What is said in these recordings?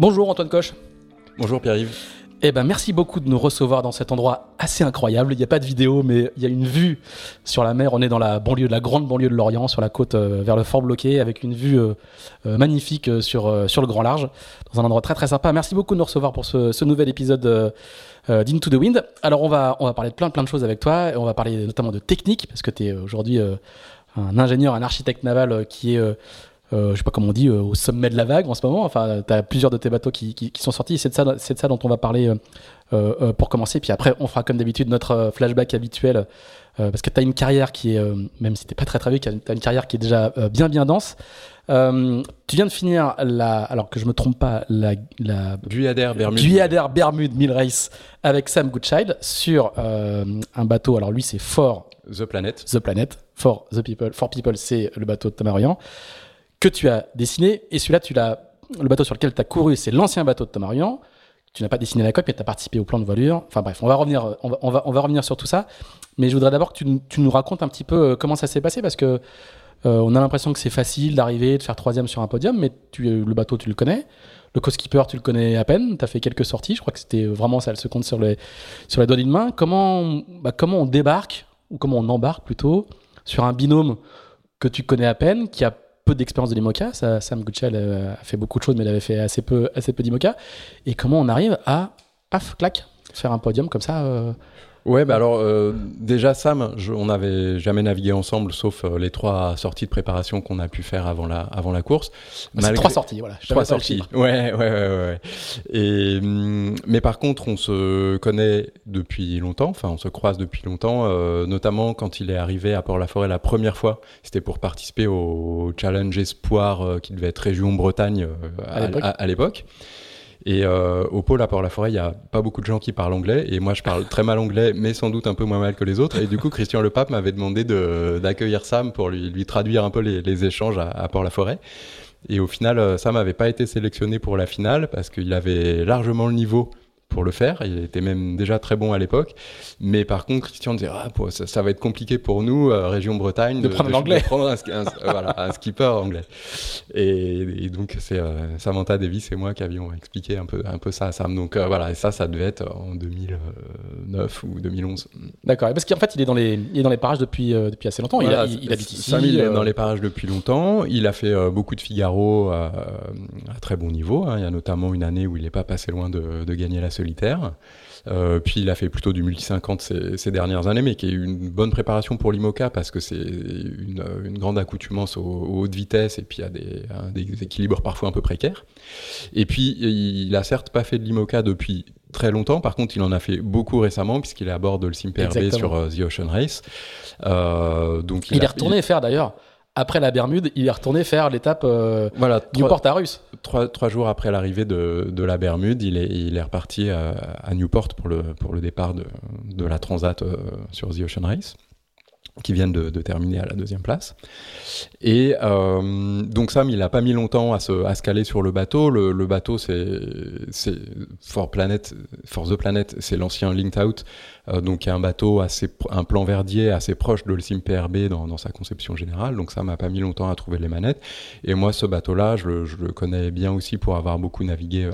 Bonjour Antoine Coche. Bonjour Pierre-Yves. Eh ben, merci beaucoup de nous recevoir dans cet endroit assez incroyable. Il n'y a pas de vidéo, mais il y a une vue sur la mer. On est dans la banlieue, de la grande banlieue de Lorient, sur la côte euh, vers le Fort Bloqué, avec une vue euh, euh, magnifique sur, sur le Grand Large, dans un endroit très très sympa. Merci beaucoup de nous recevoir pour ce, ce nouvel épisode d'Into the Wind. Alors, on va, on va parler de plein plein de choses avec toi. On va parler notamment de technique, parce que tu es aujourd'hui un ingénieur, un architecte naval qui est je sais pas comment on dit, euh, au sommet de la vague en ce moment. Enfin, tu as plusieurs de tes bateaux qui, qui, qui sont sortis. C'est de, ça, c'est de ça dont on va parler euh, euh pour commencer. Puis après, on fera comme d'habitude notre euh, flashback habituel. parce que tu as une carrière qui est, même si t'es pas très très vieux, tu as une carrière qui est déjà bien bien dense. tu viens de finir la, alors que je me trompe pas, la, la Bermude. Guyadair Bermude Mill Race avec Sam Goodchild sur un bateau. Alors lui, c'est For The Planet. The Planet. For The People. For People, c'est le bateau de Thomas Ryan que tu as dessiné. Et celui-là, tu l'as, le bateau sur lequel tu as couru, c'est l'ancien bateau de Thomas Tu n'as pas dessiné la coque, mais tu as participé au plan de voilure. Enfin bref, on va revenir, on va, on va, on va revenir sur tout ça. Mais je voudrais d'abord que tu, nous racontes un petit peu euh, comment ça s'est passé parce que euh, on a l'impression que c'est facile d'arriver, de faire troisième sur un podium, mais tu, le bateau, tu le connais. Le co-skipper, tu le connais à peine. Tu as fait quelques sorties. Je crois que c'était vraiment ça, elle se compte sur les, sur les doigts d'une main. Comment, bah, comment on débarque, ou comment on embarque plutôt, sur un binôme que tu connais à peine, qui a d'expérience de l'IMOCA. Sam Gutschel euh, a fait beaucoup de choses, mais il avait fait assez peu, assez peu d'IMOCA. Et comment on arrive à, faire un podium comme ça euh, Ouais, bah alors euh, déjà Sam, on n'avait jamais navigué ensemble, sauf euh, les trois sorties de préparation qu'on a pu faire avant la avant la course. Ah, trois sorties, voilà. Trois sorties. Ouais, ouais, ouais, ouais. Et hum, mais par contre, on se connaît depuis longtemps. Enfin, on se croise depuis longtemps, euh, notamment quand il est arrivé à Port-la-Forêt la première fois. C'était pour participer au challenge espoir qui devait être région Bretagne à l'époque. Et euh, au pôle à Port-la-Forêt, il n'y a pas beaucoup de gens qui parlent anglais. Et moi, je parle très mal anglais, mais sans doute un peu moins mal que les autres. Et du coup, Christian Le Pape m'avait demandé d'accueillir Sam pour lui, traduire un peu les, les échanges à, à Port-la-Forêt. Et au final, euh, Sam n'avait pas été sélectionné pour la finale parce qu'il avait largement le niveau pour le faire. Il était même déjà très bon à l'époque. Mais par contre, Christian disait ah, ça, ça, va être compliqué pour nous, euh, région Bretagne, de, prendre l'anglais, prendre un, un, voilà, un, skipper anglais. Et, et donc c'est euh, Samantha Davis et moi qui avions expliqué un peu un peu ça à Sam. Donc euh, voilà, et ça, ça devait être en 2009 ou 2011. D'accord. Parce qu'en fait, il est dans les il est dans les parages depuis euh, depuis assez longtemps. Voilà, il, il, il, habite ici. Sam, il est dans les parages depuis longtemps. Il a fait beaucoup de Figaro à, à très bon niveau. Hein. Il y a notamment une année où il n'est pas passé loin de, de gagner la solitaire. Euh, puis il a fait plutôt du multi 50 ces, ces, dernières années, mais qui est une bonne préparation pour l'IMOCA parce que c'est une, une, grande accoutumance aux, aux, hautes vitesses et puis a des, équilibres parfois un peu précaires. Et puis il a certes pas fait de l'IMOCA depuis très longtemps. Par contre, il en a fait beaucoup récemment puisqu'il est à bord de le Simper sur uh, The Ocean Race. Euh, donc il, il a, est retourné il... faire d'ailleurs après la Bermude, il est retourné faire l'étape euh, voilà, Newport à Russe. Trois, trois, jours après l'arrivée de, de, la Bermude, il est, il est reparti à, à, Newport pour le, pour le départ de, de la Transat euh, sur The Ocean Race. Qui viennent de, terminer à la deuxième place. Et euh, donc Sam, il n'a pas mis longtemps à se, caler sur le bateau. Le, bateau, c'est Fort Planet, Force the Planet, c'est l'ancien Linked Out, euh, donc un bateau assez, un plan verdier assez proche de l'Sim PRB dans, dans, sa conception générale. Donc ça m'a pas mis longtemps à trouver les manettes. Et moi, ce bateau-là, je, je, le connais bien aussi pour avoir beaucoup navigué. Euh,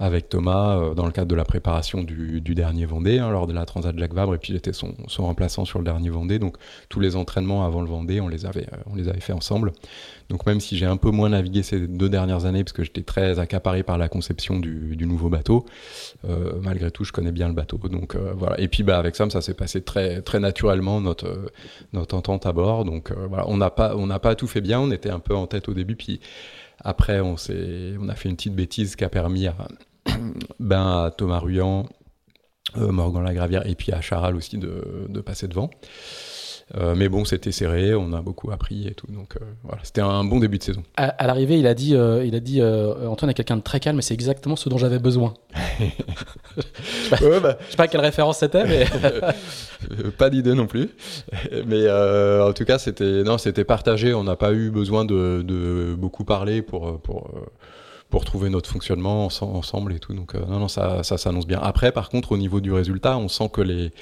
avec Thomas euh, dans le cadre de la préparation du, dernier Vendée, hein, lors de la Transat Jacques Vabre, et puis j'étais son, remplaçant sur le dernier Vendée. Donc tous les entraînements avant le Vendée, on les avait, euh, on les avait fait ensemble. Donc même si j'ai un peu moins navigué ces deux dernières années, parce que j'étais très accaparé par la conception du, nouveau bateau, euh, malgré tout, je connais bien le bateau. Donc voilà. Et puis bah, avec Sam, ça s'est passé très, très naturellement, notre, notre entente à bord. Donc voilà, on n'a pas, on pas tout fait bien, on était un peu en tête au début, puis après, on, on a fait une petite bêtise qui a permis à, ben, à Thomas Ruyant, euh, Morgan Lagravière et puis à Charal aussi de, de passer devant. Euh, mais bon, c'était serré, on a beaucoup appris et tout. Donc euh, voilà, c'était un bon début de saison. À, l'arrivée, il a dit, il a dit Antoine est quelqu'un de très calme, et c'est exactement ce dont j'avais besoin. je ne sais, bah. sais, pas quelle référence c'était, mais. pas d'idée non plus. Mais en tout cas, c'était non, c'était partagé. On n'a pas eu besoin de, de, beaucoup parler pour. pour pour trouver notre fonctionnement ensemble et tout. Donc euh, non, non, ça, ça s'annonce bien. Après, par contre, au niveau du résultat, on sent que les,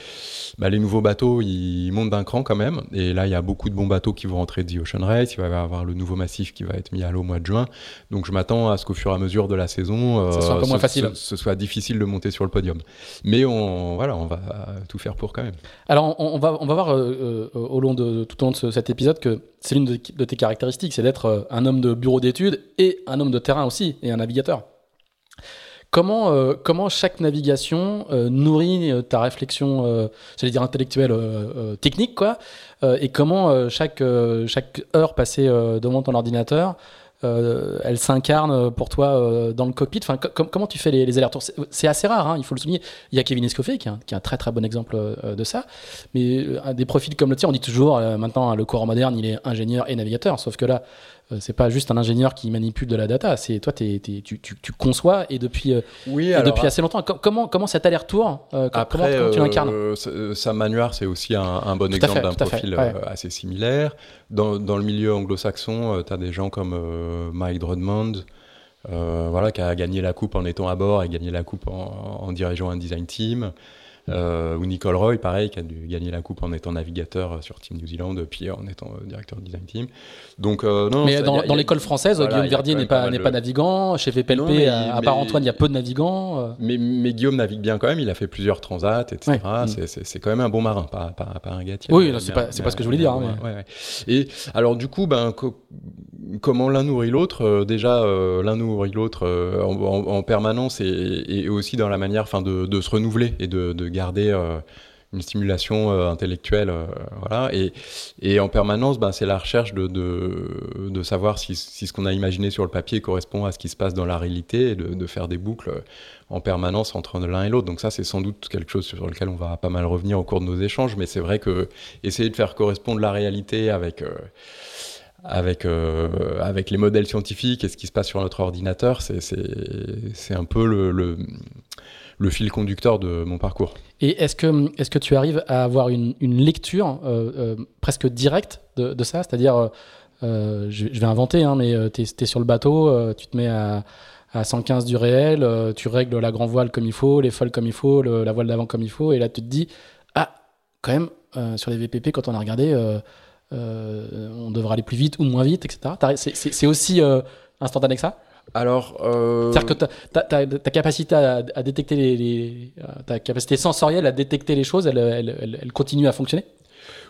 bah, les nouveaux bateaux, ils montent d'un cran quand même. Et là, il y a beaucoup de bons bateaux qui vont rentrer de Ocean Race. Il va y avoir le nouveau massif qui va être mis à l'eau au mois de juin. Donc je m'attends à ce qu'au fur et à mesure de la saison, euh, soit un peu moins ce, facile. Ce, soit difficile de monter sur le podium. Mais on, voilà, on va tout faire pour quand même. Alors on, va, on va voir euh, au long de tout au long de cet épisode que c'est l'une de, tes caractéristiques, c'est d'être un homme de bureau d'études et un homme de terrain aussi, et un navigateur. Comment, euh, comment chaque navigation euh, nourrit ta réflexion, j'allais dire intellectuelle, technique, quoi, et comment chaque, chaque heure passée devant ton ordinateur euh, elle s'incarne pour toi euh, dans le cockpit? Enfin, comment tu fais les, allers-retours? C'est assez rare, hein, il faut le souligner. Il y a Kevin Escoffet qui est un, très très bon exemple euh, de ça. Mais des profils comme le tien, on dit toujours maintenant le courant moderne, il est ingénieur et navigateur. Sauf que là, euh, c'est pas juste un ingénieur qui manipule de la data, c'est toi tu, tu, conçois et depuis, euh, depuis assez longtemps. comment, comment cet aller-retour, euh, comment, tu l'incarnes Sam Manuar, c'est aussi un, bon exemple d'un profil assez similaire. Dans, dans, le milieu anglo-saxon, tu as des gens comme Mike Drummond, voilà, qui a gagné la coupe en étant à bord et gagné la coupe en, en dirigeant un design team. Euh, ou Nicole Roy, pareil, qui a dû gagner la coupe en étant navigateur sur Team New Zealand, puis en étant directeur de design team. Donc, euh, non, Mais dans, l'école française, Guillaume Verdier n'est pas, n'est pas navigant. Chez VPLP, à, part Antoine, il y a peu de navigants. Euh. Mais, mais, Guillaume navigue bien quand même. Il a fait plusieurs transats, etc. Mm. C'est quand même un bon marin, pas, pas, pas un gars. Oui, c'est pas, pas ce que je voulais dire. Hein, Et alors, du coup, ben, comment l'un nourrit l'autre euh, Déjà, euh, l'un nourrit l'autre euh, en, permanence et, aussi dans la manière de, de, se renouveler et de, de garder une stimulation intellectuelle. voilà. Et, en permanence, ben, c'est la recherche de, savoir si, ce qu'on a imaginé sur le papier correspond à ce qui se passe dans la réalité et de, faire des boucles en permanence entre l'un et l'autre. Donc ça, c'est sans doute quelque chose sur lequel on va pas mal revenir au cours de nos échanges, mais c'est vrai que essayer de faire correspondre la réalité avec avec, euh, avec les modèles scientifiques et ce qui se passe sur notre ordinateur, c'est un peu le, le, fil conducteur de mon parcours. Et est-ce que, est que tu arrives à avoir une, une lecture euh, euh, presque directe de, ça? C'est-à-dire, je, vais inventer, hein, mais tu es, sur le bateau, tu te mets à, à 115 du réel, tu règles la grand voile comme il faut, les folles comme il faut, la voile d'avant comme il faut, et là tu te dis, ah, quand même, sur les VPP, quand on a regardé on devrait aller plus vite ou moins vite, etc. C'est aussi euh, instantané que ça? Alors, euh... c'est-à-dire que ta, ta, ta, capacité à, détecter les, ta capacité sensorielle à détecter les choses, elle, elle, elle continue à fonctionner?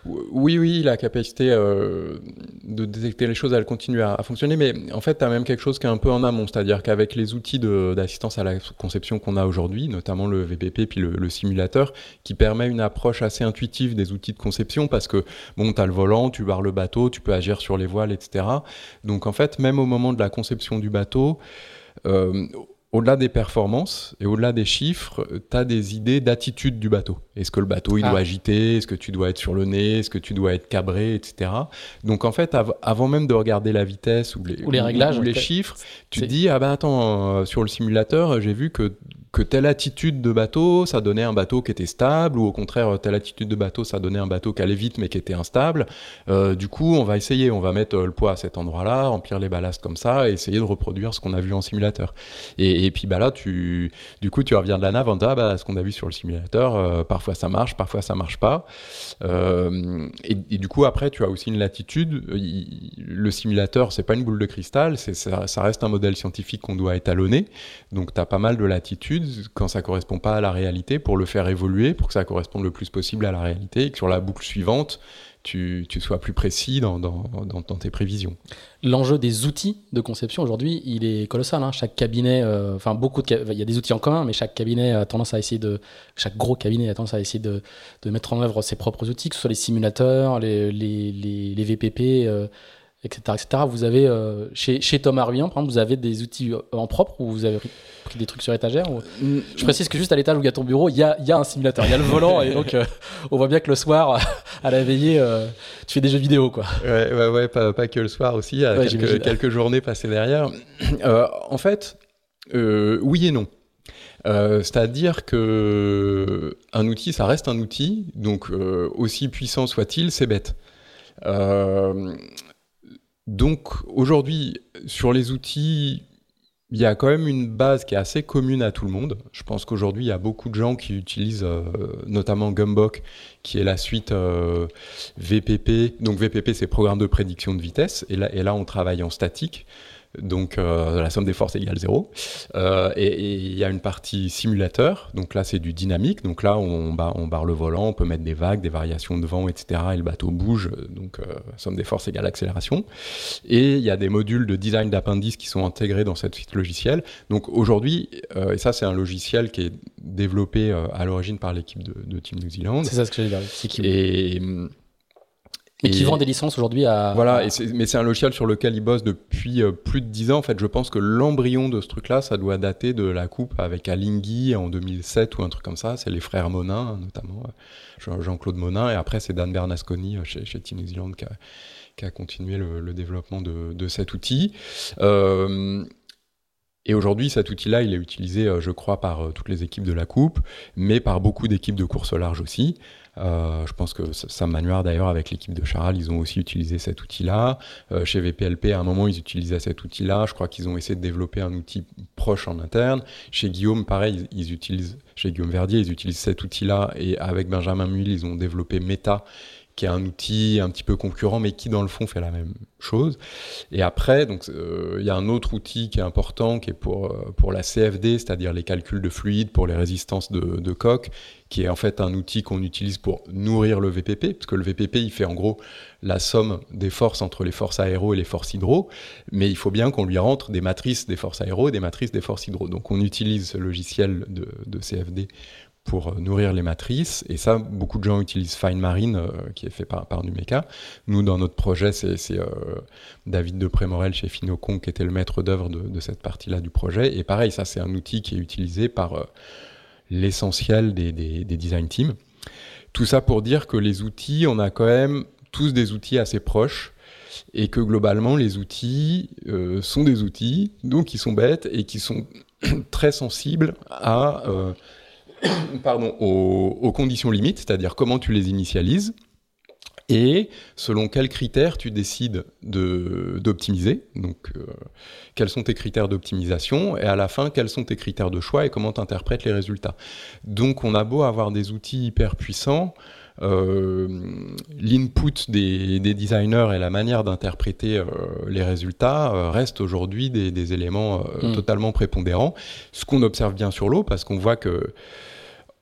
Oui, oui, la capacité euh, de détecter les choses, elle continue à, fonctionner, mais en fait, tu as même quelque chose qui est un peu en amont, c'est-à-dire qu'avec les outils d'assistance à la conception qu'on a aujourd'hui, notamment le VPP puis le, simulateur, qui permet une approche assez intuitive des outils de conception, parce que, bon, tu as le volant, tu barres le bateau, tu peux agir sur les voiles, etc. Donc, en fait, même au moment de la conception du bateau, euh, au-delà des performances et au-delà des chiffres, tu as des idées d'attitude du bateau. Est-ce que le bateau il doit ah. agiter? Est-ce que tu dois être sur le nez? Est-ce que tu dois être cabré, etc. Donc en fait, avant même de regarder la vitesse ou les, ou les réglages, ou, les chiffres, tu te dis ah ben attends, euh, sur le simulateur, j'ai vu que que telle attitude de bateau, ça donnait un bateau qui était stable, ou au contraire, telle attitude de bateau, ça donnait un bateau qui allait vite mais qui était instable. Euh, du coup, on va essayer, on va mettre euh, le poids à cet endroit-là, remplir les ballasts comme ça, et essayer de reproduire ce qu'on a vu en simulateur. Et, puis bah là, du coup, tu reviens de la nave en disant, ah, bah, ce qu'on a vu sur le simulateur, euh, parfois ça marche, parfois ça marche pas. Et, et, du coup, après, tu as aussi une latitude. Le simulateur, c'est pas une boule de cristal, ça, ça reste un modèle scientifique qu'on doit étalonner. Donc, tu as pas mal de latitude quand ça correspond pas à la réalité pour le faire évoluer, pour que ça corresponde le plus possible à la réalité et que sur la boucle suivante, tu, sois plus précis dans, tes prévisions. L'enjeu des outils de conception aujourd'hui, il est colossal. Hein. Chaque cabinet, euh, enfin beaucoup de, il y a des outils en commun, mais chaque cabinet a tendance à essayer de, chaque gros cabinet a tendance à essayer de, mettre en œuvre ses propres outils, que ce soit les simulateurs, les, les, VPP. Euh, etc., etc. Vous avez, euh, chez, chez Thomas Ruyant, par exemple, vous avez des outils euh, en propre ou vous avez pris des trucs sur étagère Je précise que juste à l'étage où il y a ton bureau, il y a, y a un simulateur, il y a le volant, et donc euh, on voit bien que le soir, à la veillée, tu fais des jeux vidéo, quoi. Ouais, ouais, ouais pas, pas que le soir aussi, a quelques, quelques, journées passées derrière. en fait, oui et non. C'est-à-dire que un outil, ça reste un outil, donc aussi puissant soit-il, c'est bête. Euh, donc aujourd'hui, sur les outils, il y a quand même une base qui est assez commune à tout le monde. Je pense qu'aujourd'hui, il y a beaucoup de gens qui utilisent euh, notamment Gumbok, qui est la suite euh, VPP. Donc VPP, c'est programme de prédiction de vitesse. Et là on travaille en statique donc euh, la somme des forces égale 0. Euh, et il y a une partie simulateur, donc là c'est du dynamique, donc là on, on, barre le volant, on peut mettre des vagues, des variations de vent, etc. Et le bateau bouge, donc euh, somme des forces égale accélération. Et il y a des modules de design d'appendices qui sont intégrés dans cette suite logicielle. Donc aujourd'hui, et ça c'est un logiciel qui est développé à l'origine par l'équipe de, Team New Zealand. C'est ça ce que j'allais dire. Et mais qui vend des licences aujourd'hui à. Voilà, et mais c'est un logiciel sur lequel ils bossent depuis euh, plus de 10 ans. En fait, je pense que l'embryon de ce truc-là, ça doit dater de la coupe avec Alinghi en 2007 ou un truc comme ça. C'est les frères Monin, hein, notamment euh, Jean-Claude Monin. Et après, c'est Dan Bernasconi euh, chez, chez Team New Zealand qui a, qui a continué le, développement de, de, cet outil. Euh, et aujourd'hui, cet outil-là, il est utilisé, je crois, par toutes les équipes de la Coupe, mais par beaucoup d'équipes de course large aussi. Euh, je pense que Sam Manuard, d'ailleurs, avec l'équipe de Charal, ils ont aussi utilisé cet outil-là. Euh, chez VPLP, à un moment, ils utilisaient cet outil-là. Je crois qu'ils ont essayé de développer un outil proche en interne. Chez Guillaume, pareil, ils, utilisent, chez Guillaume Verdier, ils utilisent cet outil-là. Et avec Benjamin Muil, ils ont développé Meta, qui est un outil un petit peu concurrent, mais qui dans le fond fait la même chose. Et après, donc euh, il y a un autre outil qui est important, qui est pour euh, pour la CFD, c'est-à-dire les calculs de fluide pour les résistances de, coque, qui est en fait un outil qu'on utilise pour nourrir le VPP, parce que le VPP il fait en gros la somme des forces entre les forces aéro et les forces hydro, mais il faut bien qu'on lui rentre des matrices des forces aéro et des matrices des forces hydro. Donc on utilise ce logiciel de CFD pour euh, nourrir les matrices. Et ça, beaucoup de gens utilisent Fine Marine, euh, qui est fait par, par Numeka. Nous, dans notre projet, c'est euh, David de Prémorel chez Finocon qui était le maître d'œuvre de, cette partie-là du projet. Et pareil, ça, c'est un outil qui est utilisé par l'essentiel des, des, design teams. Tout ça pour dire que les outils, on a quand même tous des outils assez proches et que globalement les outils sont des outils, donc ils sont bêtes et qui sont très sensibles à pardon, aux, conditions limites, c'est-à-dire comment tu les initialises, et selon quels critères tu décides d'optimiser. Donc, euh, quels sont tes critères d'optimisation et à la fin, quels sont tes critères de choix et comment tu interprètes les résultats. Donc, on a beau avoir des outils hyper puissants, l'input des, designers et la manière d'interpréter euh, les résultats reste aujourd'hui des, éléments mm. totalement prépondérants. Ce qu'on observe bien sur l'eau, parce qu'on voit que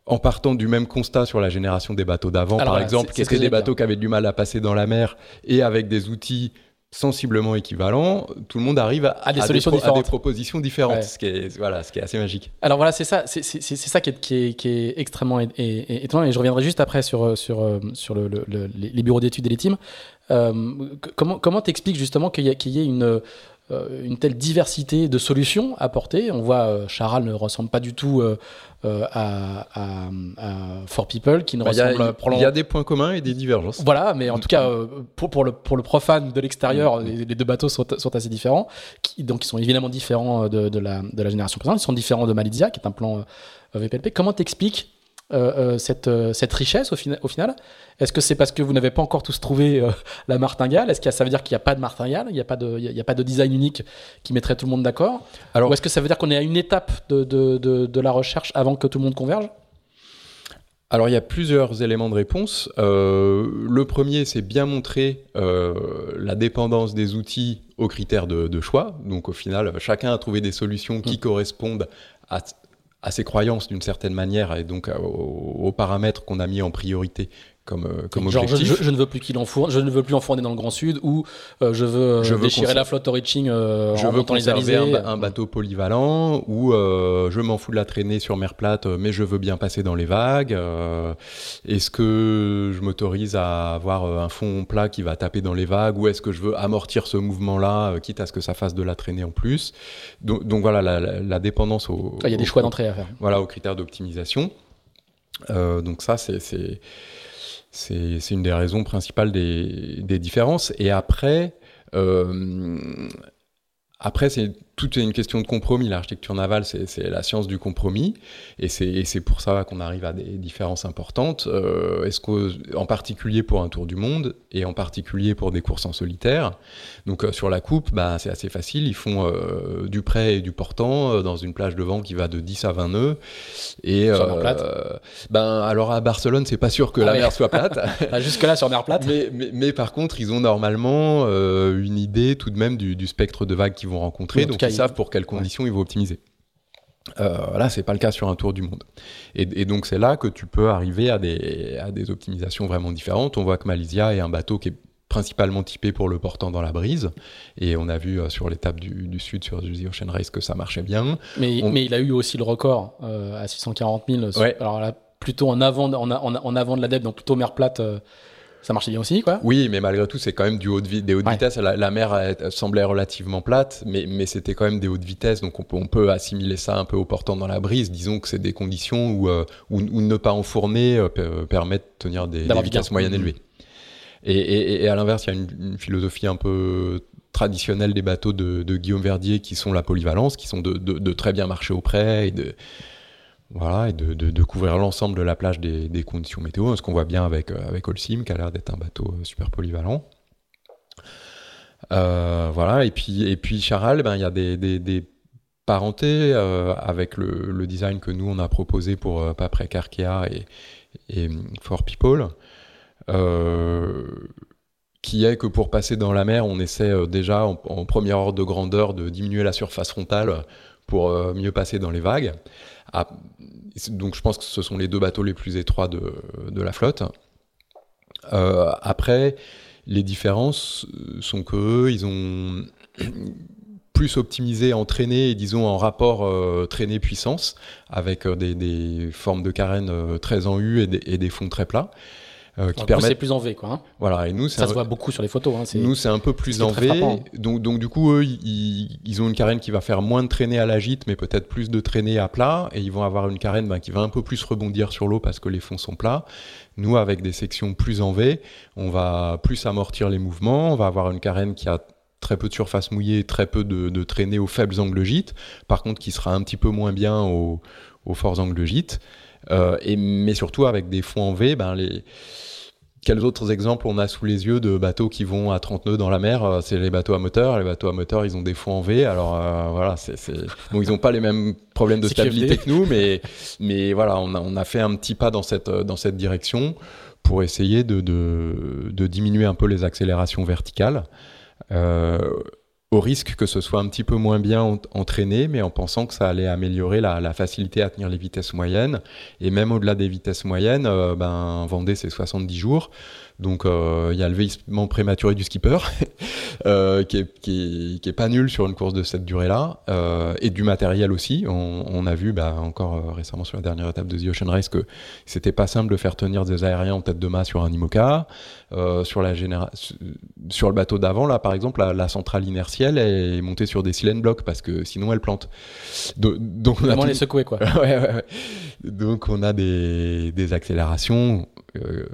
en partant du même constat sur la génération des bateaux d'avant, par exemple, qui étaient des bateaux qui avaient du mal à passer dans la mer et avec des outils sensiblement équivalents, tout le monde arrive à, des solutions différentes, à des propositions différentes, ce qui est voilà, ce qui est assez magique. Alors voilà, c'est ça, c'est ça qui est, qui est, qui est extrêmement étonnant. Et je reviendrai juste après sur sur sur le, les bureaux d'études et les teams. Euh, comment comment t'expliques justement qu'il y, y, ait une une telle diversité de solutions apportées. On voit Charal ne ressemble pas du tout à, à, For People, qui ne bah, ressemble Il y, a des points communs et des divergences. Voilà, mais en tout cas, pour, pour, le, pour le profane de l'extérieur, mm. les, deux bateaux sont, sont assez différents. Qui, donc, ils sont évidemment différents de, de, la, de la génération précédente. Ils sont différents de Malizia, qui est un plan VPLP. Comment t'expliques euh, euh, cette, euh, cette, richesse au, au final? Est-ce que c'est parce que vous n'avez pas encore tous trouvé la martingale? Est-ce que ça veut dire qu'il n'y a pas de martingale? Il n'y a, pas de, il y a pas de design unique qui mettrait tout le monde d'accord? Ou est-ce que ça veut dire qu'on est à une étape de, de, de, la recherche avant que tout le monde converge? Alors il y a plusieurs éléments de réponse. le premier, c'est bien montrer la dépendance des outils aux critères de, choix. Donc au final, chacun a trouvé des solutions qui mmh. correspondent à, à ses croyances d'une certaine manière et donc aux, paramètres qu'on a mis en priorité comme, euh, comme Genre, objectif. Je, ne veux plus qu'il enfourne, je ne veux plus enfourner dans le Grand Sud ou euh, je veux, je déchirer la flotte au reaching euh, je veux conserver un, un, bateau polyvalent ou je m'en fous de la traîner sur mer plate mais je veux bien passer dans les vagues. est-ce que je m'autorise à avoir un fond plat qui va taper dans les vagues ou est-ce que je veux amortir ce mouvement-là quitte à ce que ça fasse de la traînée en plus? Donc, donc, voilà la, dépendance au... Il y a des choix d'entrée à faire. Voilà aux critères d'optimisation. donc ça c'est c'est une des raisons principales des, des différences. Et après, euh, après c'est tout est une question de compromis. L'architecture navale, c'est la science du compromis, et c'est pour ça qu'on arrive à des différences importantes. Euh, Est-ce qu'en particulier pour un tour du monde, et en particulier pour des courses en solitaire, donc euh, sur la coupe, bah, c'est assez facile. Ils font euh, du prêt et du portant euh, dans une plage de vent qui va de 10 à 20 nœuds. Et sur plate. ben alors à Barcelone, c'est pas sûr que la ah mer soit plate. Jusque là sur mer plate. Mais, mais, par contre, ils ont normalement une idée tout de même du, du spectre de vagues qu'ils vont rencontrer. donc ils savent pour quelles conditions ils vont optimiser. Euh, là, c'est pas le cas sur un tour du monde. Et, donc, c'est là que tu peux arriver à des, à des optimisations vraiment différentes. On voit que Malaysia est un bateau qui est principalement typé pour le portant dans la brise. Et on a vu euh, sur l'étape du, sud, sur The Ocean Race, que ça marchait bien. Mais, mais il a eu aussi le record euh, à 640 000. Alors là, plutôt en avant, en, en, avant de la donc plutôt mer plate. Ça marchait bien aussi, quoi. Oui, mais malgré tout, c'est quand même du haut de des hautes vitesses. La, mer semblait relativement plate, mais, mais c'était quand même des hautes vitesses, donc on peut, on peut assimiler ça un peu au portant dans la brise. Disons que c'est des conditions où, euh, où, ne pas enfourner euh, euh, permet de tenir des, vitesses moyennes élevées. Et, et, à l'inverse, il y a une, philosophie un peu traditionnelle des bateaux de, de, Guillaume Verdier qui sont la polyvalence, qui sont de, de, de très bien marcher au près et de voilà, et de, de, couvrir l'ensemble de la plage des, des, conditions météo, ce qu'on voit bien avec, euh, avec Olsim, qui a l'air d'être un bateau euh, super polyvalent. Euh, voilà, et puis, et puis Charal, ben, il y a des, des, parentés avec le, design que nous on a proposé pour euh, Paprec Arkea et, et For People, qui est que pour passer dans la mer, on essaie déjà en, en premier ordre de grandeur de diminuer la surface frontale pour mieux passer dans les vagues. Ah, donc je pense que ce sont les deux bateaux les plus étroits de, la flotte. Euh, après, les différences sont que ils ont plus optimisé en traînée et disons en rapport euh, traînée-puissance avec euh, des, formes de carène euh, très en U et des fonds très plats. Euh, qui permettent. C'est plus en V, quoi. Hein. Voilà, et nous, ça se voit beaucoup sur les photos. Hein, nous, c'est un peu plus en V. Donc, donc, du coup, eux, ils, ils, ont une carène qui va faire moins de traînée à la gîte, mais peut-être plus de traînée à plat, et ils vont avoir une carène ben, qui va un peu plus rebondir sur l'eau parce que les fonds sont plats. Nous, avec des sections plus en V, on va plus amortir les mouvements, on va avoir une carène qui a très peu de surface mouillée, très peu de, de traînée aux faibles angles gîtes, par contre qui sera un petit peu moins bien aux, aux forts angles gîtes. Euh, et, mais surtout avec des fonds en V, ben les, quels autres exemples on a sous les yeux de bateaux qui vont à 30 nœuds dans la mer euh, C'est les bateaux à moteur. Les bateaux à moteur, ils ont des fonds en V. Alors euh, voilà, c'est, bon, ils n'ont pas les mêmes problèmes de stabilité que nous, mais mais voilà, on a, on a fait un petit pas dans cette dans cette direction pour essayer de, de, de diminuer un peu les accélérations verticales. Euh, au risque que ce soit un petit peu moins bien entraîné, mais en pensant que ça allait améliorer la, facilité à tenir les vitesses moyennes. Et même au-delà des vitesses moyennes, euh, ben, Vendée, c'est 70 jours. Donc il y a le vieillissement prématuré du skipper, qui, est, qui, est, pas nul sur une course de cette durée-là, et du matériel aussi. On, a vu bah, encore récemment sur la dernière étape de The Ocean Race que c'était pas simple de faire tenir des aériens en tête de mât sur un IMOCA. Sur, la sur le bateau d'avant, là par exemple, la, centrale inertielle est montée sur des cylindres blocs parce que sinon elle plante. donc on a les secouer quoi. ouais, ouais, Donc on a des, des accélérations euh,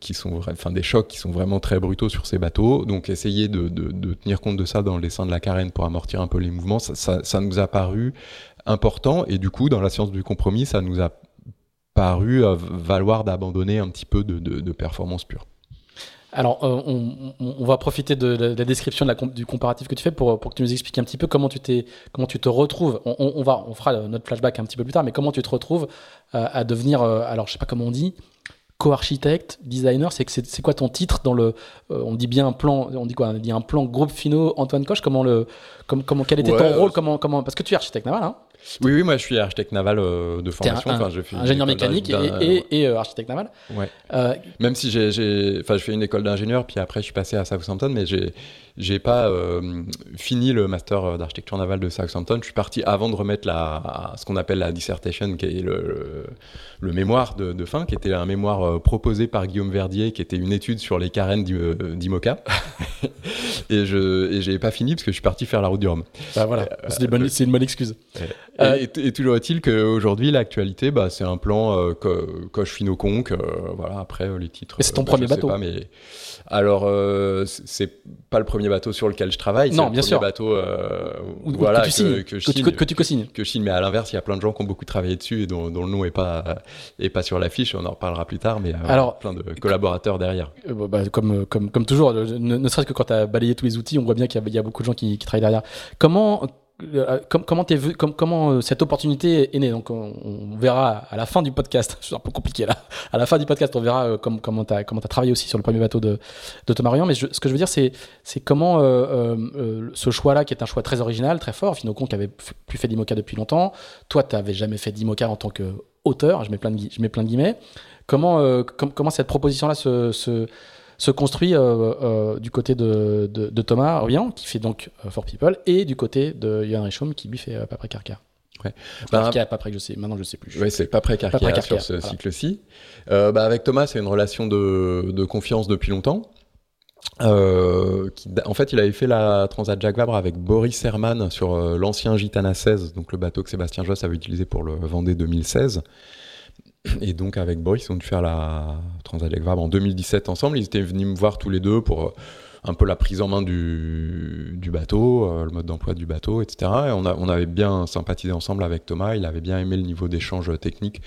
qui sont, enfin des chocs qui sont vraiment très brutaux sur ces bateaux. Donc essayer de, de, tenir compte de ça dans le dessin de la carène pour amortir un peu les mouvements, ça, ça, ça, nous a paru important. Et du coup, dans la science du compromis, ça nous a paru euh, valoir d'abandonner un petit peu de, de performance pure. Alors, euh, on, va profiter de la, description de la, du comparatif que tu fais pour, pour, que tu nous expliques un petit peu comment tu, t'es, comment tu te retrouves. On, va, on fera notre flashback un petit peu plus tard, mais comment tu te retrouves euh, à devenir, euh, alors je sais pas comment on dit, co-architecte, designer. C'est, c'est, quoi ton titre dans le, on dit bien un plan, on dit quoi On dit un plan groupe finaux Antoine Coche. Comment le, comment, quel était ton rôle Comment, comment, parce que tu es architecte naval, hein oui, oui, moi je suis architecte naval euh, de formation. Un, enfin, fait ingénieur mécanique et, et, euh, architecte naval. Ouais. Euh, Même si j'ai, enfin, je fais une école d'ingénieur, puis après je suis passé à Southampton, mais j'ai, j'ai pas fini le master d'architecture navale de Southampton. Je suis parti avant de remettre la, ce qu'on appelle la dissertation, qui est le, le, mémoire de, de, fin, qui était un mémoire proposé par Guillaume Verdier, qui était une étude sur les carènes d'IMOCA. et je, et j'ai pas fini parce que je suis parti faire la route du Rhum. Bah voilà, c'est, une bonne excuse. Euh, et, toujours est-il qu'aujourd'hui, l'actualité, bah, c'est un plan euh, coche fino. Euh, voilà, après, les titres. C'est ton bah, premier bateau. Pas, mais... Alors, c'est pas le premier bateau sur lequel je travaille. Non, bien sûr. bateau voilà, que, tu signes, que, je que, tu, co-signes. Que je signe. Mais à l'inverse, il y a plein de gens qui ont beaucoup travaillé dessus et dont, le nom n'est pas, est pas sur l'affiche. On en reparlera plus tard. Mais Alors, plein de collaborateurs derrière. Bah, comme, comme, comme toujours, ne, serait-ce que quand tu as balayé tous les outils, on voit bien qu'il y, y, a beaucoup de gens qui, qui travaillent derrière. Comment euh, comment, es vu, comment euh, cette opportunité est née? Donc, on, verra à la fin du podcast. C'est un peu compliqué là. À la fin du podcast, on verra euh, comment tu as, comment travaillé aussi sur le premier bateau de, de Thomas. Mais ce que je veux dire, c'est, comment ce choix-là, qui est un choix très original, très fort, Finocon qui avait plus fait d'IMOCA depuis longtemps. Toi, tu n'avais jamais fait d'IMOCA en tant qu'auteur. Je mets plein de, je mets plein de guillemets. Comment, comment cette proposition-là se se construit euh, euh, du côté de, de, Thomas Rian, qui fait donc euh, For People, et du côté de Yann Richaume, qui lui fait Carcar. Ouais. Bah, je sais, maintenant je sais plus. Oui, c'est Paprec Carcar sur ce cycle-ci. bah, avec Thomas, c'est une relation de, de, confiance depuis longtemps. qui, en fait, il avait fait la Transat Jacques Vabre avec Boris Herman sur l'ancien Gitana 16, donc le bateau que Sébastien Josse avait utilisé pour le Vendée 2016. Et donc avec Boris, on a dû faire la Transat Vabre en 2017 ensemble. Ils étaient venus me voir tous les deux pour euh, un peu la prise en main du, bateau, euh, le mode d'emploi du bateau, etc. Et on avait bien sympathisé ensemble avec Thomas. Il avait bien aimé le niveau d'échange technique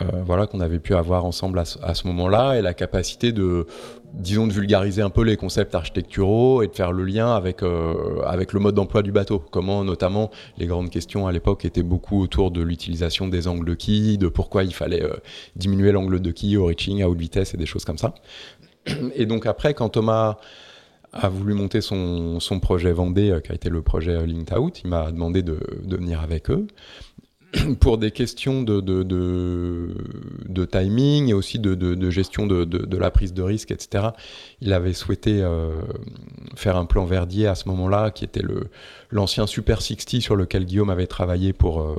euh, voilà, qu'on avait pu avoir ensemble à, ce moment-là, et la capacité de, disons, de vulgariser un peu les concepts architecturaux et de faire le lien avec, euh, avec le mode d'emploi du bateau. Comment, notamment, les grandes questions à l'époque étaient beaucoup autour de l'utilisation des angles de quille, de pourquoi il fallait euh, diminuer l'angle de quille au reaching, à haute vitesse et des choses comme ça. Et donc après, quand Thomas a voulu monter son, son projet Vendée, qui a été le projet Linked Out, il m'a demandé de, de venir avec eux. pour des questions de, de, de, timing et aussi de, gestion de, la prise de risque, etc. Il avait souhaité euh, faire un plan Verdier à ce moment-là, qui était le, l'ancien Super 60 sur lequel Guillaume avait travaillé pour, euh,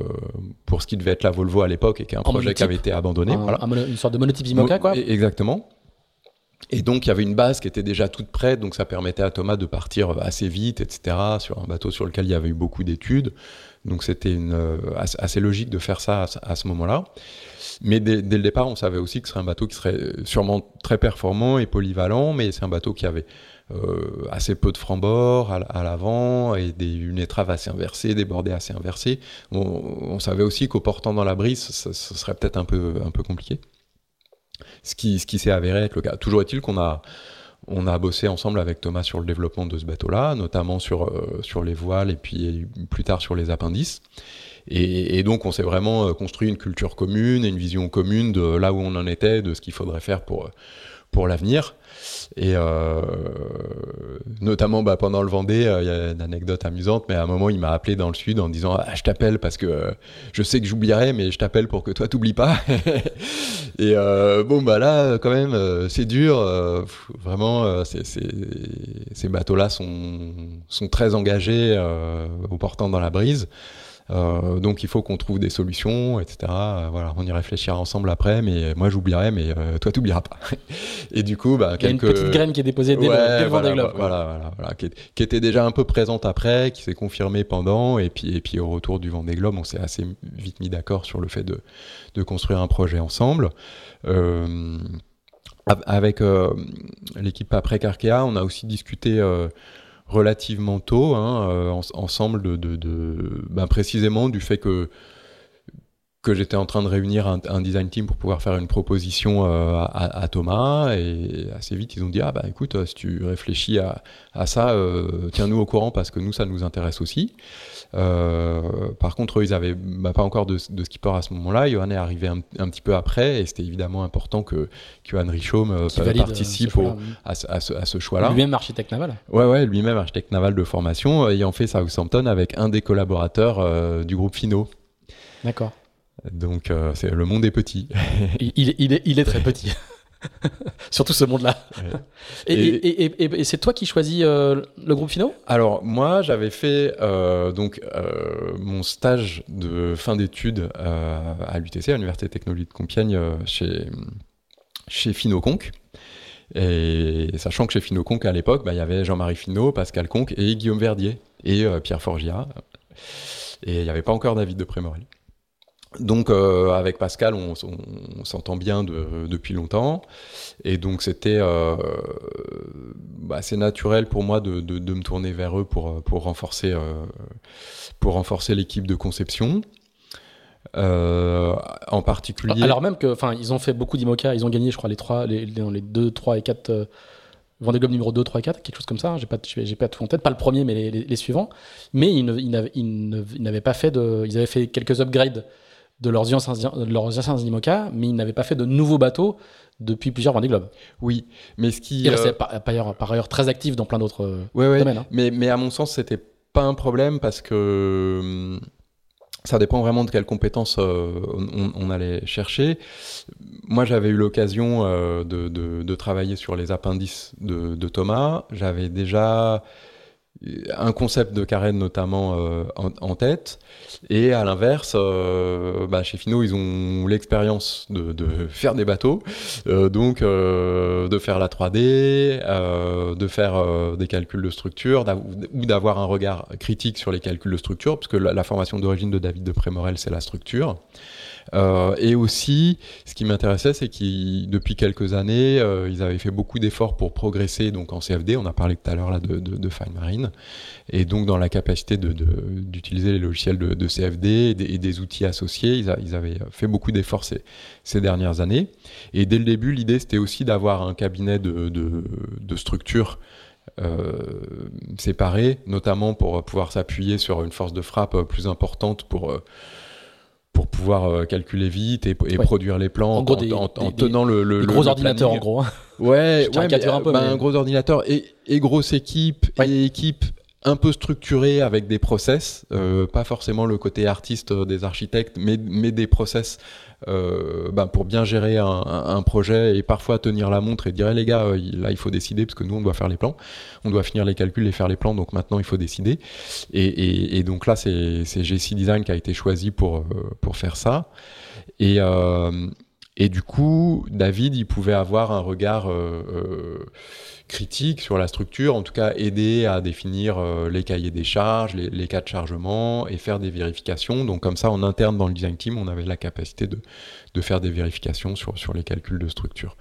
pour ce qui devait être la Volvo à l'époque et qui est un projet qui avait été abandonné. voilà. une sorte de monotype IMOCA, quoi. Exactement. Et donc, il y avait une base qui était déjà toute prête, donc ça permettait à Thomas de partir assez vite, etc., sur un bateau sur lequel il y avait eu beaucoup d'études. Donc c'était euh, assez logique de faire ça à, ce moment-là. Mais dès, le départ, on savait aussi que ce serait un bateau qui serait sûrement très performant et polyvalent, mais c'est un bateau qui avait euh, assez peu de francs-bords à, l'avant et une étrave assez inversée, des bordées assez inversées. On, savait aussi qu'au portant dans la brise, ce, serait peut-être un peu, un peu compliqué. Ce qui, ce qui s'est avéré être le cas. Toujours est-il qu'on a on a bossé ensemble avec Thomas sur le développement de ce bateau-là, notamment sur, euh, sur les voiles et puis plus tard sur les appendices. Et, donc, on s'est vraiment construit une culture commune et une vision commune de là où on en était, de ce qu'il faudrait faire pour, pour l'avenir. Et euh, notamment bah, pendant le Vendée, euh, il y a une anecdote amusante, mais à un moment, il m'a appelé dans le sud en disant ah, Je t'appelle parce que euh, je sais que j'oublierai, mais je t'appelle pour que toi, t'oublies pas. et bon, bah là, quand même, c'est dur. vraiment, ces bateaux-là sont, sont très engagés au portant dans la brise. Euh, donc il faut qu'on trouve des solutions, etc. Euh, voilà, on y réfléchira ensemble après, mais moi j'oublierai, mais euh, toi t'oublieras pas. et du coup, bah, il y a une petite graine qui est déposée dès, le, voilà, Vendée Globe. Voilà, voilà, qui, était déjà un peu présente après, qui s'est confirmée pendant, et puis, et puis au retour du Vendée Globe, on s'est assez vite mis d'accord sur le fait de, de, construire un projet ensemble. avec l'équipe après Carkea, on a aussi discuté relativement tôt, hein, euh, ensemble, de, de, ben, précisément du fait que que j'étais en train de réunir un, design team pour pouvoir faire une proposition euh, à, Thomas. Et assez vite ils ont dit ah bah écoute si tu réfléchis à, à ça euh, tiens-nous au courant parce que nous ça nous intéresse aussi. Euh, par contre eux ils avaient bah, pas encore de, de, skipper à ce moment-là. Johan est arrivé un, petit peu après et c'était évidemment important que Johan Richaume participe à, ce, choix-là. Lui-même architecte naval. Ouais ouais lui-même architecte naval de formation ayant fait Southampton avec un des collaborateurs du groupe Fino. D'accord donc euh, c'est le monde est petit. il, il, est, il, est, très petit. Surtout ce monde-là. Et, et, c'est toi qui choisis euh, le groupe Fino Alors moi j'avais fait euh, donc mon stage de fin d'études à l'UTC, à l'Université Technologique de Compiègne, chez, chez Finoconc. Et sachant que chez Finoconc à l'époque, bah, il y avait Jean-Marie Finot, Pascal Conc et Guillaume Verdier et Pierre Forgia. Et il n'y avait pas encore David de Prémorel. Donc euh, avec Pascal, on, s'entend bien depuis longtemps, et donc c'était euh, bah, assez naturel pour moi de, me tourner vers eux pour, euh, renforcer l'équipe de conception. en particulier. Alors même que, enfin, ils ont fait beaucoup d'IMOCA, ils ont gagné, je crois, les trois, les, les 2, 3 et 4 Vendée Globe numéro 2, 3 et 4, quelque chose comme ça. J'ai pas, j'ai pas tout en tête, pas le premier, mais les, suivants. Mais ils, n'avaient pas fait ils avaient fait quelques upgrades de leurs anciens, de leurs anciens IMOCA, mais ils n'avaient pas fait de nouveaux bateaux depuis plusieurs Vendée Globe. Oui, mais ce qui. Ils restaient euh, par, par, ailleurs, très actifs dans plein d'autres euh, domaines. Hein. Mais, mais à mon sens, c'était pas un problème parce que hum, ça dépend vraiment de quelles compétences euh, on, allait chercher. Moi, j'avais eu l'occasion de, de, travailler sur les appendices de, de Thomas. J'avais déjà un concept de carène notamment euh, en, tête. Et à l'inverse, euh, bah, chez Fino, ils ont l'expérience de, faire des bateaux, euh, donc de faire la 3D, de faire des calculs de structure, ou d'avoir un regard critique sur les calculs de structure, parce que la, la formation d'origine de David de Prémorel, c'est la structure. Euh, et aussi, ce qui m'intéressait, c'est qu'ils, depuis quelques années, euh, ils avaient fait beaucoup d'efforts pour progresser donc en CFD. On a parlé tout à l'heure là de, de, Fine Marine, et donc dans la capacité d'utiliser les logiciels de, CFD et des, outils associés, ils, avaient fait beaucoup d'efforts ces, dernières années. Et dès le début, l'idée c'était aussi d'avoir un cabinet de, structure euh, notamment pour pouvoir s'appuyer sur une force de frappe plus importante pour pour pouvoir euh, calculer vite et, produire les plans en, tenant le, le, gros ordinateur en gros. Hein. Ouais, ouais un, peu, bah, un gros ordinateur et, et grosse équipe et équipe un peu structurée avec des process, euh, pas forcément le côté artiste des architectes, mais, mais des process euh, ben pour bien gérer un, projet et parfois tenir la montre et dire eh, les gars euh, là il faut décider parce que nous on doit faire les plans, on doit finir les calculs et faire les plans donc maintenant il faut décider. Et, donc là c'est GC Design qui a été choisi pour, euh, pour faire ça. Et, du coup David il pouvait avoir un regard critique sur la structure, en tout cas aider à définir euh, les cahiers des charges, les, cas de chargement et faire des vérifications. Donc comme ça, en interne dans le design team, on avait la capacité de, de faire des vérifications sur, sur les calculs de structure.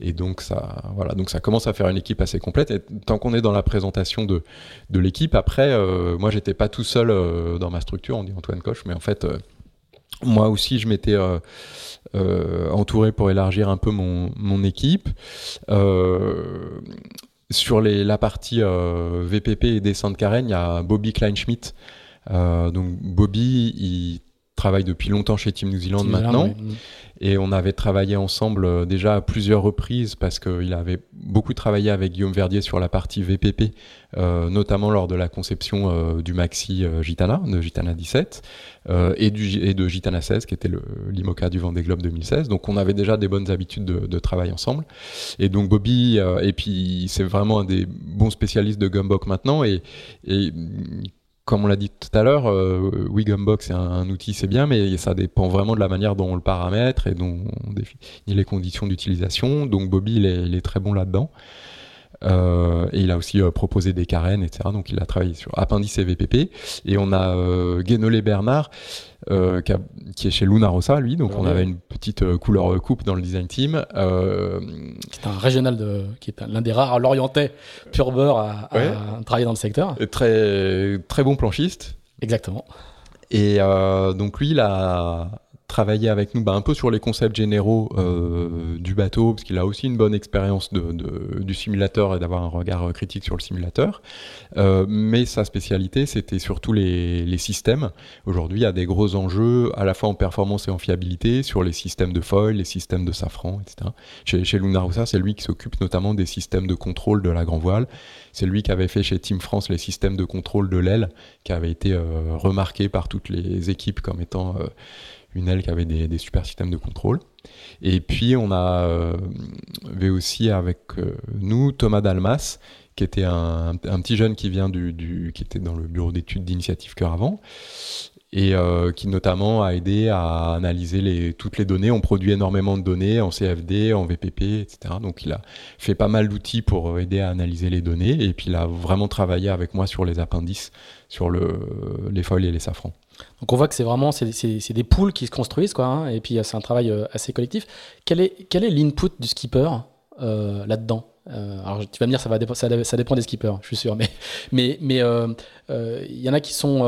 Et donc ça, voilà, donc ça commence à faire une équipe assez complète. Et tant qu'on est dans la présentation de, de l'équipe, après, euh, moi j'étais pas tout seul euh, dans ma structure, on dit Antoine Coche, mais en fait, moi aussi je m'étais euh, entouré pour élargir un peu mon, mon équipe. Euh, sur les, la partie euh, VPP et dessin de carène, il y a Bobby Kleinschmidt donc Bobby, il travaille depuis longtemps chez Team New Zealand maintenant. Et on avait travaillé ensemble euh, déjà à plusieurs reprises parce qu'il avait beaucoup travaillé avec Guillaume Verdier sur la partie VPP, euh, notamment lors de la conception euh, du Maxi Gitana, de Gitana 17, et, du, et de Gitana 16, qui était l'IMOCA du Vendée Globe 2016. Donc on avait déjà des bonnes habitudes de, travail ensemble. Et donc Bobby, et puis c'est vraiment un des bons spécialistes de Gumbok maintenant. Et, et comme on l'a dit tout à l'heure, euh, Wigumbox est un, outil, c'est bien, mais ça dépend vraiment de la manière dont on le paramètre et dont on définit les conditions d'utilisation. Donc Bobby, il est, très bon là-dedans. Euh, et il a aussi euh, proposé des carènes, etc. Donc il a travaillé sur Appendice et VPP. Et on a euh, Guénolé Bernard, euh, qui, est chez Luna Rossa, lui. Donc on avait une petite couleur coupe dans le design team. C'est un régional de, qui est l'un des rares Lorientais pur beurre à, travailler dans le secteur. très très bon planchiste. Exactement. Et donc lui, il a travailler avec nous bah, un peu sur les concepts généraux euh, du bateau, parce qu'il a aussi une bonne expérience du simulateur et d'avoir un regard critique sur le simulateur. Euh, mais sa spécialité, c'était surtout les, systèmes. Aujourd'hui, il y a des gros enjeux, à la fois en performance et en fiabilité, sur les systèmes de foil, les systèmes de safran, etc. Chez, chez c'est lui qui s'occupe notamment des systèmes de contrôle de la grand voile. C'est lui qui avait fait chez Team France les systèmes de contrôle de l'aile, qui avait été euh, remarqué par toutes les équipes comme étant une aile qui avait des, super systèmes de contrôle. Et puis on a euh, avait aussi avec euh, nous Thomas Dalmas, qui était un, petit jeune qui vient du, qui était dans le bureau d'études d'initiative Cœur avant et euh, qui notamment a aidé à analyser toutes les données. On produit énormément de données en CFD, en VPP, etc. Donc il a fait pas mal d'outils pour aider à analyser les données et puis il a vraiment travaillé avec moi sur les appendices, sur le, les feuilles et les safrans. Donc on voit que c'est vraiment c'est des poules qui se construisent quoi, hein, et puis c'est un travail euh, assez collectif. Quel est, quel est l'input du skipper euh, là-dedans? Euh, alors tu vas me dire ça va ça, dépend des skippers, je suis sûr, mais mais mais il y en a qui sont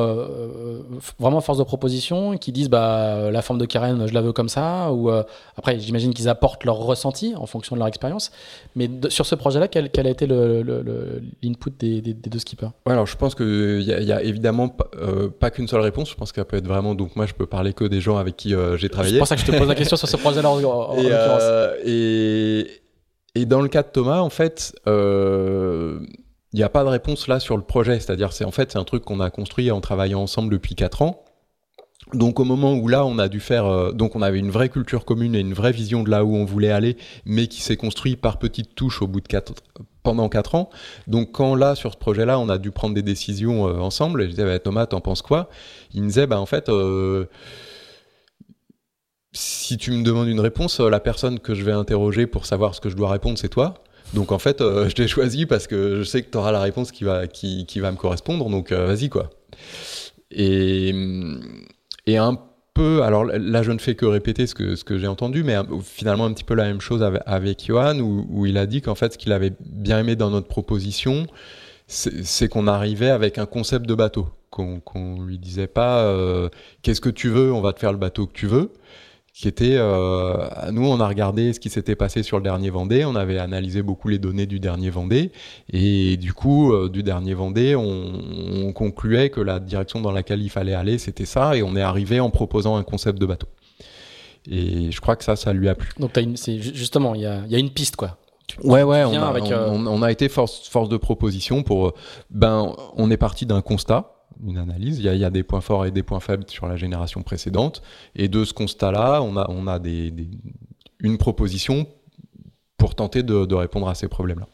vraiment force de proposition, qui disent bah la forme de Karen je la veux comme ça, ou après j'imagine qu'ils apportent leur ressenti en fonction de leur expérience. Mais sur ce projet-là, quel, quel, a été l'input des, des, deux skippers? Ouais, alors je pense qu'il y, y, a évidemment pas qu'une seule réponse. Je pense qu'elle peut être vraiment donc moi je peux parler que des gens avec qui j'ai travaillé. C'est pour ça que je te pose la question sur ce projet-là en, en, et, et et dans le cas de Thomas, en fait, euh, il n'y a pas de réponse là sur le projet. C'est-à-dire, c'est en fait, c'est un truc qu'on a construit en travaillant ensemble depuis 4 ans. Donc au moment où là on a dû faire, euh, donc on avait une vraie culture commune et une vraie vision de là où on voulait aller, mais qui s'est construit par petites touches au bout de quatre, pendant quatre ans. Donc quand là sur ce projet-là on a dû prendre des décisions euh, ensemble, et je disais bah, Thomas t'en penses quoi? Il me disait bah en fait si tu me demandes une réponse, euh, la personne que je vais interroger pour savoir ce que je dois répondre, c'est toi. Donc en fait, euh, je t'ai choisi parce que je sais que tu auras la réponse qui va, me correspondre, donc euh, vas-y quoi. Et, et un peu, alors là je ne fais que répéter ce que, j'ai entendu, mais finalement un petit peu la même chose avec, Johan, où, il a dit qu'en fait ce qu'il avait bien aimé dans notre proposition, c'est qu'on arrivait avec un concept de bateau, qu'on qu lui disait pas qu'est-ce que tu veux, on va te faire le bateau que tu veux qui était, euh, nous on a regardé ce qui s'était passé sur le dernier Vendée, on avait analysé beaucoup les données du dernier Vendée, et du coup euh, du dernier Vendée, on, concluait que la direction dans laquelle il fallait aller c'était ça, et on est arrivé en proposant un concept de bateau. Et je crois que ça, ça lui a plu. Donc une, justement, il y a, y a, une piste quoi. Ouais, ouais, on a, avec, euh, on, on a, été force, force de proposition pour. Ben, on est parti d'un constat une analyse. Il y, a, des points forts et des points faibles sur la génération précédente. Et de ce constat-là, on a, on a des, une proposition pour tenter de, répondre à ces problèmes-là.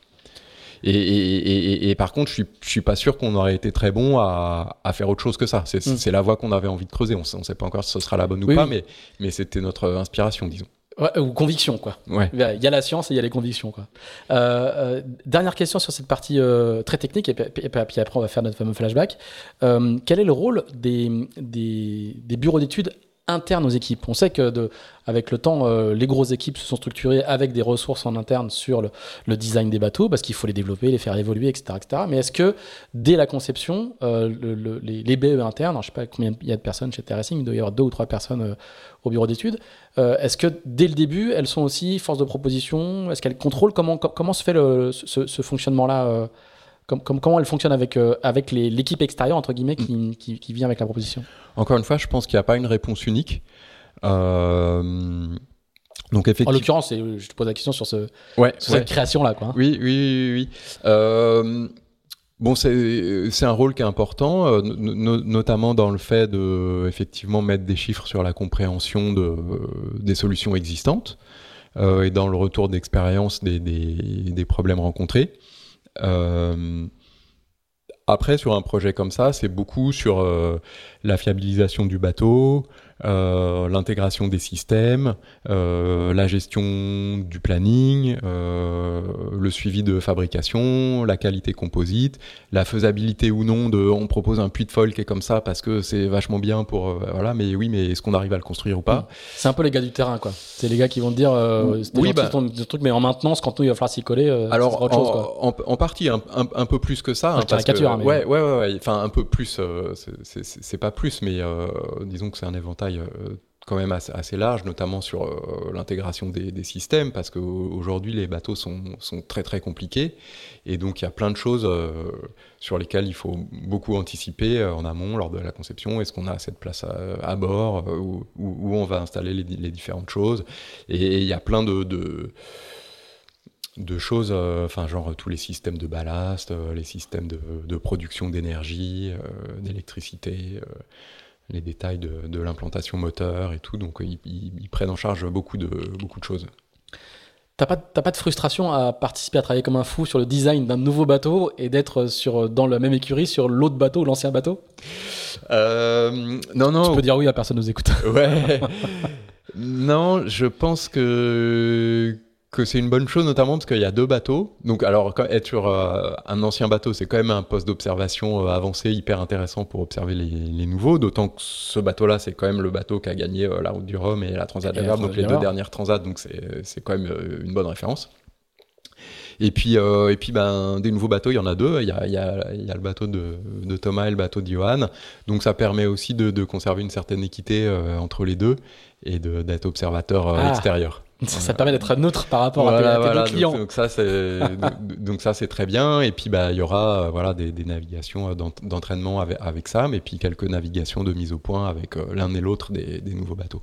Et, par contre, je suis, je suis pas sûr qu'on aurait été très bon à, faire autre chose que ça. C'est mm. la voie qu'on avait envie de creuser. On ne sait pas encore si ce sera la bonne ou pas, mais, mais c'était notre inspiration, disons ou conviction, quoi. Il y a la science et il y a les convictions, quoi. Euh, euh, dernière question sur cette partie euh, très technique, et puis, après on va faire notre fameux flashback. quel est le rôle des, des, des bureaux d'études interne aux équipes. On sait que avec le temps, euh, les grosses équipes se sont structurées avec des ressources en interne sur le, design des bateaux, parce qu'il faut les développer, les faire évoluer, etc. Mais est-ce que dès la conception, euh, le, les, BE internes, je ne sais pas combien il y a de personnes chez Terracing, il doit y avoir deux ou trois personnes euh, au bureau d'études, est-ce que dès le début, elles sont aussi force de proposition? Est-ce qu'elles contrôlent? Comment, se fait ce, fonctionnement-là comment elle fonctionne avec, l'équipe extérieure, entre guillemets, qui, vient avec la proposition? Encore une fois, je pense qu'il n'y a pas une réponse unique. Donc effectivement. En l'occurrence, je te pose la question sur, ce, cette création-là. Quoi. Oui, oui, oui. oui. Bon, c'est un rôle qui est important, euh, notamment dans le fait de effectivement mettre des chiffres sur la compréhension de, des solutions existantes euh, et dans le retour d'expérience des, des, problèmes rencontrés. Euh, après, sur un projet comme ça, c'est beaucoup sur la fiabilisation du bateau, euh, l'intégration des systèmes, euh, la gestion du planning, euh, le suivi de fabrication, la qualité composite, la faisabilité ou non de on propose un puits de folle qui est comme ça parce que c'est vachement bien pour voilà mais oui mais est-ce qu'on arrive à le construire ou pas? C'est un peu les gars du terrain quoi. C'est les gars qui vont te dire oui bah, truc mais en maintenance quand nous il va falloir s'y coller alors autre en, chose, quoi. En, partie un, un, peu plus que ça. Hein, caricature, mais... ouais, ouais ouais enfin un peu plus c'est pas plus mais disons que c'est un éventail euh, quand même assez, large, notamment sur euh, l'intégration des, systèmes, parce qu'aujourd'hui les bateaux sont, très très compliqués, et donc il y a plein de choses euh, sur lesquelles il faut beaucoup anticiper en amont lors de la conception. Est-ce qu'on a cette place à, bord, où, on va installer les, différentes choses, et il y a plein de, de choses, enfin genre tous les systèmes de ballast, les systèmes de, de production d'énergie, d'électricité, les détails de, l'implantation moteur et tout. Donc ils, prennent en charge beaucoup de, beaucoup de choses. T'as pas, pas de frustration à participer à travailler comme un fou sur le design d'un nouveau bateau et d'être sur dans la même écurie sur l'autre bateau, l'ancien bateau? Euh, Non, non. Tu peux dire oui à personne nous écoute. Ouais. non, je pense que que c'est une bonne chose, notamment parce qu'il y a deux bateaux. Donc, alors, être sur euh, un ancien bateau, c'est quand même un poste d'observation euh, avancé, hyper intéressant pour observer les, nouveaux. D'autant que ce bateau-là, c'est quand même le bateau qui a gagné euh, la route du Rhum et la Transat de donc les deux dernières Transat, donc c'est quand même une bonne référence. Et puis, et puis ben, des nouveaux bateaux, il y en a deux. Il y a, il y a, il y a le bateau de, de, Thomas et le bateau de Johan. Donc, ça permet aussi de, de conserver une certaine équité entre les deux et d'être observateur ah. extérieur. Ça, permet d'être neutre par rapport à tes, clients. Donc, ça, c'est donc, ça c'est très bien. Et puis bah il y aura euh, voilà des, navigations euh, d'entraînement avec, avec Sam et puis quelques navigations de mise au point avec euh, l'un et l'autre des, nouveaux bateaux.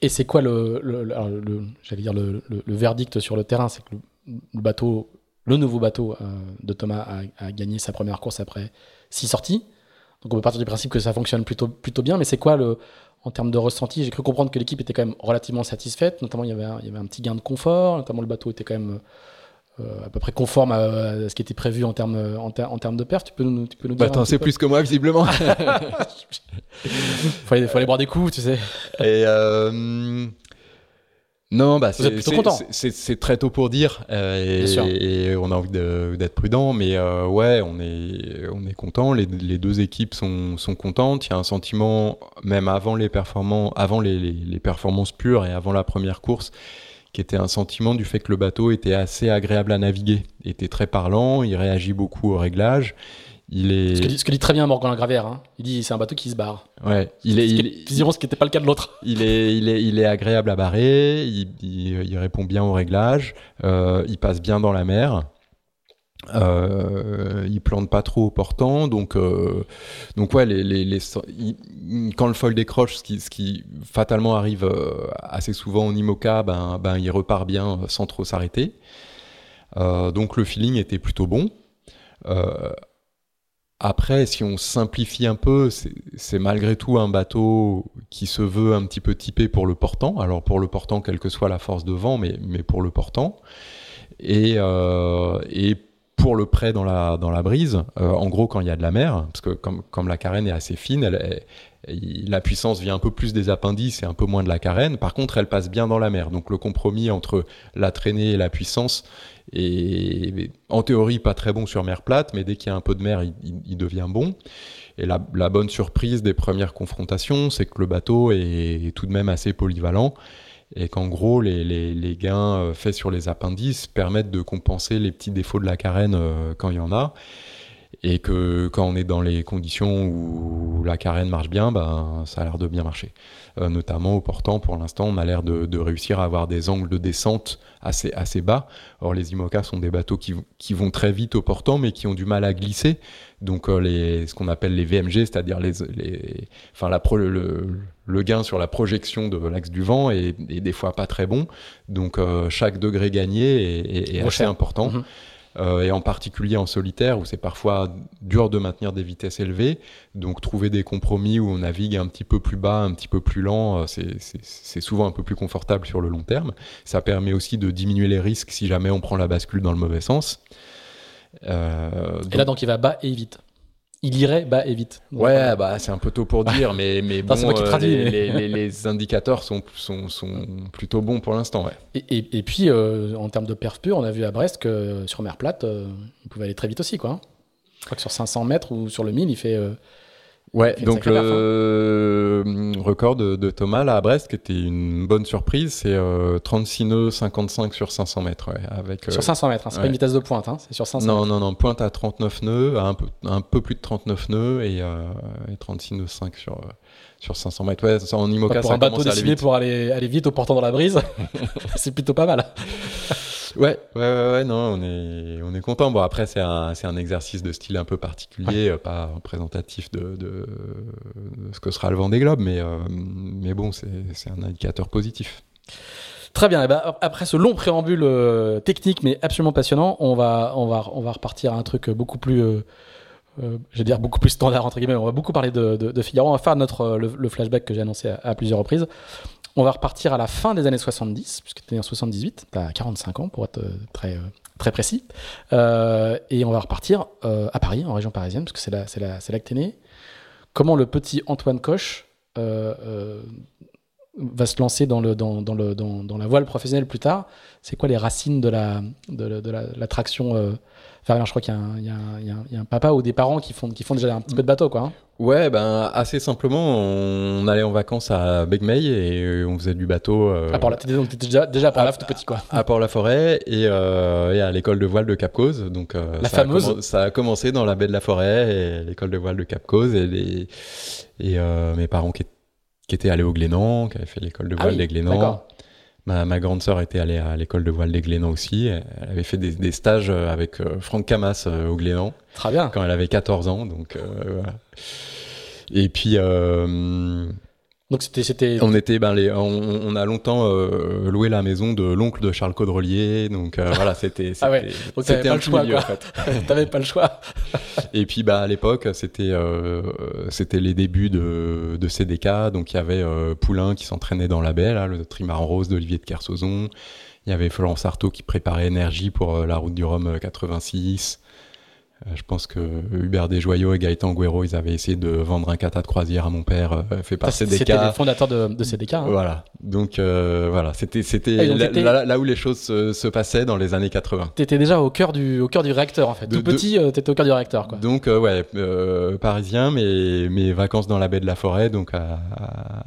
Et c'est quoi le, le, j'allais dire le, verdict sur le terrain, c'est que le, bateau, le nouveau bateau de Thomas a, a, gagné sa première course après six sorties. Donc on peut partir du principe que ça fonctionne plutôt plutôt bien. Mais c'est quoi le en termes de ressenti, j'ai cru comprendre que l'équipe était quand même relativement satisfaite. Notamment, il y avait un, il y avait un petit gain de confort. Notamment, le bateau était quand même euh, à peu près conforme à, ce qui était prévu en termes, en, termes de perf. Tu peux nous, tu peux nous bah, dire. c'est plus que moi, visiblement. Il fallait, fallait boire des coups, tu sais. Et euh, non, bah c'est très tôt pour dire euh, et, on a envie d'être prudent, mais euh, ouais, on est on est content. Les, les, deux équipes sont, sont contentes. Il y a un sentiment même avant les performances, avant les, les, performances pures et avant la première course, qui était un sentiment du fait que le bateau était assez agréable à naviguer, était très parlant, il réagit beaucoup au réglage est... Ce, que dit, très bien Morgan Gravère, hein. il dit c'est un bateau qui se barre. Ouais, il est, ce qui n'était pas le cas de l'autre. Il est, il, est, il est agréable à barrer, il, il, répond bien au réglage, euh, il passe bien dans la mer. Euh, il plante pas trop au portant, donc euh, donc ouais, les, les, les, quand le foil décroche, ce qui, ce qui fatalement arrive euh, assez souvent en IMOCA, ben, ben il repart bien sans trop s'arrêter. donc le feeling était plutôt bon. Après, si on simplifie un peu, c'est malgré tout un bateau qui se veut un petit peu typé pour le portant. Alors pour le portant, quelle que soit la force de vent, mais, pour le portant. Et, euh, et pour le prêt dans la, brise, euh, en gros quand il y a de la mer, parce que comme, la carène est assez fine, elle, la puissance vient un peu plus des appendices et un peu moins de la carène. Par contre, elle passe bien dans la mer. Donc le compromis entre la traînée et la puissance est en théorie pas très bon sur mer plate, mais dès qu'il y a un peu de mer, il, devient bon. Et la, bonne surprise des premières confrontations, c'est que le bateau est, tout de même assez polyvalent et qu'en gros, les, gains euh, faits sur les appendices permettent de compenser les petits défauts de la carène euh, quand il y en a. et que quand on est dans les conditions où la carène marche bien, ben, ça a l'air de bien marcher. Euh, notamment au portant, pour l'instant, on a l'air de, réussir à avoir des angles de descente assez, assez bas. Or, les IMOCA sont des bateaux qui, qui, vont très vite au portant, mais qui ont du mal à glisser. Donc, euh, les, ce qu'on appelle les VMG, c'est-à-dire les, les, enfin, la le, le, gain sur la projection de l'axe du vent est, des fois pas très bon. Donc, euh, chaque degré gagné est, assez important. Mhm. Euh, et en particulier en solitaire où c'est parfois dur de maintenir des vitesses élevées. Donc trouver des compromis où on navigue un petit peu plus bas, un petit peu plus lent, euh, c'est souvent un peu plus confortable sur le long terme. Ça permet aussi de diminuer les risques si jamais on prend la bascule dans le mauvais sens. Euh, et là donc il va bas et vite il irait bas et vite. ouais, bah c'est un peu tôt pour dire, mais mais bon, euh, les, indicateurs sont, sont, sont plutôt bons pour l'instant, ouais. Et, et, puis euh, en termes de perf pur, on a vu à Brest que sur mer plate, euh, il pouvait aller très vite aussi, quoi. Hein. Je crois que sur 500 mètres ou sur le 1000, il fait Ouais, donc le hein. record de, Thomas là à Brest, qui était une bonne surprise, c'est 36 nœuds 55 sur 500 mètres. Ouais, avec, sur 500 mètres, hein, c'est pas une vitesse de pointe, hein, c'est sur 500 Non, non, non, pointe à 39 nœuds, un peu, un peu plus de 39 nœuds et, euh, et 36 nœuds 5 sur, sur 500 mètres. Ouais, ça, en IMOCA, pour un bateau dessiné pour aller, aller vite au portant dans la brise, c'est plutôt pas mal. Ouais, ouais, ouais, non, on est, on est content. Bon, après, c'est un, c'est un exercice de style un peu particulier, euh, pas représentatif de, de, ce que sera le vent des globes, mais, euh, mais bon, c'est, c'est un indicateur positif. Très bien. Et ben, après ce long préambule euh, technique, mais absolument passionnant, on va, on va, on va repartir à un truc beaucoup plus, euh, je vais dire beaucoup plus standard entre guillemets. On va beaucoup parler de, de, de Figaro. On va faire notre le, flashback que j'ai annoncé à, à, plusieurs reprises. On va repartir à la fin des années 70, puisque tu es en 78, tu as 45 ans pour être euh, très, euh, très précis. Euh, et on va repartir à Paris, en région parisienne, parce que c'est là, c'est là, c'est là que tu né. Comment le petit Antoine Coche va se lancer dans, le, dans, dans, le, dans, dans, la voile professionnelle plus tard? C'est quoi les racines de la, de, la, traction je crois qu'il y, y, y, a un papa ou des parents qui font, qui font déjà un petit peu de bateau, quoi. Hein. Ouais, ben assez simplement, on allait en vacances à Begmey et euh, on faisait du bateau. Euh, à Port-la, donc t'étais déjà, déjà à Port-la tout petit, quoi. À Port-la-Forêt et, euh, et, à l'école de voile de Cap Cause. Donc, la ça fameuse. A ça a commencé dans la baie de la Forêt et l'école de voile de Cap Cause et, les, et mes parents qui, qui, étaient allés au Glénan, qui avaient fait l'école de ah voile des Glénans. Ma, grande sœur était allée à l'école de voile des Glénans aussi. Elle avait fait des, stages euh, avec euh, Franck Camas euh, au Glénan. Très bien. Quand elle avait 14 ans. Donc, voilà. Et puis, donc c'était, c'était. On était, ben les, on, a longtemps euh, loué la maison de l'oncle de Charles Caudrelier, donc euh, voilà, c'était. ah ouais. Donc c'était un choix, milieu, en fait. t'avais pas le choix. Et puis bah à l'époque, c'était, euh, c'était les débuts de, de CDK, donc il y avait Poulain qui s'entraînait dans la baie, là, le trimaran rose d'Olivier de Kersauzon. Il y avait Florence Artaud qui préparait énergie pour la route du Rhum 86. Euh, je pense que Hubert Desjoyaux et Gaëtan Guéraud, ils avaient essayé de vendre un kata de croisière à mon père, euh, fait par CDK. C'était les fondateurs de, de CDK. Hein. Voilà. Donc euh, voilà, c'était c'était ah, là, où les choses se, passaient dans les années 80. T'étais déjà au cœur du au cœur du réacteur en fait. Tout petit, t'étais au cœur du réacteur quoi. Donc ouais, parisien, mais mes vacances dans la baie de la Forêt, donc à,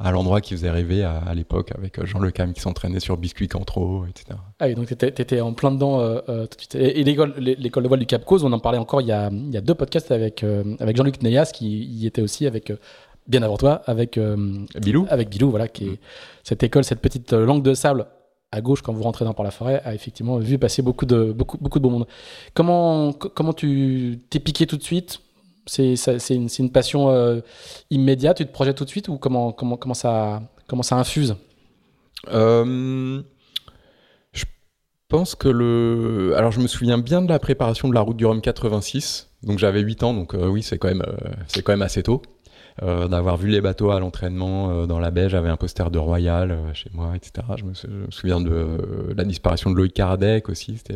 à, l'endroit qui faisait rêver à, l'époque avec Jean Le Cam qui s'entraînait sur biscuit Cantreau, etc. Ah oui, donc t'étais étais en plein dedans tout de suite. Et, l'école l'école de voile du Cap Cause, on en parlait encore il y a, il y a deux podcasts avec, euh, avec Jean-Luc Neyas qui y était aussi avec euh, bien avant toi avec euh, Bilou. avec Bilou voilà qui est mm. cette école cette petite langue de sable à gauche quand vous rentrez dans par la forêt a effectivement vu passer beaucoup de beaucoup beaucoup de bon monde. Comment comment tu t'es piqué tout de suite? C'est c'est une, une, passion immédiate tu te projettes tout de suite ou comment comment comment ça comment ça infuse? Pense que le. Alors, je me souviens bien de la préparation de la route du Rhum 86. Donc, j'avais 8 ans, donc euh, oui, c'est quand, même, euh, c'est quand même assez tôt. Euh, d'avoir vu les bateaux à l'entraînement dans la baie, j'avais un poster de Royal chez moi, etc. Je me, souviens de la disparition de Loïc Karadec aussi, c'était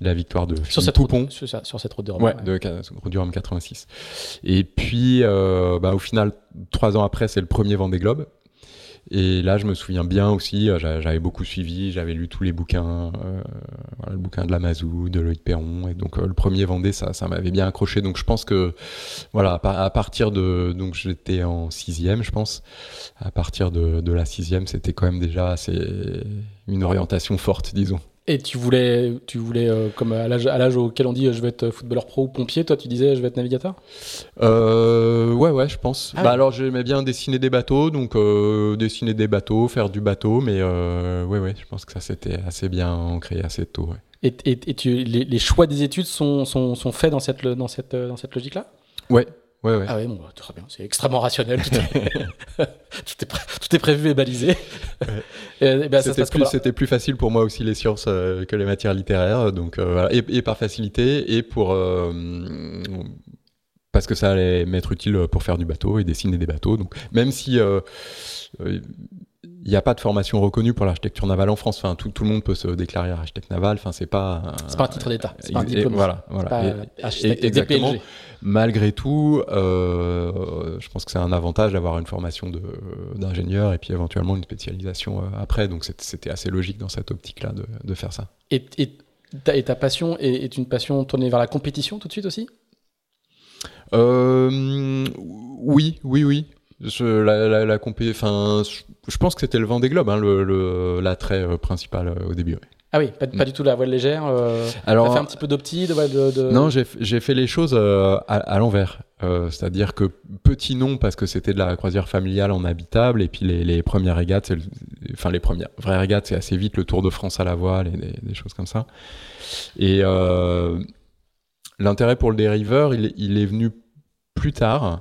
la, victoire de sur cette, route, sur, sur, cette route du Rhum. Ouais, de route du Rhum 86. Et puis, bah, au final, trois ans après, c'est le premier Vendée Globe. Et là, je me souviens bien aussi, euh, j'avais beaucoup suivi, j'avais lu tous les bouquins, euh, le bouquin de Lamazou, de Loïc Perron, et donc euh, le premier Vendée, ça, m'avait bien accroché. Donc je pense que, voilà, à, partir de, donc j'étais en sixième, je pense, à partir de, de la sixième, c'était quand même déjà assez une orientation forte, disons. Et tu voulais, tu voulais euh, comme à l'âge, auquel on dit euh, je vais être footballeur pro ou pompier, toi tu disais je vais être navigateur? Euh, Ouais, ouais, je pense. Ah bah ouais. alors j'aimais bien dessiner des bateaux, donc euh, dessiner des bateaux, faire du bateau, mais ouais, ouais, je pense que ça c'était assez bien ancré assez tôt. Ouais. Et, et, et tu, les, les choix des études sont, sont, sont faits dans cette, dans cette, dans cette logique-là? Ouais, ouais, ouais. Ah oui, bon, bah, très bien, c'est extrêmement rationnel, tout est, tout est, pré- tout est prévu et balisé. Et ben, C'était plus, plus facile pour moi aussi les sciences euh, que les matières littéraires, donc euh, voilà. et, et par facilité et pour euh, parce que ça allait m'être utile pour faire du bateau et dessiner des bateaux. Donc même si il n'y a pas de formation reconnue pour l'architecture navale en France, enfin tout, tout le monde peut se déclarer architecte naval. Enfin c'est pas un- C'est pas un titre d'État, c'est pas un et- diplôme. voilà, C'est voilà. pas Et- euh, architecte et- exactement. DPLG. malgré tout, euh, je pense que c'est un avantage d'avoir une formation de- d'ingénieur et puis éventuellement une spécialisation euh, après. Donc c'était assez logique dans cette optique-là de, de faire ça. Et, et ta, et ta passion est, est une passion tournée vers la compétition tout de suite aussi? Euh, oui, oui, oui. Je, la, la, la compé- enfin, je, je pense que c'était le vent des globes, hein, le, le- l'attrait euh, principal euh, au début. ouais. Ah oui, pas, pas du tout la voile légère. Euh, Alors, fait un petit peu d'opti, de, voile de, de- Non, j'ai fait les choses euh, à, à l'envers. Euh, C'est-à-dire que petit nom parce que c'était de la croisière familiale en habitable et puis les, les premières régates, le- enfin les premières vraies régates, c'est assez vite le Tour de France à la voile et des, des choses comme ça. Et l'intérêt pour le dériveur, il est venu plus tard.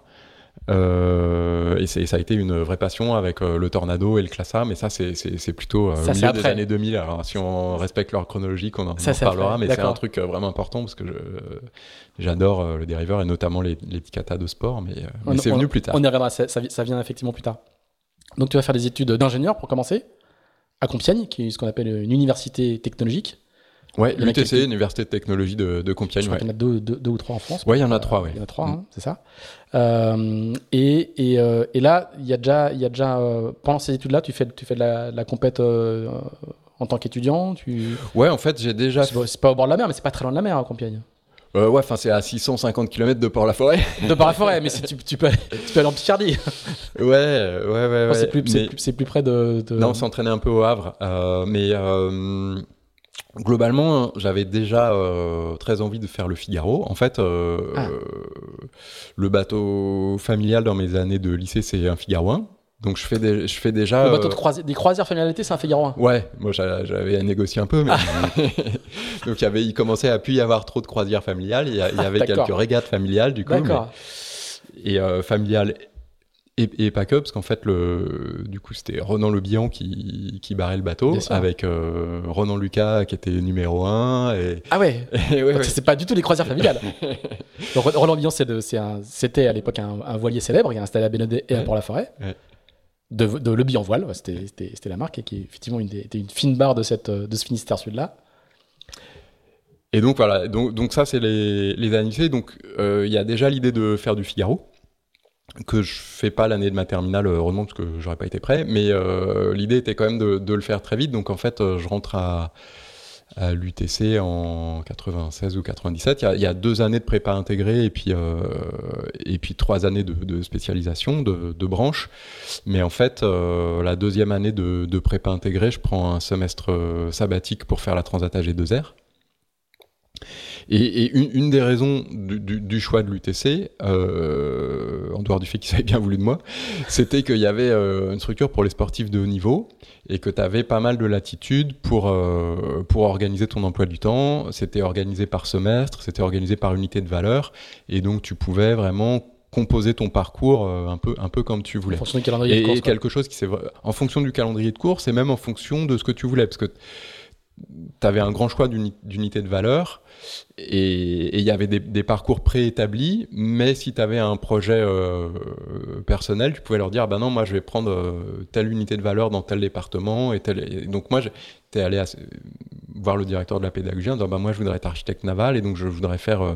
Euh, et, ça a été une vraie passion avec euh, le Tornado et le Classa, mais ça c'est- plutôt euh, Ça, au c'est milieu des années 2000. Alors si on respecte leur chronologique, on en, Ça, on en parlera, mais c'est un truc vraiment important parce que j'adore le dériveur et notamment les, les de sport, mais, mais c'est on- venu plus tard. On y reviendra, ça, ça vi- ça vient effectivement plus tard. Donc tu vas faire des études d'ingénieur pour commencer à Compiègne, qui est ce qu'on appelle une université technologique. A l'UTC, Université de technologie de, de Compiègne. Je crois Ouais. qu'il y en a deux, deux- deux ou trois en France. Ouais, il y en a trois, ouais. Il y en a trois, Mm. hein, c'est ça. Euh, et, et, euh, et là, il y a déjà, il y a déjà euh, pendant ces études-là, tu fais, tu fais de la, de la compète en tant qu'étudiant. Tu... Ouais, en fait, j'ai déjà. C'est pas- au bord de la mer, mais c'est pas très loin de la mer, à Compiègne. Euh, ouais, enfin, c'est à 650 km de Port-la-Forêt. De par la forêt, mais tu, tu, peux, aller- tu peux aller en Picardie. ouais, ouais, ouais, ouais. Enfin, c'est plus, mais- plus, près de. de- Non, on s'entraînait un peu au Havre, euh, mais euh, globalement, j'avais déjà euh, très envie de faire le Figaro. En fait, euh, Ah. euh, le bateau familial dans mes années de lycée, c'est un Figaro 1. Donc je fais, des, je fais déjà. le bateau euh, de des croisières familialité, c'est un Figaro 1. Ouais, moi j'a- j'avais négocié un peu, mais donc il y avait, il commençait à plus y avoir trop de croisières familiales. Il y, a- il y avait quelques régates familiales du coup, mais- D'accord. et familiales et, et pas que parce qu'en fait le, du coup c'était Ronan Le Bihan qui, qui barrait le bateau avec euh, Ronan Lucas qui était numéro 1 et, Ah ouais, ouais, ouais. C'est pas du tout les croisières familiales. Donc, Roland un- c'était à l'époque un, un voilier célèbre qui est installé à Bénodet et à. Port-la-Forêt. De, de Le Bihan Voile, c'était la marque et qui est effectivement une, était une fine barre de, cette, de ce Finistère Sud-là. Et donc voilà, donc, donc ça c'est les, les années. Donc euh, il y a déjà l'idée de faire du Figaro que je fais pas l'année de ma terminale heureusement parce que j'aurais pas été prêt, mais euh, l'idée était quand même de, le faire très vite. Donc en fait euh, je rentre à, l'UTC en 96 ou 97. Il y, a, deux années de prépa intégrée et puis euh, et puis trois années de, spécialisation de, de branche. Mais en fait euh, la deuxième année de, prépa intégrée, je prends un semestre euh, sabbatique pour faire la Transat AG2R. Et, et une, une des raisons du, du- du choix de l'UTC, euh, en dehors du fait qu'ils avaient bien voulu de moi, c'était qu'il y avait euh, une structure pour les sportifs de haut niveau et que tu avais pas mal de latitude pour, euh, pour organiser ton emploi du temps. C'était organisé par semestre, c'était organisé par unité de valeur et donc tu pouvais vraiment composer ton parcours euh, un, peu, un peu comme tu En voulais. fonction du calendrier Et, de course. et quoi. quelque chose qui s'est vra- en fonction du calendrier de course et même en fonction de ce que tu voulais parce que tu avais un grand choix d'uni- d'unités de valeur et il y avait des, parcours préétablis mais si tu avais un projet euh, personnel tu pouvais leur dire bah non moi je vais prendre euh, telle unité de valeur dans tel département et tel donc moi j'étais allé voir le directeur de la pédagogie en disant bah moi je voudrais être architecte naval et donc je voudrais faire euh,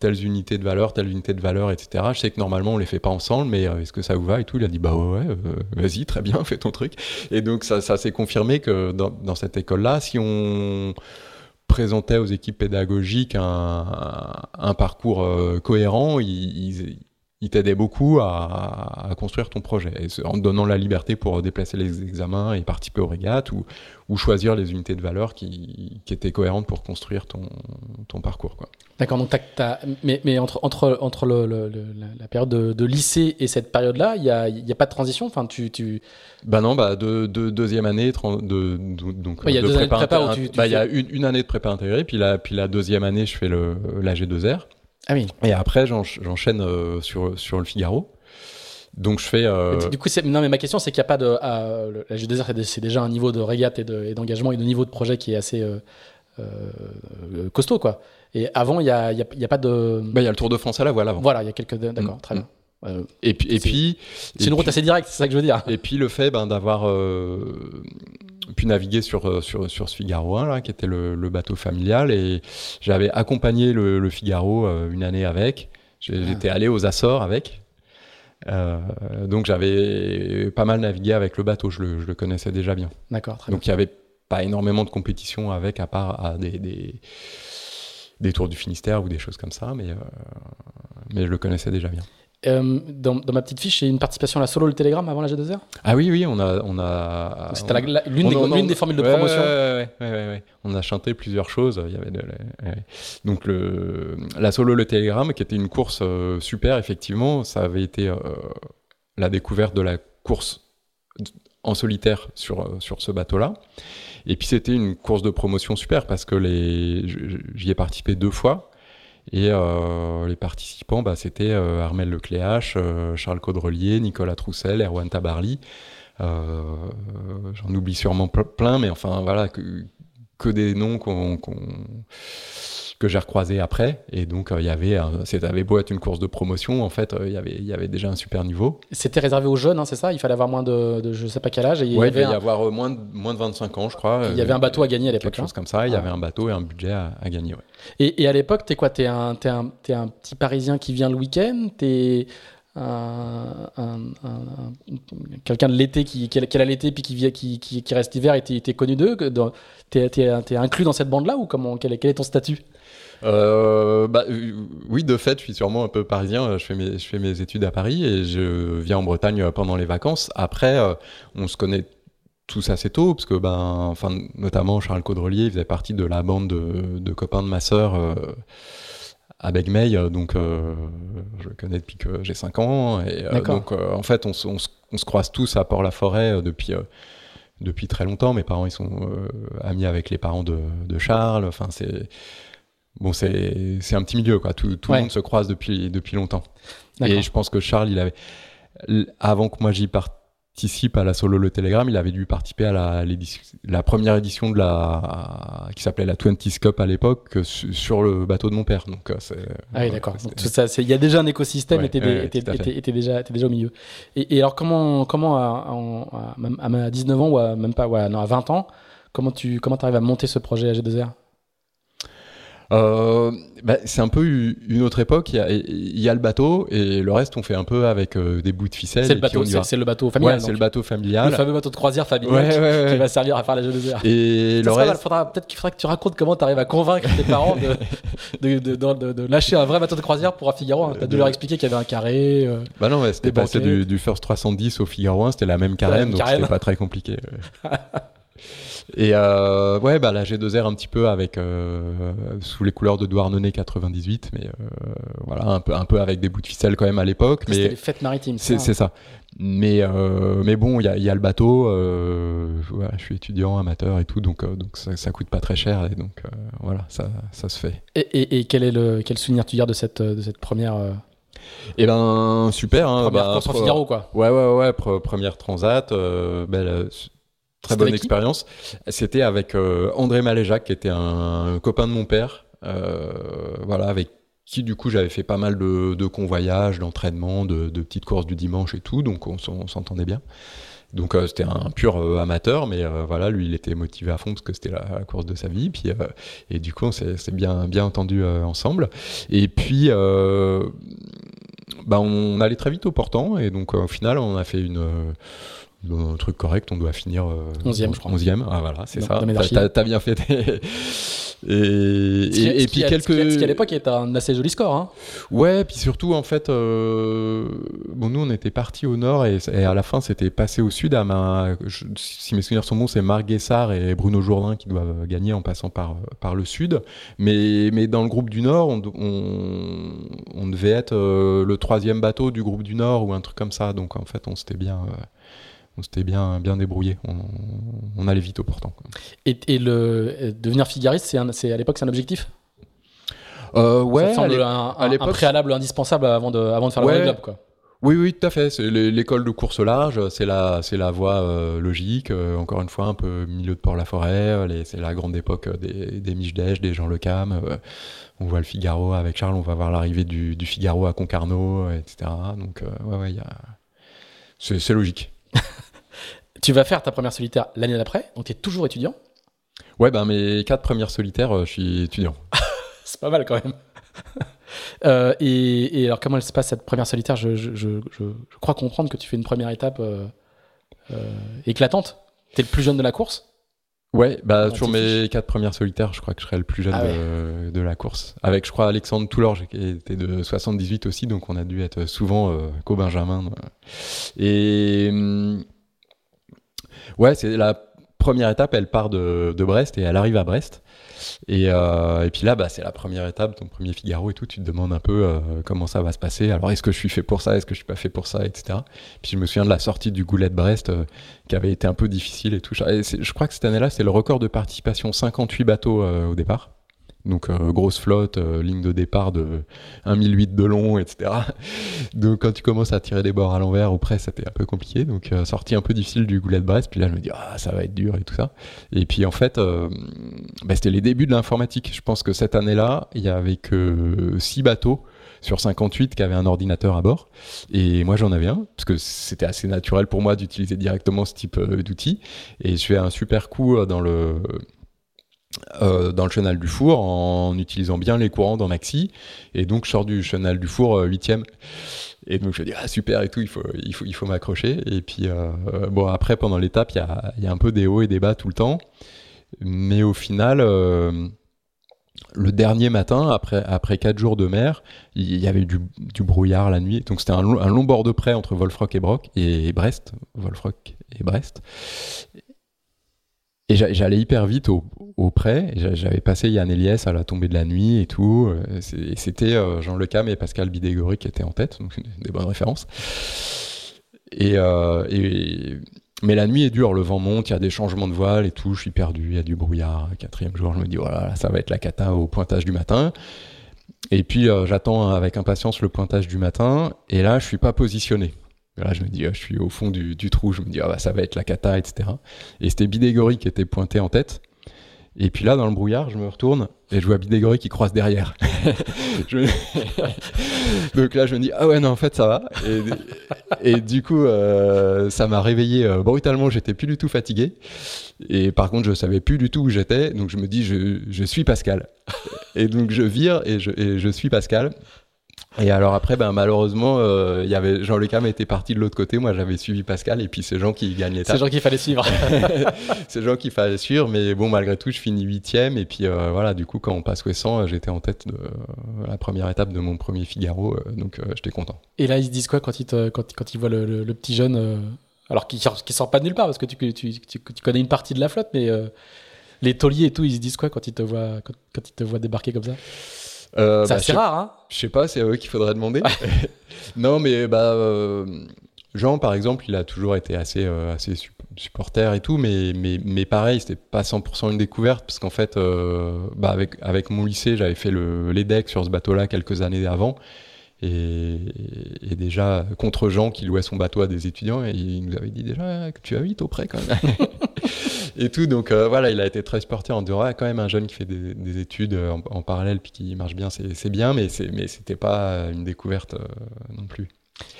telles unités de valeur, telle unité de valeur, etc. Je sais que normalement on les fait pas ensemble, mais euh, est-ce que ça vous va et tout? Il a dit bah ouais, vas-y, très bien, fais ton truc. Et donc ça, ça s'est confirmé que dans cette école-là, si on présentait aux équipes pédagogiques un, un parcours euh, cohérent, ils, il t'aidait beaucoup à, construire ton projet, en te donnant la liberté pour déplacer les examens et participer aux régates ou, ou choisir les unités de valeur qui, qui étaient cohérentes pour construire ton, ton parcours. D'accord, donc mais, mais, entre, entre, entre le, la période de, lycée et cette période-là, il n'y a, a, pas de transition? Enfin, tu, tu... Bah non, bah de, deuxième année, de, donc il y a de prépa, prépa bah, il y a une, une, année de prépa intégrée, puis la, puis la deuxième année, je fais le, la G2R. Ah oui. Et après, j'enchaîne euh, sur, sur le Figaro. Donc je fais. Euh... Du coup, non, mais ma question, c'est qu'il n'y a pas de. Euh, la G2R, c'est déjà un niveau de régate et d'engagement et, de niveau de projet qui est assez euh, costaud, quoi. Et avant, il n'y a, y a, y a, pas de. Bah, il y a le Tour de France à la voile avant. Voilà, il y a quelques. D'accord, mm. très bien. Euh, et puis, et puis, c'est une route assez directe, c'est ça que je veux dire. Et puis le fait ben, d'avoir pu naviguer sur, sur, sur ce Figaro 1, là, qui était le, le bateau familial, et j'avais accompagné le, le Figaro une année avec. J'étais ah. allé aux Açores avec, euh, donc j'avais pas mal navigué avec le bateau, je le, je le connaissais déjà bien. D'accord, Donc il n'y avait pas énormément de compétition avec, à part à des, des, des, tours du Finistère ou des choses comme ça, mais, euh, mais je le connaissais déjà bien. Euh, dans, dans, ma petite fiche, j'ai une participation à la solo le Télégramme avant la G2R Ah oui, oui, on a. On a C'était l'une des, des, formules de promotion. Ouais, ouais, ouais, on a chanté plusieurs choses. Il y avait Donc, le, la solo le Télégramme, qui était une course euh, super, effectivement, ça avait été euh, la découverte de la course en solitaire sur, sur ce bateau-là. Et puis, c'était une course de promotion super parce que j'y ai participé deux fois. Et euh, les participants, bah, c'était euh, Armel Lecléache, euh, Charles Caudrelier, Nicolas Troussel, Erwan Tabarly. J'en oublie sûrement plein, mais enfin voilà, que, que des noms qu'on que j'ai recroisé après. Et donc, euh, il y avait, c'était beau être une course de promotion, en fait, euh, il y avait, il y avait déjà un super niveau. C'était réservé aux jeunes, hein, c'est ça? Il fallait avoir moins de, de, je sais pas quel âge. Et il, y avait y avoir euh, moins de, moins de 25 ans, je crois. Il y avait un bateau à gagner à l'époque. Quelque chose hein. comme ça. Il y avait un bateau et un budget à, gagner. Ouais. Et, et, à l'époque, t'es quoi? T'es un, es un, es un petit Parisien qui vient le week-end? T'es un, un, quelqu'un de l'été qui, qui, qui a l'été puis qui, qui, qui, qui reste l'hiver et t'es connu d'eux? T'es es, inclus dans cette bande-là ou comment? Quel, quel est ton statut? Euh, bah, euh, oui, de fait, je suis sûrement un peu parisien. Je fais, mes, je fais mes études à Paris et je viens en Bretagne pendant les vacances. Après, euh, on se connaît tous assez tôt, parce que, ben, enfin, notamment Charles Caudrelier il faisait partie de la bande de, de copains de ma sœur euh, à Begmey, donc je le connais depuis que j'ai 5 ans. Et donc, en fait, on, on, on, se croise tous à Port-la-Forêt depuis depuis très longtemps. Mes parents, ils sont amis avec les parents de, de Charles. Enfin, c'est bon, c'est un petit milieu, quoi. Tout, tout le monde se croise depuis, depuis longtemps. Et je pense que Charles, il avait, avant que moi j'y participe à la solo le Telegram, il avait dû participer à la, la première édition de la, qui s'appelait la 20 Cup à l'époque, sur le bateau de mon père. Donc, euh, ah oui, d'accord. Il y a déjà un écosystème, ouais, était, était, était, déjà, était déjà au milieu. Et, et alors, comment, comment à, à, à, 19 ans ou à, même pas, ouais, non, à 20 ans, comment tu comment arrives à monter ce projet AG2R euh, bah, c'est un peu une autre époque. Il y, a, il y, a, le bateau et le reste, on fait un peu avec euh, des bouts de ficelle. C'est le, bateau, c'est, le bateau familial. Ouais, c'est le bateau familial. Le fameux bateau de croisière familial qui, ouais, qui, va servir à faire la de Et le reste... peut-être qu'il faudra que tu racontes comment tu arrives à convaincre tes parents de, de, de, de, lâcher un vrai bateau de croisière pour un Figaro. Hein. T'as dû leur expliquer qu'il y avait un carré. Euh, bah non, c'était passé du, du, First 310 au Figaro 1, c'était la même carène, donc c'était pas très compliqué. Et euh, ouais, bah la G2R un petit peu avec euh, sous les couleurs de Douarnenez 98, mais euh, voilà un peu un peu avec des bouts de ficelle quand même à l'époque. C'était les fêtes maritimes. C'est ça. ça. Mais euh, mais bon, il y a, y a, le bateau. Voilà, je suis étudiant, amateur et tout, donc donc ça, ça coûte pas très cher et donc voilà, ça ça se fait. Et, et, et, quel est le quel souvenir tu gardes de cette de cette première eh ben super. Hein, première bah, Figaro quoi. Ouais ouais ouais, première transat. belle très bonne expérience. C'était avec euh, André Maléjac, qui était un, copain de mon père, euh, voilà, avec qui du coup j'avais fait pas mal de, de convoyages, d'entraînements, de, de, petites courses du dimanche et tout, donc on, s'entendait bien. Donc euh, c'était un pur amateur, mais voilà, lui il était motivé à fond parce que c'était la, course de sa vie, puis et du coup on s'est bien bien entendu ensemble. Et puis bah, on allait très vite au portant et donc au final on a fait une un truc correct, on doit finir 11e, euh, je crois. 11e, ah voilà, c'est ça. T'as, as bien fait Et, et, puis quelques. Ce qui à l'époque était un assez joli score. Hein. Ouais, puis surtout en fait, euh, bon nous on était partis au nord et, à la fin c'était passé au sud. À ma, si mes souvenirs sont bons, c'est Marc Guessard et Bruno Jourdain qui doivent gagner en passant par par le sud. Mais mais dans le groupe du nord, on, on, devait être euh, le troisième bateau du groupe du nord ou un truc comme ça. Donc en fait, on s'était bien. Euh, on s'était bien, bien débrouillé. On, allait vite au portant. Et, et, le, devenir figariste, c'est à l'époque, c'est un objectif? Euh, Ouais. Ça semble un, un, préalable indispensable avant de, avant de faire le Globe, quoi. Oui, oui, tout à fait. C'est l'école de course large, c'est la, c'est la voie euh, logique. Euh, encore une fois, un peu milieu de Port-la-Forêt. C'est la grande époque des, des Miches des Jean Le Cam. Euh, on voit le Figaro avec Charles, on va voir l'arrivée du, du, Figaro à Concarneau, etc. Donc, ouais, ouais, y a... c'est logique. Tu vas faire ta première solitaire l'année d'après, donc tu es toujours étudiant Ouais, ben mes quatre premières solitaires, euh, je suis étudiant. c'est pas mal quand même. Euh, et, alors, comment elle se passe cette première solitaire? Je, je, je, je, crois comprendre que tu fais une première étape euh, éclatante. Tu es le plus jeune de la course? Ouais, bah, sur mes quatre premières solitaires, je crois que je serai le plus jeune ah de, la course. Avec, je crois, Alexandre Toulorge, qui était de 78 aussi, donc on a dû être souvent qu'au Benjamin. Et. Hum, Ouais, c'est la première étape, elle part de, Brest et elle arrive à Brest. Et, euh, puis là, bah, c'est la première étape, ton premier Figaro et tout. Tu te demandes un peu euh, comment ça va se passer. Alors, est-ce que je suis fait pour ça Est-ce que je suis pas fait pour ça Etc. Puis je me souviens de la sortie du Goulet de Brest euh, qui avait été un peu difficile et tout. je crois que cette année-là, c'est le record de participation 58 bateaux au départ. Donc euh, grosse flotte, euh, ligne de départ de 1008 de long, etc. Donc quand tu commences à tirer des bords à l'envers ou près, c'était un peu compliqué. Donc euh, sortie un peu difficile du goulet de Brest. Puis là je me dis ah ça va être dur et tout ça. Et puis en fait bah, c'était les débuts de l'informatique. Je pense que cette année-là il y avait que 6 bateaux sur 58 qui avaient un ordinateur à bord. Et moi, j'en avais un, parce que c'était assez naturel pour moi d'utiliser directement ce type d'outil. Et je fais un super coup dans le, euh, dans le chenal du four en utilisant bien les courants dans Maxi. Et donc, je sors du chenal du four 8 euh, Et donc, je dis, ah super et tout, il faut, il faut, il faut m'accrocher. Et puis, euh, bon, après, pendant l'étape, il y a, y a, un peu des hauts et des bas tout le temps. Mais au final, le dernier matin, après, après 4 jours de mer, il y avait du, du brouillard la nuit. Donc, c'était un, long bord de près entre Wolfrock et Broc et Brest. Wolfrock et Brest. Et j'allais hyper vite au, au prêt. J'avais passé Yann Eliès à la tombée de la nuit et tout. Euh, et c'était euh, Jean Lecam et Pascal Bidégory qui étaient en tête, donc des bonnes références. Euh, et, mais la nuit est dure, le vent monte, il y a des changements de voile et tout. Je suis perdu, il y a du brouillard. Quatrième jour, je me dis voilà, ça va être la cata au pointage du matin. Et puis j'attends avec impatience le pointage du matin. Et là, je suis pas positionné. Là, je me dis, ah, je suis au fond du, trou, je me dis, ah, bah, ça va être la cata, etc. Et c'était Bidégory qui était pointé en tête. Et puis là, dans le brouillard, je me retourne et je vois Bidégory qui croise derrière. Donc là, je me dis, ah ouais, non, en fait, ça va. Et, et du coup, euh, ça m'a réveillé euh, brutalement, j'étais plus du tout fatigué. Et par contre, je savais plus du tout où j'étais. Donc je me dis, je, je suis Pascal. Et donc je vire et je, et je suis Pascal. Et alors après, ben malheureusement, euh, y avait Jean Le Cam était parti de l'autre côté. Moi, j'avais suivi Pascal, et puis c'est Jean qui gagne l'étape. C'est Jean qu'il fallait suivre. c'est Jean qu'il fallait suivre, mais bon, malgré tout, je finis huitième. Et puis euh, voilà, du coup, quand on passe au 100, j'étais en tête de la première étape de mon premier Figaro, euh, donc j'étais content. Et là, ils se disent quoi quand ils te, quand, quand ils voient le, le, petit jeune, alors qui qui sort pas de nulle part parce que tu, tu, tu, tu connais une partie de la flotte, mais les tauliers et tout, ils se disent quoi quand ils te voient quand, quand ils te voient débarquer comme ça? Euh, c'est bah, rare, hein Je sais pas, c'est à eux qu'il faudrait demander. non, mais bah, euh, Jean, par exemple, il a toujours été assez, euh, assez supporter et tout, mais, mais, mais pareil, c'était pas 100% une découverte, parce qu'en fait, euh, bah, avec, avec mon lycée, j'avais fait le, les decks sur ce bateau-là quelques années avant. Et, et, déjà contre Jean qui louait son bateau à des étudiants et il nous avait dit déjà que tu as 8 auprès quand même et tout donc euh, voilà il a été très sportif en disant ah, quand même un jeune qui fait des, des études euh, en, en, parallèle puis qui marche bien. C'est bien mais c'était pas une découverte euh, non plus.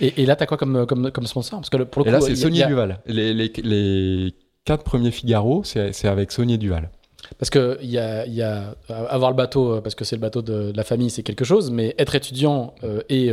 Et, et là t'as quoi comme, comme, comme sponsor? Parce que le, pour le et là c'est Sony a... Duval. Les, les, les quatre premiers Figaro c'est avec Sony Duval. Parce que y a, y a, avoir le bateau, parce que c'est le bateau de, de la famille, c'est quelque chose, mais être étudiant euh, et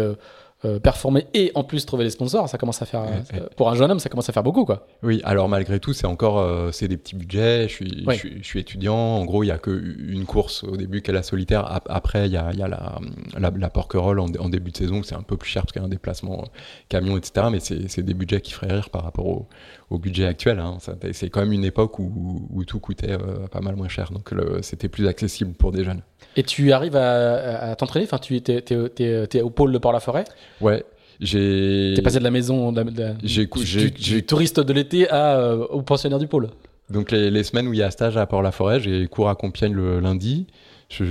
euh, performer et en plus trouver les sponsors, ça commence à faire euh, pour un jeune homme, ça commence à faire beaucoup quoi. Oui, alors malgré tout, c'est encore euh, c'est des petits budgets. Je suis, je suis, étudiant. En gros, il y a qu'une course au début qui est la solitaire. Après, il y a, y a la, la, la Porquerolles en, en, début de saison, c'est un peu plus cher parce qu'il y a un déplacement camion, etc. Mais c'est des budgets qui feraient rire par rapport au, au budget actuel. Hein. C'est quand même une époque où, où tout coûtait pas mal moins cher, donc c'était plus accessible pour des jeunes. Et tu arrives à, à t'entraîner? Enfin, tu es, es, es, au pôle de Port-la-Forêt? Ouais. J'ai. T'es passé de la maison, de j'ai, du, touriste de l'été à euh, au pensionnaire du pôle. Donc les, les, semaines où il y a stage à Port-la-Forêt, j'ai cours à Compiègne le lundi. Je,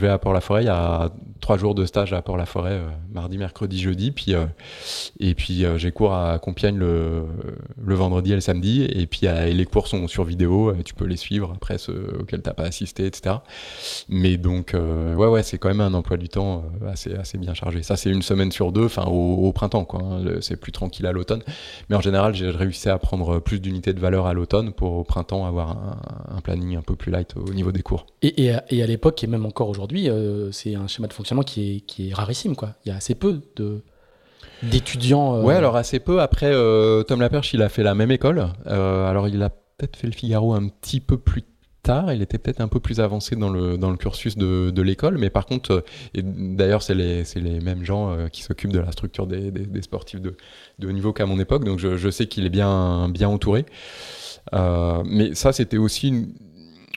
vais à Port-la-Forêt. Il y a trois jours de stage à Port-la-Forêt, euh, mardi, mercredi, jeudi. Puis, euh, et puis euh, j'ai cours à Compiègne le, le, vendredi et le samedi. Et puis les cours sont sur vidéo. tu peux les suivre après ceux auxquels tu n'as pas assisté, etc. Mais donc, ouais, ouais, c'est quand même un emploi du temps assez, assez bien chargé. Ça, c'est une semaine sur deux, enfin au, printemps, quoi. Hein. c'est plus tranquille à l'automne. Mais en général, j'ai réussi à prendre plus d'unités de valeur à l'automne pour au printemps avoir un, planning un peu plus light au niveau des cours. Et, et, et à l'époque, et même encore aujourd'hui, c'est un schéma de fonctionnement qui est, rarissime. Il y a assez peu d'étudiants. Euh, ouais, alors assez peu. Après, euh, Tom Laperche, il a fait la même école. Euh, alors, il a peut-être fait le Figaro un petit peu plus tard. Il était peut-être un peu plus avancé dans le, cursus de, l'école. Mais par contre, et d'ailleurs, c'est les, mêmes gens qui s'occupent de la structure des, sportifs de, haut niveau qu'à mon époque. Donc, je, sais qu'il est bien entouré. mais ça, c'était aussi une,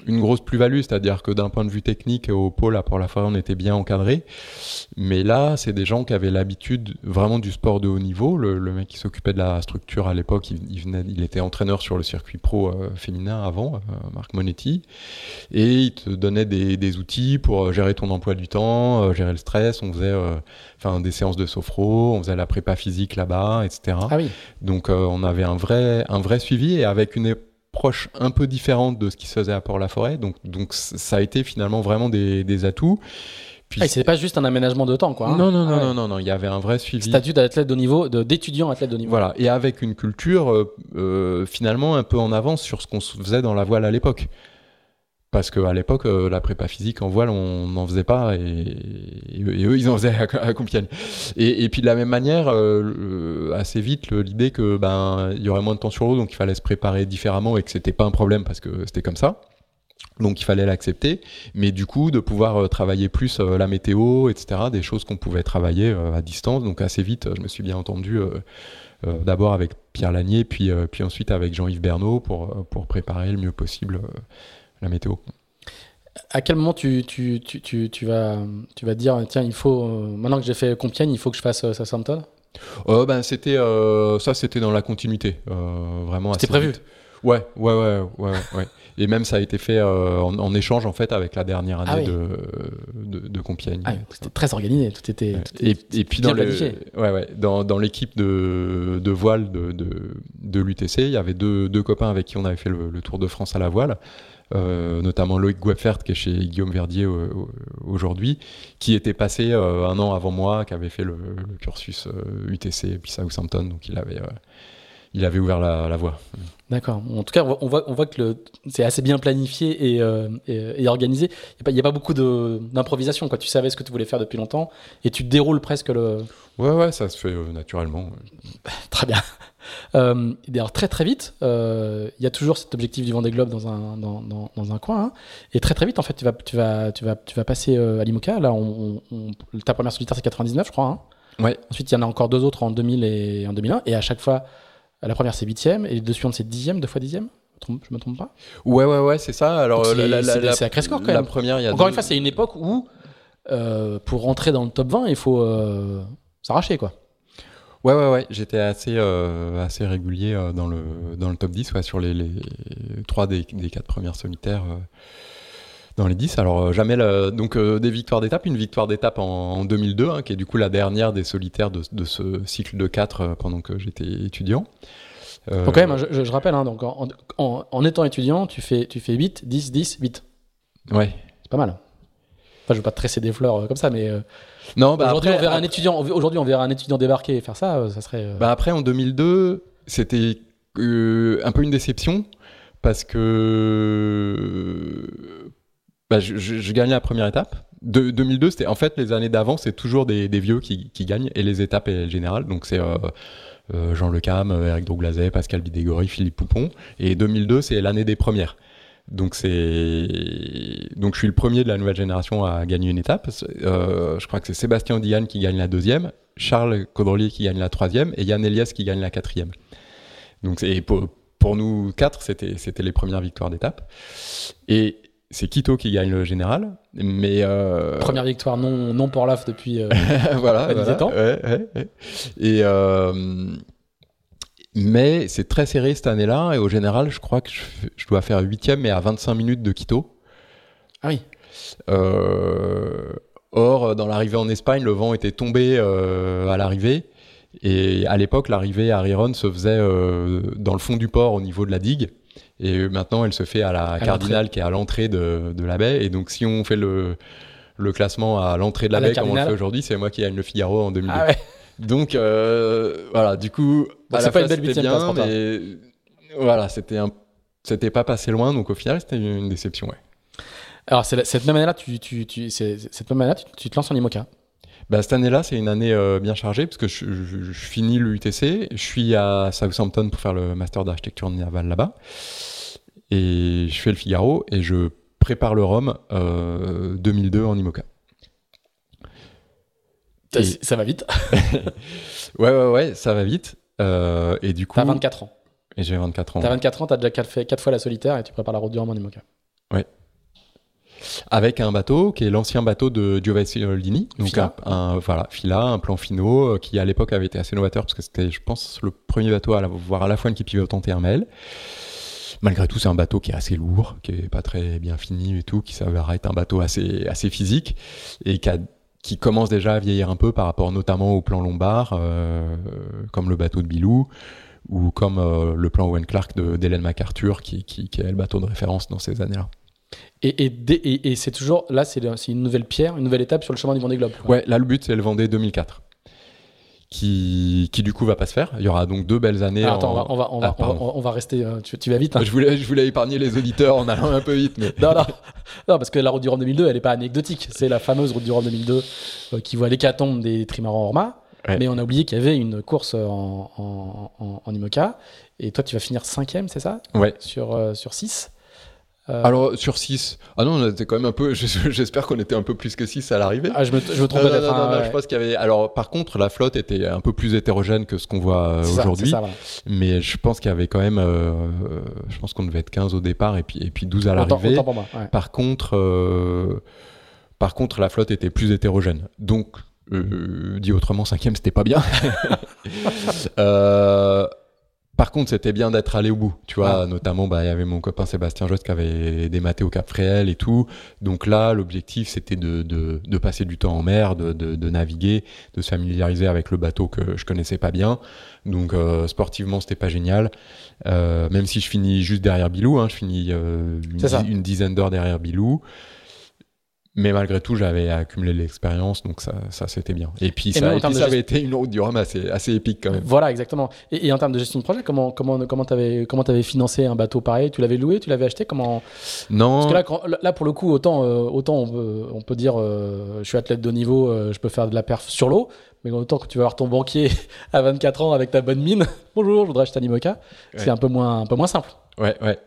une grosse plus-value, c'est-à-dire que d'un point de vue technique, au pôle à Port-la-Forêt, on était bien encadré. Mais là, c'est des gens qui avaient l'habitude vraiment du sport de haut niveau. Le, mec qui s'occupait de la structure à l'époque, il, venait, il était entraîneur sur le circuit pro euh, féminin avant, euh, Marc Monetti. Et il te donnait des, outils pour euh, gérer ton emploi du temps, gérer le stress. On faisait enfin des séances de sophro, on faisait la prépa physique là-bas, etc. Ah oui. Donc on avait un vrai, un vrai suivi et avec une approche un peu différente de ce qui se faisait à Port-la-Forêt. Donc, donc ça a été finalement vraiment des, des atouts. Puis ah, c'était pas juste un aménagement de temps, quoi. Hein. Non, non, non, non, non, non, il y avait un vrai suivi. Statut d'athlète de niveau, d'étudiant athlète de niveau. Voilà, et avec une culture euh, euh, finalement un peu en avance sur ce qu'on faisait dans la voile à l'époque. Parce qu'à l'époque, euh, la prépa physique en voile, on n'en faisait pas, et, eux, ils en faisaient à, Compiègne. Et, et, puis de la même manière, euh, assez vite, l'idée que ben il y aurait moins de temps sur l'eau, donc il fallait se préparer différemment et que c'était pas un problème parce que c'était comme ça. Donc il fallait l'accepter, mais du coup de pouvoir euh, travailler plus la météo, etc., des choses qu'on pouvait travailler à distance. Donc assez vite, je me suis bien entendu d'abord avec Pierre Lanier, puis, puis ensuite avec Jean-Yves Bernot pour, pour préparer le mieux possible la météo. À quel moment tu, tu, tu, tu, vas, tu vas dire, tiens, il faut, euh, maintenant que j'ai fait Compiègne, il faut que je fasse euh, Southampton euh, ben, c'était, Ça, c'était dans la continuité. vraiment C'était prévu? Ouais, ouais, ouais, ouais, ouais. Et même ça a été fait en, échange en fait avec la dernière année ah de, de, Compiègne. Ah, c'était très organisé, tout était. et, puis dans, le, ouais, ouais, dans, dans l'équipe de, de voile de, de, l'UTC, il y avait deux, deux copains avec qui on avait fait le Tour de France à la voile. Euh, notamment Loïc Guepfert qui est chez Guillaume Verdier aujourd'hui, qui était passé euh, un an avant moi, qui avait fait le, cursus UTC et puis Southampton, donc il avait, euh, il avait ouvert la, voie. D'accord. En tout cas, on voit, on voit que c'est assez bien planifié et, et, organisé. Il n'y a, pas beaucoup d'improvisation. Tu savais ce que tu voulais faire depuis longtemps et tu déroules presque le. Ouais, ouais, ça se fait naturellement. Très bien. Euh, D'ailleurs, très très vite, euh, il y a toujours cet objectif du Vendée Globe dans un, dans, dans, dans un coin. Hein. et très très vite, en fait, tu vas, tu vas, tu vas, tu vas passer euh, à l'IMOCA. Là, on, ta première solitaire, c'est 99, je crois. Hein. Ouais. Ensuite, il y en a encore deux autres en 2000 et en 2001. Et à chaque fois, la première, c'est 8 et les deux suivantes, c'est 10 deux fois 10 je me trompe pas? Ouais, ouais, ouais, c'est ça. Alors, c'est à score quand même. La première, il y a Encore une fois, c'est une époque où, euh, pour rentrer dans le top 20, il faut s'arracher, quoi. Ouais, ouais, ouais. J'étais assez, euh, assez régulier euh, dans, le, dans le top 10, ouais, sur les, les 3 des, des 4 premières solitaires euh, dans les 10. Alors, jamais donc des victoires d'étape, une victoire d'étape en, 2002, hein, qui est du coup la dernière des solitaires de, de ce cycle de 4 pendant que j'étais étudiant. Donc, quand même, je, je rappelle, hein, donc en, en, en, étant étudiant, tu fais, tu fais 8, 10, 10, 8. Ouais. C'est pas mal. Enfin, je veux pas te tresser des fleurs comme ça, mais. Non, bah aujourd'hui, on verra un étudiant. Aujourd'hui, on verra un étudiant débarquer et faire ça. Euh, ça serait. Euh, bah après, en 2002, c'était euh, un peu une déception parce que bah, je, gagnais la première étape De, 2002, c'était en fait les années d'avant, c'est toujours des, vieux qui, gagnent et les étapes et le général. Donc c'est euh, euh, Jean Le Cam, Eric Douglazet, Pascal Bidégory, Philippe Poupon. Et 2002, c'est l'année des premières. Donc c'est donc je suis le premier de la nouvelle génération à gagner une étape. Euh, je crois que c'est Sébastien Diane qui gagne la deuxième, Charles Caudrelier qui gagne la troisième et Yann Elias qui gagne la quatrième. Donc c'est pour, pour nous quatre, c'était c'était les premières victoires d'étape. Et c'est Quito qui gagne le général, mais euh... première victoire non non pour l'AF depuis euh, voilà, voilà ans. Ouais, ouais, et euh, mais c'est très serré cette année-là et au général, je crois que je, dois faire huitième mais à 25 minutes de Quito. Ah oui. Euh, or, dans l'arrivée en Espagne, le vent était tombé euh, à l'arrivée. Et à l'époque, l'arrivée à Riron se faisait euh, dans le fond du port au niveau de la digue. Et maintenant, elle se fait à la Cardinale qui est à l'entrée de, la baie. Et donc, si on fait le, classement à l'entrée de la baie comme on le fait aujourd'hui, c'est moi qui gagne le Figaro en 2002. Ah donc, voilà, du coup, c'est pas une belle huitième place pour. Mais voilà, c'était un... c'était pas passé loin, donc au final, c'était une déception, ouais. Alors, cette même année-là, tu, tu, tu cette même année tu, te lances en IMOCA bah, cette année-là, c'est une année euh, bien chargée parce que je, je, finis l'UTC, je suis à Southampton pour faire le master d'architecture navale là-bas, et je fais le Figaro et je prépare le euh, 2002 en IMOCA. Ça va vite. ouais, ouais, ouais, ça va vite. Euh, et du coup. T'as 24 ans. Et j'ai 24 ans. T'as 24 ans, t'as déjà fait 4 fois la solitaire et tu prépares la route du Rhum en IMOCA. Ouais. Avec un bateau qui est l'ancien bateau de Giovanni Oldini. Donc Fila. Un, voilà, Fila, un plan finaux euh, qui à l'époque avait été assez novateur parce que c'était, je pense, le premier bateau à avoir à la fois une qui pivote et un mail. Malgré tout, c'est un bateau qui est assez lourd, qui est pas très bien fini et tout, qui s'avère être un bateau assez, assez physique et qui a qui commence déjà à vieillir un peu par rapport notamment au plan lombard, euh, comme le bateau de Bilou, ou comme euh, le plan Owen Clark d'Hélène MacArthur, qui, qui, qui, est le bateau de référence dans ces années-là. Et, et, et, c'est toujours, là, c'est une nouvelle pierre, une nouvelle étape sur le chemin du Vendée Globe. Ouais, là, le but, c'est le Vendée 2004 qui, qui du coup va pas se faire. Il y aura donc deux belles années. attends, on, va, on, va, ah, on, va, rester. Euh, tu, vas vite. Hein. Je, voulais, je voulais épargner les auditeurs en allant un peu vite. Mais... non, non, non, parce que la route du Rhum 2002, elle est pas anecdotique. C'est la fameuse route du Rhum 2002 euh, qui voit l'hécatombe des trimarans Orma. Mais on a oublié qu'il y avait une course en, en, en, IMOCA. Et toi, tu vas finir cinquième, c'est ça? Ouais. Sur, euh, sur 6 euh, Alors, sur 6. Ah non, on était quand même un peu. J'espère qu'on était un peu plus que 6 à l'arrivée. Ah, je me, je me trompe peut-être. Non, non, je pense qu'il y avait. Alors, par contre, la flotte était un peu plus hétérogène que ce qu'on voit euh, aujourd'hui. Voilà. Mais je pense qu'il y avait quand même. Euh, je pense qu'on devait être 15 au départ et puis, et puis 12 à l'arrivée. Ouais. Par contre. Euh, par contre, la flotte était plus hétérogène. Donc, dit autrement, cinquième, c'était pas bien. euh, par contre, c'était bien d'être allé au bout, tu vois. Notamment, bah, il y avait mon copain Sébastien Jost qui avait dématé au Cap Fréhel et tout. Donc là, l'objectif, c'était de, de, de, passer du temps en mer, de, de, de, naviguer, de se familiariser avec le bateau que je connaissais pas bien. Donc euh, sportivement, c'était pas génial. Euh, même si je finis juste derrière Bilou, hein, je finis euh, une, une, dizaine d'heures derrière Bilou. Mais malgré tout, j'avais accumulé l'expérience, donc ça, ça c'était bien. Et puis, ça, et puis ça avait été une route du Rhum assez, assez épique quand même. Voilà, exactement. Et, en termes de gestion de projet, comment comment comment t'avais comment avais financé un bateau pareil? Tu l'avais loué Tu l'avais acheté? Comment? Non. Parce que là, là pour le coup, autant euh, autant on peut, on peut dire, euh, je suis athlète de niveau, euh, je peux faire de la perf sur l'eau. Mais autant que tu vas avoir ton banquier à 24 ans avec ta bonne mine, bonjour, je voudrais acheter un IMOCA, c'est un peu moins un peu moins simple. Ouais, ouais.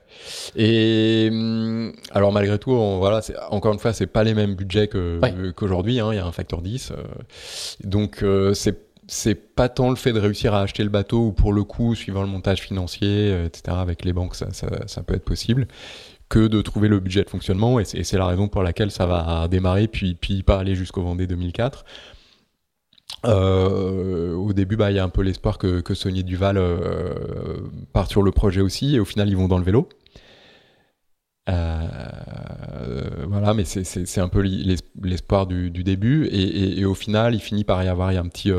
Et hum, alors malgré tout, on, voilà, encore une fois, c'est pas les mêmes budgets qu'aujourd'hui. Hein, il y a un facteur 10. Euh, donc euh, c'est c'est pas tant le fait de réussir à acheter le bateau ou pour le coup, suivant le montage financier, euh, etc. Avec les banques, ça, ça, ça, peut être possible que de trouver le budget de fonctionnement et c'est la raison pour laquelle ça va démarrer puis puis pas aller jusqu'au Vendée 2004 euh, au début, bah, il y a un peu l'espoir que, que Sony Duval euh, parte sur le projet aussi, et au final, ils vont dans le vélo. Euh, voilà, mais c'est un peu l'espoir du, du, début, et, et, et, au final, il finit par y avoir y a un petit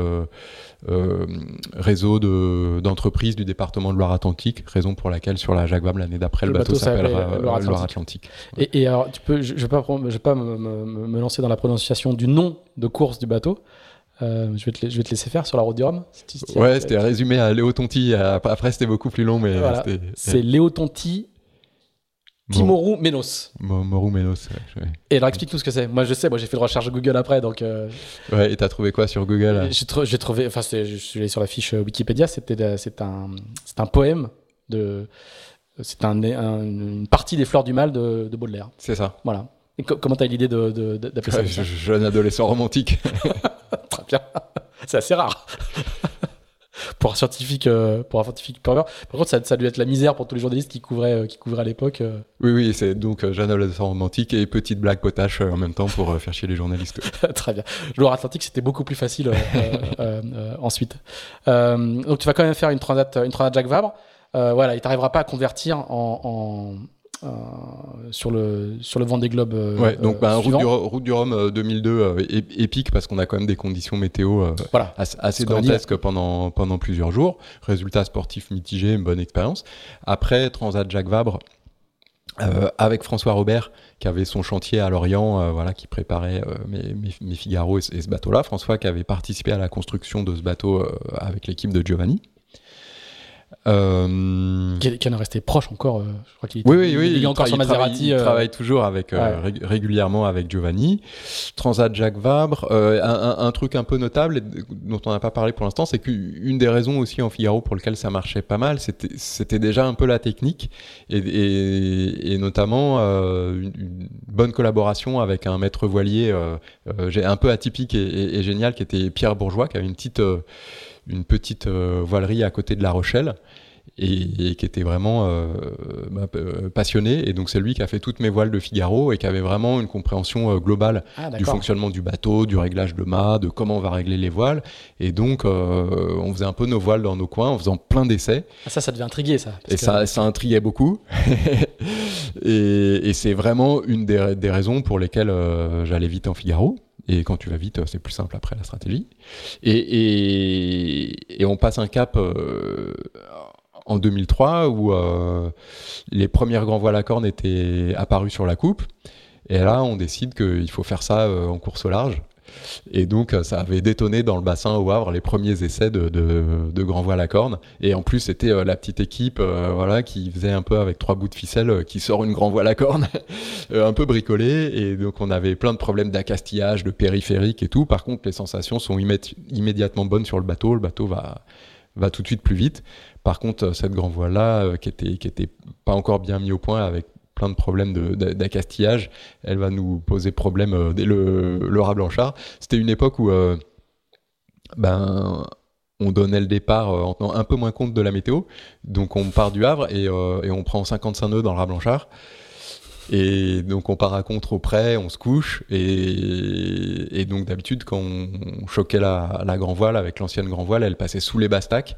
euh, réseau d'entreprises du département de Loire-Atlantique, raison pour laquelle sur la Jacques Vabre l'année d'après, le, bateau, s'appellera Loire-Atlantique. et, alors, tu peux, je ne vais pas, je vais pas me, me, me, lancer dans la prononciation du nom de course du bateau. Euh, je, vais te, je, vais te, laisser faire sur la route du Rhum. ouais, c'était résumé à Léo Tonti. Après, c'était beaucoup plus long, mais c'est Léo Tonti. Timoru Menos. Moru Menos. Ouais, Et alors explique-nous ce que c'est. Moi je sais, moi j'ai fait le recherche Google après, donc. Euh, ouais, et t'as trouvé quoi sur Google J'ai trouvé, enfin je suis allé sur la fiche Wikipédia, c'était c'est un, un poème de, c'est un, une partie des Fleurs du Mal de, de Baudelaire. C'est ça. Voilà. Et comment t'as eu l'idée d'appeler de, de, ça, Jeune adolescent romantique. Très bien. C'est assez rare. pour un scientifique, euh, pour un scientifique Par contre, ça, ça a dû être la misère pour tous les journalistes qui couvraient, euh, qui couvraient à l'époque. Euh. Oui, oui, c'est donc jeune adolescent romantique et petite blague potache en même temps pour faire chier les journalistes. Très bien. Joueur Atlantique, c'était beaucoup plus facile ensuite. donc, tu vas quand même faire une transat, une transat Jacques Vabre. voilà, il t'arrivera pas à convertir en euh, sur le sur le Vendée Globe. Euh, ouais, donc bah, route, du, route, du, Rhum 2002 euh, épique parce qu'on a quand même des conditions météo voilà. assez, dantesques pendant pendant plusieurs jours. Résultat sportif mitigé, une bonne expérience. Après Transat Jacques Vabre. avec François Robert qui avait son chantier à Lorient, voilà, qui préparait mes, mes, Figaro et, et ce bateau-là. François qui avait participé à la construction de ce bateau avec l'équipe de Giovanni. Euh... Qui, en est resté proche encore. Euh, je crois qu'il oui, oui, oui, il, encore sur Maserati. Il, euh, travaille toujours avec, euh, régulièrement avec Giovanni. Transat Jacques Vabre. Un, un, truc un peu notable dont on n'a pas parlé pour l'instant, c'est qu'une des raisons aussi en Figaro pour lequel ça marchait pas mal, c'était déjà un peu la technique et, et, et notamment une, une, bonne collaboration avec un maître voilier un peu atypique et, et, génial qui était Pierre Bourgeois, qui avait une petite une petite euh, voilerie à côté de La Rochelle. Et, qui était vraiment euh, bah, euh, passionné. Et donc c'est lui qui a fait toutes mes voiles de Figaro et qui avait vraiment une compréhension globale ah, du fonctionnement du bateau, du réglage de mât, de comment on va régler les voiles. Et donc on faisait un peu nos voiles dans nos coins en faisant plein d'essais. Ah, ça, ça devait intriguer ça. Et ça, ça intriguait beaucoup. et, et c'est vraiment une des, des, raisons pour lesquelles j'allais vite en Figaro. Et quand tu vas vite, c'est plus simple après la stratégie. Et, et, et on passe un cap euh, en 2003 où euh, les premières grands voiles à cornes étaient apparus sur la coupe. Et là, on décide qu'il faut faire ça euh, en course au large. Et donc, euh, ça avait détonné dans le bassin au Havre les premiers essais de, de, grand voile à corne. Et en plus, c'était euh, la petite équipe euh, voilà, qui faisait un peu avec trois bouts de ficelle qui sort une grand voile à corne, un peu bricolée. Et donc, on avait plein de problèmes d'accastillage, de périphérique et tout. Par contre, les sensations sont immédiatement bonnes sur le bateau. Le bateau va, va tout de suite plus vite. Par contre, cette grand voile-là, qui était, qui était pas encore bien mis au point avec plein de problèmes d'accastillage. Elle va nous poser problème euh, dès le, le rat blanchard. C'était une époque où euh, ben, on donnait le départ euh, en tenant un peu moins compte de la météo. Donc on part du Havre et, on prend 55 nœuds dans le rat blanchard. Et donc on part à contre au près, on se couche. Et, et donc d'habitude, quand on choquait la, la grand voile avec l'ancienne grand voile, elle passait sous les bastacs.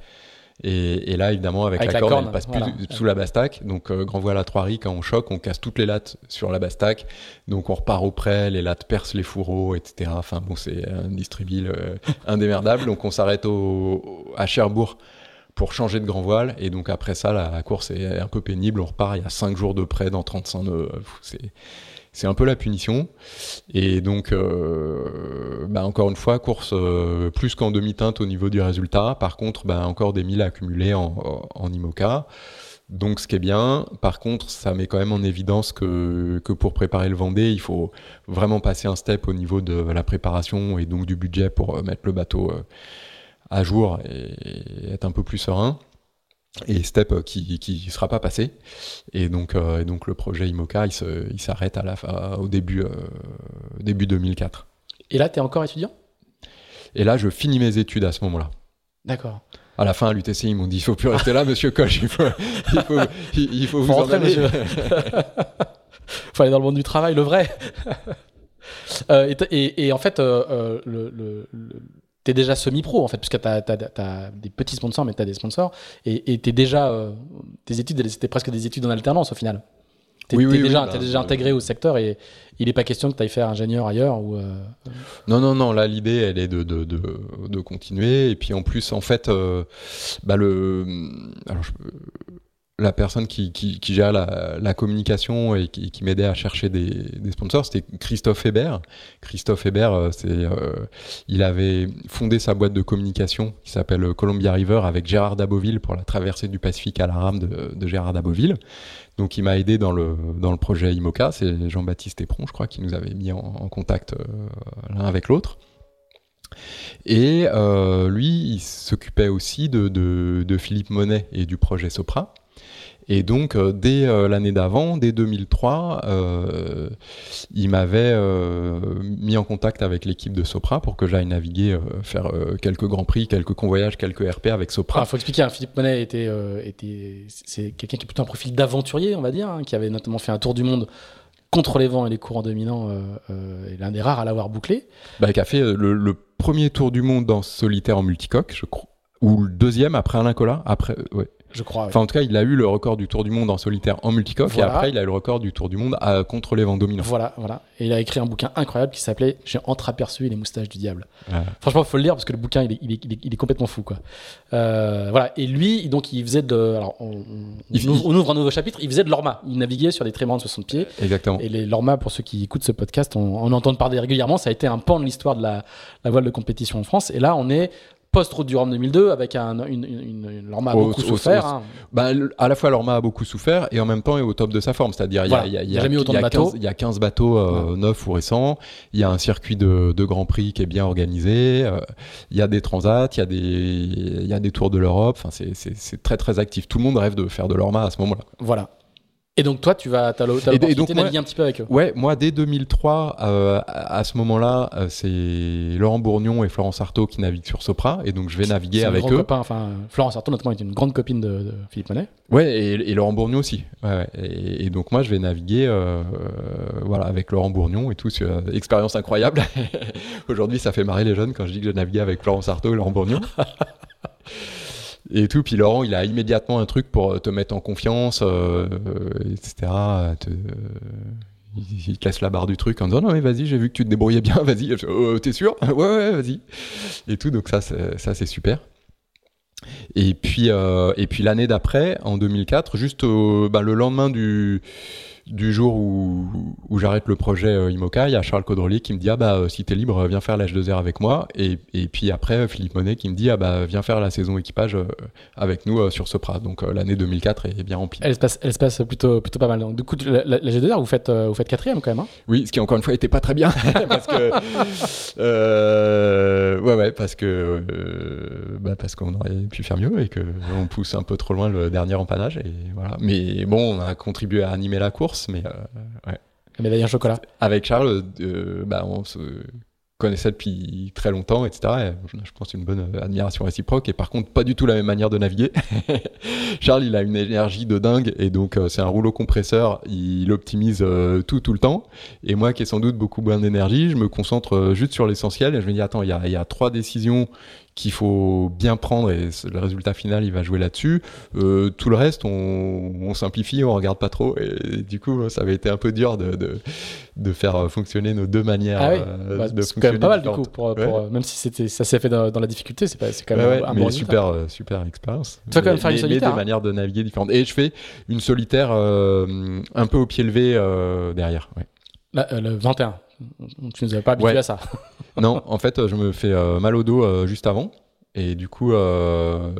Et, là, évidemment, avec, la, corde, elle passe plus sous la bastac. Donc, euh, grand voile à trois riz, quand on choque, on casse toutes les lattes sur la bastac. Donc, on repart auprès, les lattes percent les fourreaux, etc. Enfin, bon, c'est un distribile euh, indémerdable. Donc, on s'arrête au, à Cherbourg pour changer de grand voile. Et donc, après ça, la, course est un peu pénible. On repart, il y a 5 jours de près dans 35 nœuds. C'est c'est un peu la punition. Et donc, euh, bah encore une fois, course euh, plus qu'en demi-teinte au niveau du résultat. Par contre, bah encore des milles accumulés en, en IMOCA. Donc, ce qui est bien. Par contre, ça met quand même en évidence que, pour préparer le Vendée, il faut vraiment passer un step au niveau de la préparation et donc du budget pour euh, mettre le bateau à jour et être un peu plus serein et step euh, qui qui sera pas passé. Et donc euh, et donc le projet IMOCA il s'arrête à la au début euh, début 2004 et là tu es encore étudiant? Et là je finis mes études à ce moment-là. D'accord. À la fin à l'UTC ils m'ont dit il faut plus rester là monsieur Koch il faut il faut, il, faut, vous rentrer, monsieur. Faut aller dans le monde du travail le vrai. Et, et, et, en fait le, le, le tu es déjà semi-pro en fait, puisque tu as, des petits sponsors, mais tu as des sponsors, et tu déjà. Euh, tes études, c'était presque des études en alternance au final. Tu oui, oui, déjà, es déjà bah, intégré au secteur et il n'est pas question que tu ailles faire ingénieur ailleurs ou. Euh, non, non, non. Là, l'idée, elle est de, de, de, de, continuer. Et puis en plus, en fait, euh, bah, le. Alors, je, la personne qui, qui, qui gère la, la, communication et qui, qui m'aidait à chercher des, des sponsors, c'était Christophe Hébert. Christophe Hébert, euh, c'est, euh, il avait fondé sa boîte de communication qui s'appelle Columbia River avec Gérard Daboville pour la traversée du Pacifique à la rame de, de Gérard Daboville. Donc il m'a aidé dans le, dans le projet IMOCA, c'est Jean-Baptiste Épron, je crois, qui nous avait mis en, contact euh, l'un avec l'autre. Et euh, lui, il s'occupait aussi de, de, de, Philippe Monet et du projet Sopra. Et donc, euh, dès euh, l'année d'avant, dès 2003, euh, il m'avait mis en contact avec l'équipe de Sopra pour que j'aille naviguer, faire quelques grands prix, quelques convoyages, quelques RP avec Sopra. Il ah, faut expliquer, hein, Philippe Monet était, était c'est quelqu'un qui est plutôt un profil d'aventurier, on va dire, hein, qui avait notamment fait un tour du monde contre les vents et les courants dominants, et l'un des rares à l'avoir bouclé. Bah, qui a fait le, le, premier tour du monde dans solitaire en multicoque, je crois, ou le deuxième après Alain Collat, après, ouais je crois. Enfin, en tout cas, il a eu le record du Tour du Monde en solitaire en multicoque voilà. et après, il a eu le record du Tour du Monde à, contre les vents dominants. Voilà, voilà. Et il a écrit un bouquin incroyable qui s'appelait J'ai entreaperçu les moustaches du diable. Ouais. Franchement, il faut le lire parce que le bouquin, il est, il est, il est, il est complètement fou, quoi. Euh, voilà. Et lui, donc, il faisait de. Alors, on, ouvre, on, ouvre, un nouveau chapitre. Il faisait de l'orma. Il naviguait sur des trimarans de 60 pieds. Exactement. Et les l'orma, pour ceux qui écoutent ce podcast, on, on entend parler régulièrement. Ça a été un pan de l'histoire de la, la voile de compétition en France. Et là, on est post-route du Rhum 2002 avec un, une, une, une Lorma a beaucoup au, souffert. Au, hein. bah, à la fois Lorma a beaucoup souffert et en même temps est au top de sa forme. C'est-à-dire, il voilà. y a, y a, y a, 15, y a 15 bateaux euh, ouais. neufs ou récents. Il y a un circuit de, de Grand Prix qui est bien organisé. Euh, il y a des transats, il y a des, il y a des tours de l'Europe. Enfin, c'est très très actif. Tout le monde rêve de faire de l'Orma à ce moment-là. Voilà. Et donc toi, tu vas, t'as l'opportunité naviguer un petit peu avec eux. Ouais, moi dès 2003, euh, à ce moment-là, euh, c'est Laurent Bourgnon et Florence Artaud qui naviguent sur Sopra, et donc je vais naviguer avec eux. Copain, enfin, Florence Artaud notamment est une grande copine de, de Philippe Monet. Ouais, et, et, Laurent Bourgnon aussi. Ouais, et, et, donc moi, je vais naviguer, euh, voilà, avec Laurent Bourgnon et tout, expérience incroyable. Aujourd'hui, ça fait marrer les jeunes quand je dis que je naviguais avec Florence Artaud et Laurent Bourgnon. et tout. Puis Laurent, il a immédiatement un truc pour te mettre en confiance, euh, etc. Te, il, te laisse la barre du truc en disant non mais vas-y, j'ai vu que tu te débrouillais bien, vas-y. Oh, T'es sûr? Ouais ouais, vas-y. Et tout. Donc ça, ça c'est super. Et puis euh, puis l'année d'après, en 2004, juste au, bah, le lendemain du du jour où, où j'arrête le projet euh, IMOCA, il y a Charles Caudrelier qui me dit ah bah euh, si t'es libre viens faire l'âge 2 r avec moi. Et, et puis après Philippe Monet qui me dit ah bah viens faire la saison équipage euh, avec nous euh, sur Sopra. Donc euh, l'année 2004 est bien remplie. Elle se passe, elle se passe plutôt plutôt pas mal. Donc du coup l'âge 2 r vous faites vous faites quatrième quand même hein? Oui ce qui encore une fois était pas très bien. Parce que ouais ouais parce que bah parce qu'on aurait pu faire mieux et que on pousse un peu trop loin le dernier empannage et voilà. Mais bon on a contribué à animer la course mais euh, ouais. La médaille en chocolat. Avec Charles, euh, bah, on se connaissait depuis très longtemps, etc. Et je pense une bonne admiration réciproque. Et par contre, pas du tout la même manière de naviguer. Charles, il a une énergie de dingue et donc euh, c'est un rouleau compresseur. Il optimise euh, tout tout le temps. Et moi, qui ai sans doute beaucoup moins d'énergie, je me concentre euh, juste sur l'essentiel. Et je me dis attends, il y a, y a trois décisions qu'il faut bien prendre et le résultat final il va jouer là-dessus. Euh, tout le reste on, on, simplifie, on regarde pas trop et du coup ça avait été un peu dur de, de, de faire fonctionner nos deux manières. Ah oui. euh, bah, c'est quand même pas mal du coup, pour, pour, ouais. même si c'était ça s'est fait dans, dans, la difficulté, c'est quand même ouais, un mais bon super euh, super expérience. Tu vas quand même faire une solitaire. Des hein. manières de naviguer différentes et je fais une solitaire euh, un peu au pied levé euh, derrière. Ouais. Là, le 21. Tu nous avais pas habitué ouais. à ça. non, en fait, je me fais euh, mal au dos euh, juste avant. Et du coup, euh,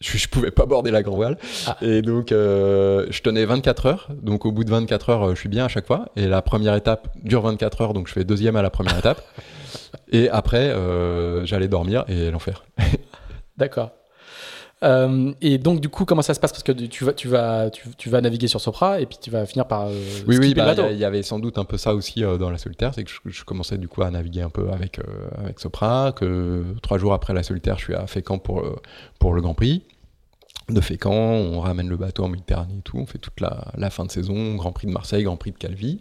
je, je, pouvais pas border la grand voile. Ah. Et donc, je tenais 24 heures. Donc, au bout de 24 heures, je suis bien à chaque fois. Et la première étape dure 24 heures. Donc, je fais deuxième à la première étape. Et après, j'allais dormir et l'enfer. D'accord. Euh, et donc du coup, comment ça se passe? Parce que tu vas, tu vas, tu, tu, vas naviguer sur Sopra et puis tu vas finir par. Euh, oui, oui, bah, il y, avait sans doute un peu ça aussi euh, dans la solitaire, c'est que je, je, commençais du coup à naviguer un peu avec euh, avec Sopra. Que trois jours après la solitaire, je suis à Fécamp pour pour le Grand Prix de Fécamp, on ramène le bateau en Méditerranée et tout, on fait toute la, la, fin de saison, Grand Prix de Marseille, Grand Prix de Calvi.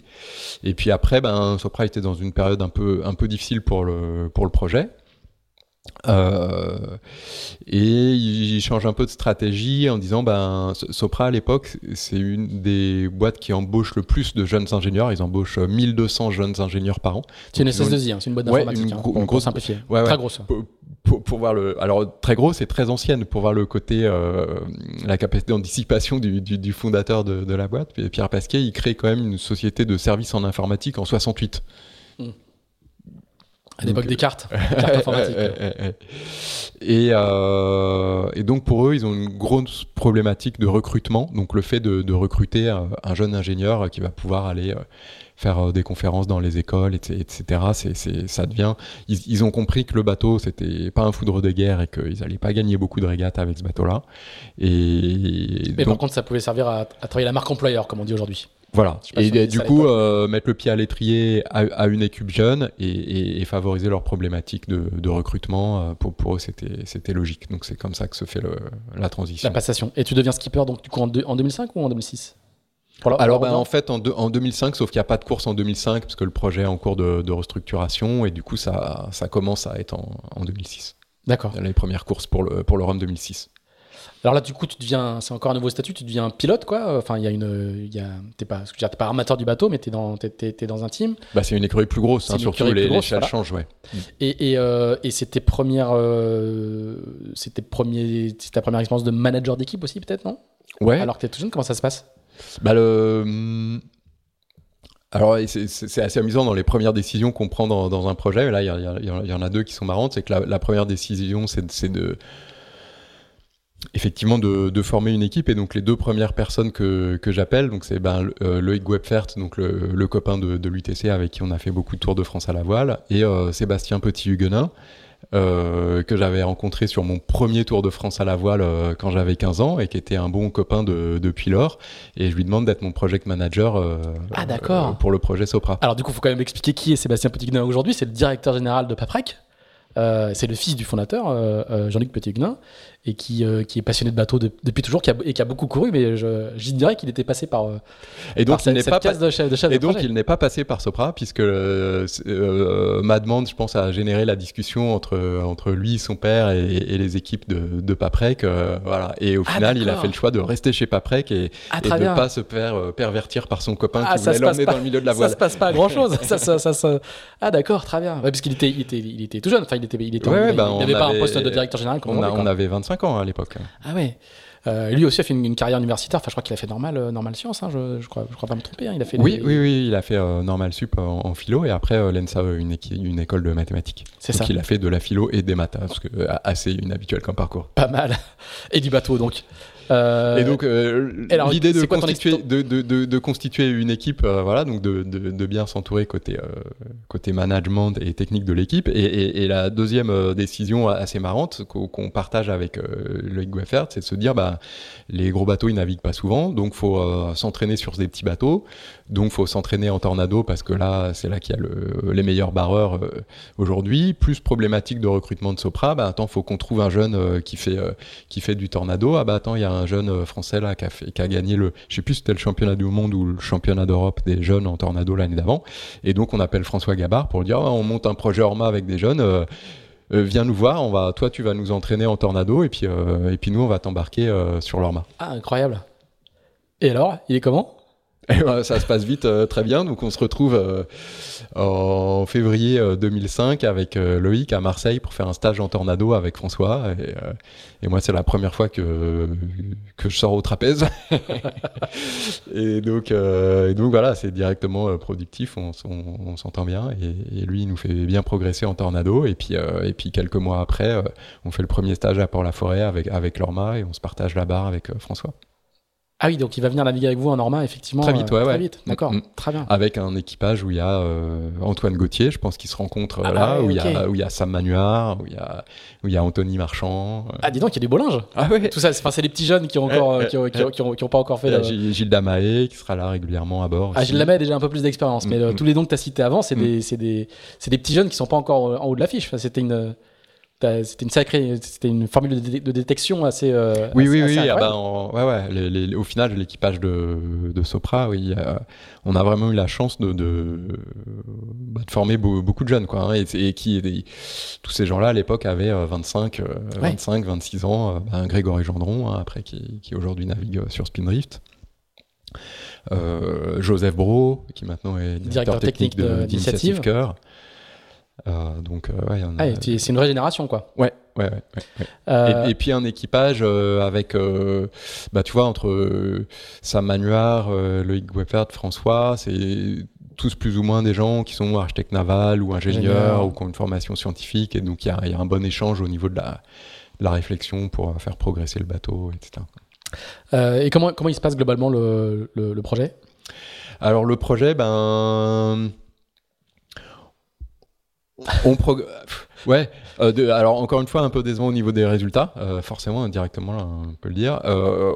Et puis après, ben, Sopra était dans une période un peu, un peu difficile pour le, pour le projet. Euh, et il change un peu de stratégie en disant ben Sopra à l'époque c'est une des boîtes qui embauche le plus de jeunes ingénieurs. Ils embauchent 1200 jeunes ingénieurs par an. C'est une SS2I hein, c'est une boîte d'informatique ouais, hein, une, grosse simplifiée. Ouais, très grosse pour, pour, voir le alors très grosse et très ancienne pour voir le côté euh, la capacité d'anticipation du, du, du, fondateur de, de, la boîte. Pierre Pasquet il crée quand même une société de services en informatique en 68 à l'époque des cartes, cartes informatiques. et, euh, et, donc pour eux, ils ont une grosse problématique de recrutement. Donc le fait de, de recruter un, jeune ingénieur qui va pouvoir aller euh, faire euh, des conférences dans les écoles, etc. C'est, c'est, ça devient. Ils, ils, ont compris que le bateau c'était pas un foudre de guerre et qu'ils n'allaient pas gagner beaucoup de régates avec ce bateau-là. Et mais donc, par contre, ça pouvait servir à, à travailler la marque employeur, comme on dit aujourd'hui. Voilà. Et du coup, euh, mettre le pied à l'étrier à, à, une équipe jeune et, et, et favoriser leurs problématiques de, de recrutement, euh, pour, pour eux, c'était, logique. Donc c'est comme ça que se fait le, la transition. La passation. Et tu deviens skipper donc du coup en, de, en 2005 ou en 2006 pour la, Alors ben, en fait en, de, en 2005, sauf qu'il n'y a pas de course en 2005 parce que le projet est en cours de, de restructuration et du coup ça, ça commence à être en, en 2006. D'accord. Les premières courses pour le, pour le Rhum 2006. Alors là, du coup, tu deviens, c'est encore un nouveau statut, tu deviens pilote, quoi. Enfin, il y a une, il y a, t'es pas, t'es pas armateur du bateau, mais t'es dans, t'es, t'es, t'es dans un team. Bah, c'est une écurie plus grosse, hein, surtout les, l'échelle voilà. change, ouais. Et, et, euh, et c'est tes premières, euh, c'est tes premiers, c'est ta première expérience de manager d'équipe aussi, peut-être, non? Ouais. Alors que t'es tout jeune, comment ça se passe? Bah le. Alors, c'est, assez amusant dans les premières décisions qu'on prend dans, dans un projet. Là, il y, y, y, en a deux qui sont marrantes. C'est que la, la première décision, c'est de effectivement de, de, former une équipe. Et donc les deux premières personnes que, que j'appelle donc c'est ben, euh, Loïc Webfert donc le, le copain de, de l'UTC avec qui on a fait beaucoup de tours de France à la voile et euh, Sébastien Petit-Huguenin euh, que j'avais rencontré sur mon premier tour de France à la voile euh, quand j'avais 15 ans et qui était un bon copain de, depuis lors et je lui demande d'être mon project manager euh, ah, d'accord. pour le projet Sopra. Alors du coup il faut quand même expliquer qui est Sébastien Petit-Huguenin aujourd'hui. C'est le directeur général de Paprec. C'est le fils du fondateur, Jean-Luc Petit-Huguenin, et qui, euh, qui est passionné de bateau de, depuis toujours qui a, et qui a beaucoup couru, mais je, je dirais qu'il était passé par. et donc, par il n'est pas, de chef, de chef et de donc il n'est pas passé par Sopra, puisque ma demande, je pense, a généré la discussion entre, entre lui, son père et, et les équipes de, de Paprec. voilà. Et au Ah, final, il a fait le choix de rester chez Paprec et, Ah, et de ne pas se faire pervertir par son copain Ah, qui ça voulait l'emmener pas. dans le milieu de la Ça voile. se passe pas grand chose. ça, ça, ça, ça- Ah d'accord, très bien. Ouais, parce qu'il était, il était, il était tout jeune. Enfin, il était, il était. Ouais, bah, il on n'avait pas un avait- poste de directeur général On, a- aujourd'hui, on avait 25 ans à l'époque. Ah ouais. Euh, lui aussi a fait une, une carrière universitaire. Enfin, je crois qu'il a fait normal, euh, normal sciences. Hein, je, je crois, je crois pas me tromper. hein. Il a fait. Oui, des- oui, oui, il a fait euh, normal sup en, en philo et après euh, l'ENSA, euh, une, une école de mathématiques. C'est Donc ça. il a fait de la philo et des maths, hein, parce que euh, assez inhabituel comme parcours. Pas mal. Et du bateau donc. Euh, Et donc euh, l'idée de constituer, expo- de, de, de, de constituer une équipe, euh, voilà, donc de, bien s'entourer côté côté management et technique de l'équipe. Et, et, et la deuxième décision assez marrante qu'on partage avec Loïc Gueffert, c'est de se dire, bah, les gros bateaux ils naviguent pas souvent, donc faut s'entraîner sur des petits bateaux, donc faut s'entraîner en tornado parce que là c'est là qu'il y a le, les meilleurs barreurs aujourd'hui. Plus problématique de recrutement de Sopra, bah attends, faut qu'on trouve un jeune qui fait qui fait du tornado. Ah bah attends, il y a un jeune euh, français là qui a, gagné le, je sais plus c'était le championnat du monde ou le championnat d'Europe des jeunes en tornado l'année d'avant. Et donc on appelle François Gabard pour lui dire, Ah, on monte un projet Orma avec des jeunes. euh, euh, viens nous voir, on va, toi tu vas nous entraîner en tornado et puis et puis nous on va t'embarquer sur l'Orma. Ah incroyable. Et alors, il est comment? Voilà, ça se passe vite, euh, très bien. Donc on se retrouve euh, en février euh, 2005 avec euh, Loïc à Marseille pour faire un stage en tornado avec François. Et, moi c'est la première fois que je sors au trapèze. et donc voilà, c'est directement productif. On, s'entend bien et, lui il nous fait bien progresser en tornado. Et puis quelques mois après, on fait le premier stage à Port-la-Forêt avec avec Lorma et on se partage la barre avec François. Ah oui, donc il va venir naviguer avec vous en Norma, effectivement. Très vite, euh, ouais, Très ouais. vite, d'accord. Mm, mm. Très bien. avec un équipage où il y a euh, Antoine Gauthier, je pense qu'ils se rencontrent euh, Ah, là, où il y a où il y a Sam Manuard, où il y a où il y a Anthony Marchand. euh. Ah, dis donc, il y a du beau linge. Ah ouais. Tout ça, c'est les petits jeunes qui ont encore, Ouais, qui, ont, ouais, qui ont- qui ont- qui ont pas encore fait. Il y a le- Gilles, Damaé qui sera là régulièrement à bord. Ah. Gilles Lamay a déjà un peu plus d'expérience, mais Mm, euh, mm. tous les noms que tu as cités avant, c'est des, des, des petits jeunes qui sont pas encore en haut de l'affiche. Enfin, c'était une, c'était une sacrée, c'était une formule de, dé- de détection assez. euh, Oui, assez- oui, assez oui. ah bah, ouais, ouais. les- les- au final, l'équipage de, de Sopra, oui, euh, on a vraiment eu la chance de, de bah, de former beaucoup de jeunes, quoi. Hein, et, qui, tous ces gens-là, à l'époque, avaient 25, 25, 26 ans. Ben, Grégory Gendron, hein, après, qui, qui aujourd'hui navigue sur Spindrift. Joseph Bro, qui maintenant est directeur, technique, d'Initiative Cœur. Donc, ouais, ah, c'est une vraie génération, quoi. Ouais, ouais, ouais. Euh, et, puis un équipage euh, avec, euh, bah, tu vois, entre Sam Manuard, Loïc Weppert, François, c'est tous plus ou moins des gens qui sont architectes navals ou ingénieurs ou qui ont une formation scientifique. Et donc, il y, a un bon échange au niveau de la, la réflexion pour faire progresser le bateau, etc. et comment, comment il se passe globalement le, le, projet? Alors, le projet, ben. On prog... Ouais, euh, alors encore une fois, un peu décevant au niveau des résultats, euh, forcément, directement, on peut le dire. Euh,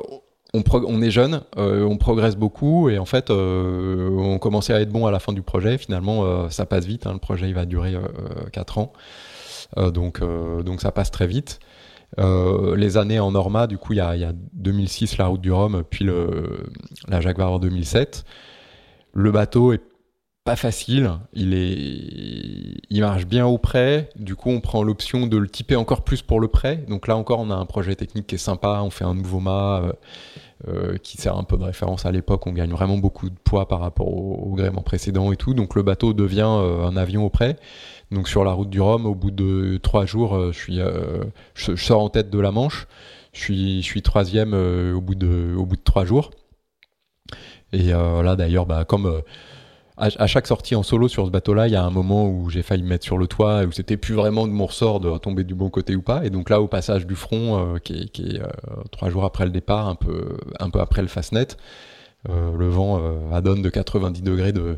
on, on, est jeune, on progresse beaucoup et en fait, on commençait à être bon à la fin du projet. Finalement, ça passe vite. Hein, le projet, il va durer 4 ans, donc donc ça passe très vite. les années en Norma, du coup, il y a, y a, 2006 la route du Rhum, puis la Jacques Vabre 2007. Le bateau est pas facile. Il est, il marche bien au prêt. Du coup, on prend l'option de le typer encore plus pour le prêt. Donc là encore, on a un projet technique qui est sympa. On fait un nouveau mât euh, euh, qui sert un peu de référence à l'époque. On gagne vraiment beaucoup de poids par rapport au, gréement précédent et tout. Donc le bateau devient euh, un avion au prêt. Donc sur la route du Rhum, au bout de trois jours, je suis, je, sors en tête de la Manche. Je suis, je suis troisième au bout de, au bout de trois jours. Et là d'ailleurs, bah, comme à, chaque sortie en solo sur ce bateau-là, il y a un moment où j'ai failli me mettre sur le toit, où c'était plus vraiment de mon ressort de tomber du bon côté ou pas. Et donc là, au passage du front, euh, qui est, qui euh, trois jours après le départ, un peu, un peu après le fastnet, euh, le vent adonne de 90 degrés de,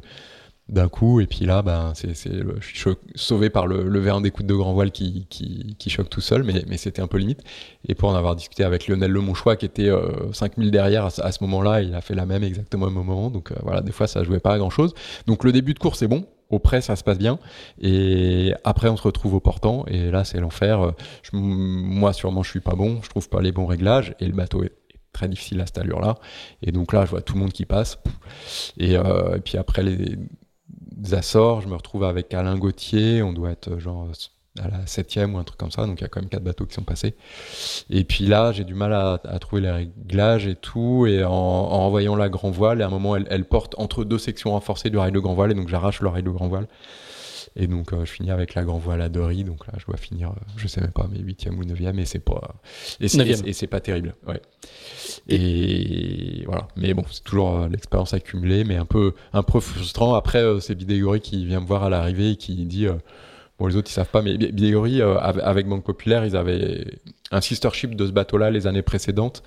d'un coup. Et puis là, ben, c'est, je suis sauvé par le, le verre d'écoute de grand voile qui, qui, qui, choque tout seul, mais, mais c'était un peu limite. Et pour en avoir discuté avec Lionel Lemonchois, qui était euh, 5000 derrière à, ce moment-là, il a fait la même exactement au même moment. Donc euh, voilà, des fois, ça jouait pas à grand-chose. Donc le début de course est bon. Au près, ça se passe bien. Et après, on se retrouve au portant. Et là, c'est l'enfer. Euh, moi, sûrement, je suis pas bon. Je trouve pas les bons réglages. Et le bateau est très difficile à cette allure-là. Et donc là, je vois tout le monde qui passe. Et, euh, et puis après, les Açores, je me retrouve avec Alain Gauthier, on doit être genre à la septième ou un truc comme ça, donc il y a quand même quatre bateaux qui sont passés. Et puis là, j'ai du mal à, trouver les réglages et tout, et en, en envoyant la grand voile, et à un moment, elle, porte entre deux sections renforcées du rail de grand voile, et donc j'arrache le rail de grand voile. Et donc, euh, je finis avec la grand voile à Dory. Donc là, je dois finir, euh, je sais même pas, mais huitième ou neuvième. Et c'est pas, et c'est pas terrible. Ouais. Et, voilà. Mais bon, c'est toujours euh, l'expérience accumulée, mais un peu, un peu frustrant. Après, c'est Bidégory qui vient me voir à l'arrivée et qui dit, bon, les autres, ils savent pas, mais Bidégory, avec Banque Populaire, ils avaient un sister ship de ce bateau-là les années précédentes.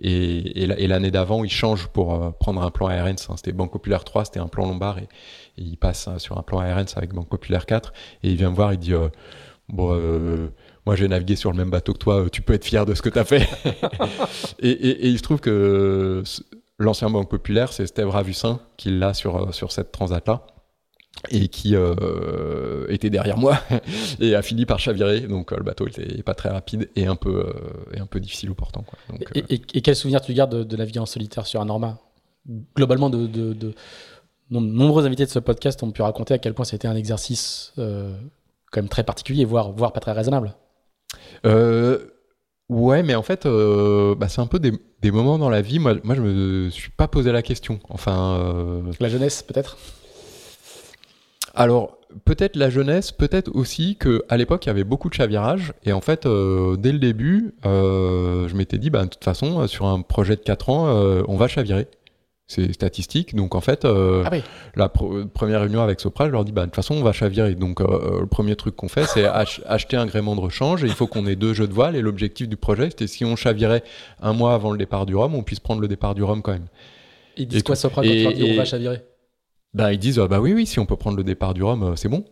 Et, l'année d'avant, ils changent pour prendre un plan ARN. C'était Banque Populaire 3, c'était un plan lombard. Et, il passe hein, sur un plan ARN avec Banque Populaire 4 et il vient me voir, il dit euh, bon euh, moi j'ai navigué sur le même bateau que toi, euh, tu peux être fier de ce que tu as fait. et, il se trouve que l'ancien Banque Populaire, c'est Steve Ravussin qui l'a sur, sur cette transat-là et qui était derrière moi et a fini par chavirer. Donc le bateau était pas très rapide et un peu, et un peu difficile au portant. Quoi. et, quel souvenir tu gardes de, de naviguer en solitaire sur un Norma Globalement, de, de nombreux invités de ce podcast ont pu raconter à quel point c'était un exercice euh, quand même très particulier, voire, voire pas très raisonnable. Euh, ouais, mais en fait, euh, bah, c'est un peu des, des, moments dans la vie. Moi, moi, je me suis pas posé la question. Enfin, la jeunesse, peut-être? Alors, peut-être la jeunesse, peut-être aussi que à l'époque il y avait beaucoup de chavirage et en fait dès le début, je m'étais dit, bah, de toute façon, sur un projet de 4 ans, on va chavirer c'est statistique. Donc en fait, euh, ah la première réunion avec Sopra, je leur dis, bah, de toute façon, on va chavirer. Donc euh, le premier truc qu'on fait, c'est acheter un gréement de rechange et il faut qu'on ait deux jeux de voile. Et l'objectif du projet, c'était si on chavirait un mois avant le départ du Rhum, on puisse prendre le départ du Rhum quand même. Ils disent quoi Sopra quand et, on va chavirer? Bah, Ils disent, bah oui, oui, si on peut prendre le départ du Rhum, euh, c'est bon.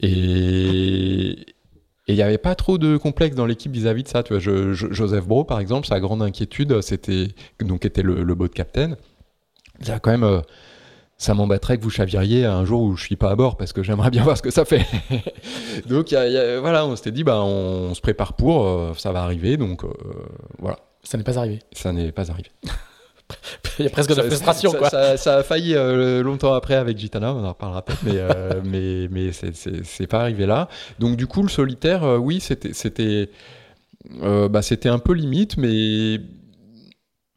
Et, il n'y avait pas trop de complexe dans l'équipe vis-à-vis de ça. Tu vois, Joseph Bro, par exemple, sa grande inquiétude, c'était donc était le, le boat captain. Il a quand même, euh, ça m'embêterait que vous chaviriez un jour où je suis pas à bord parce que j'aimerais bien voir ce que ça fait. donc voilà, on s'était dit, bah, on, se prépare pour, euh, ça va arriver, donc euh, voilà. Ça n'est pas arrivé. Ça n'est pas arrivé. Il y a presque de la frustration. Ça, quoi. Ça, a failli longtemps après avec Gitana, on en reparlera peut-être, mais, mais, mais c'est pas arrivé là. Donc du coup, le solitaire, oui, c'était bah, c'était un peu limite, mais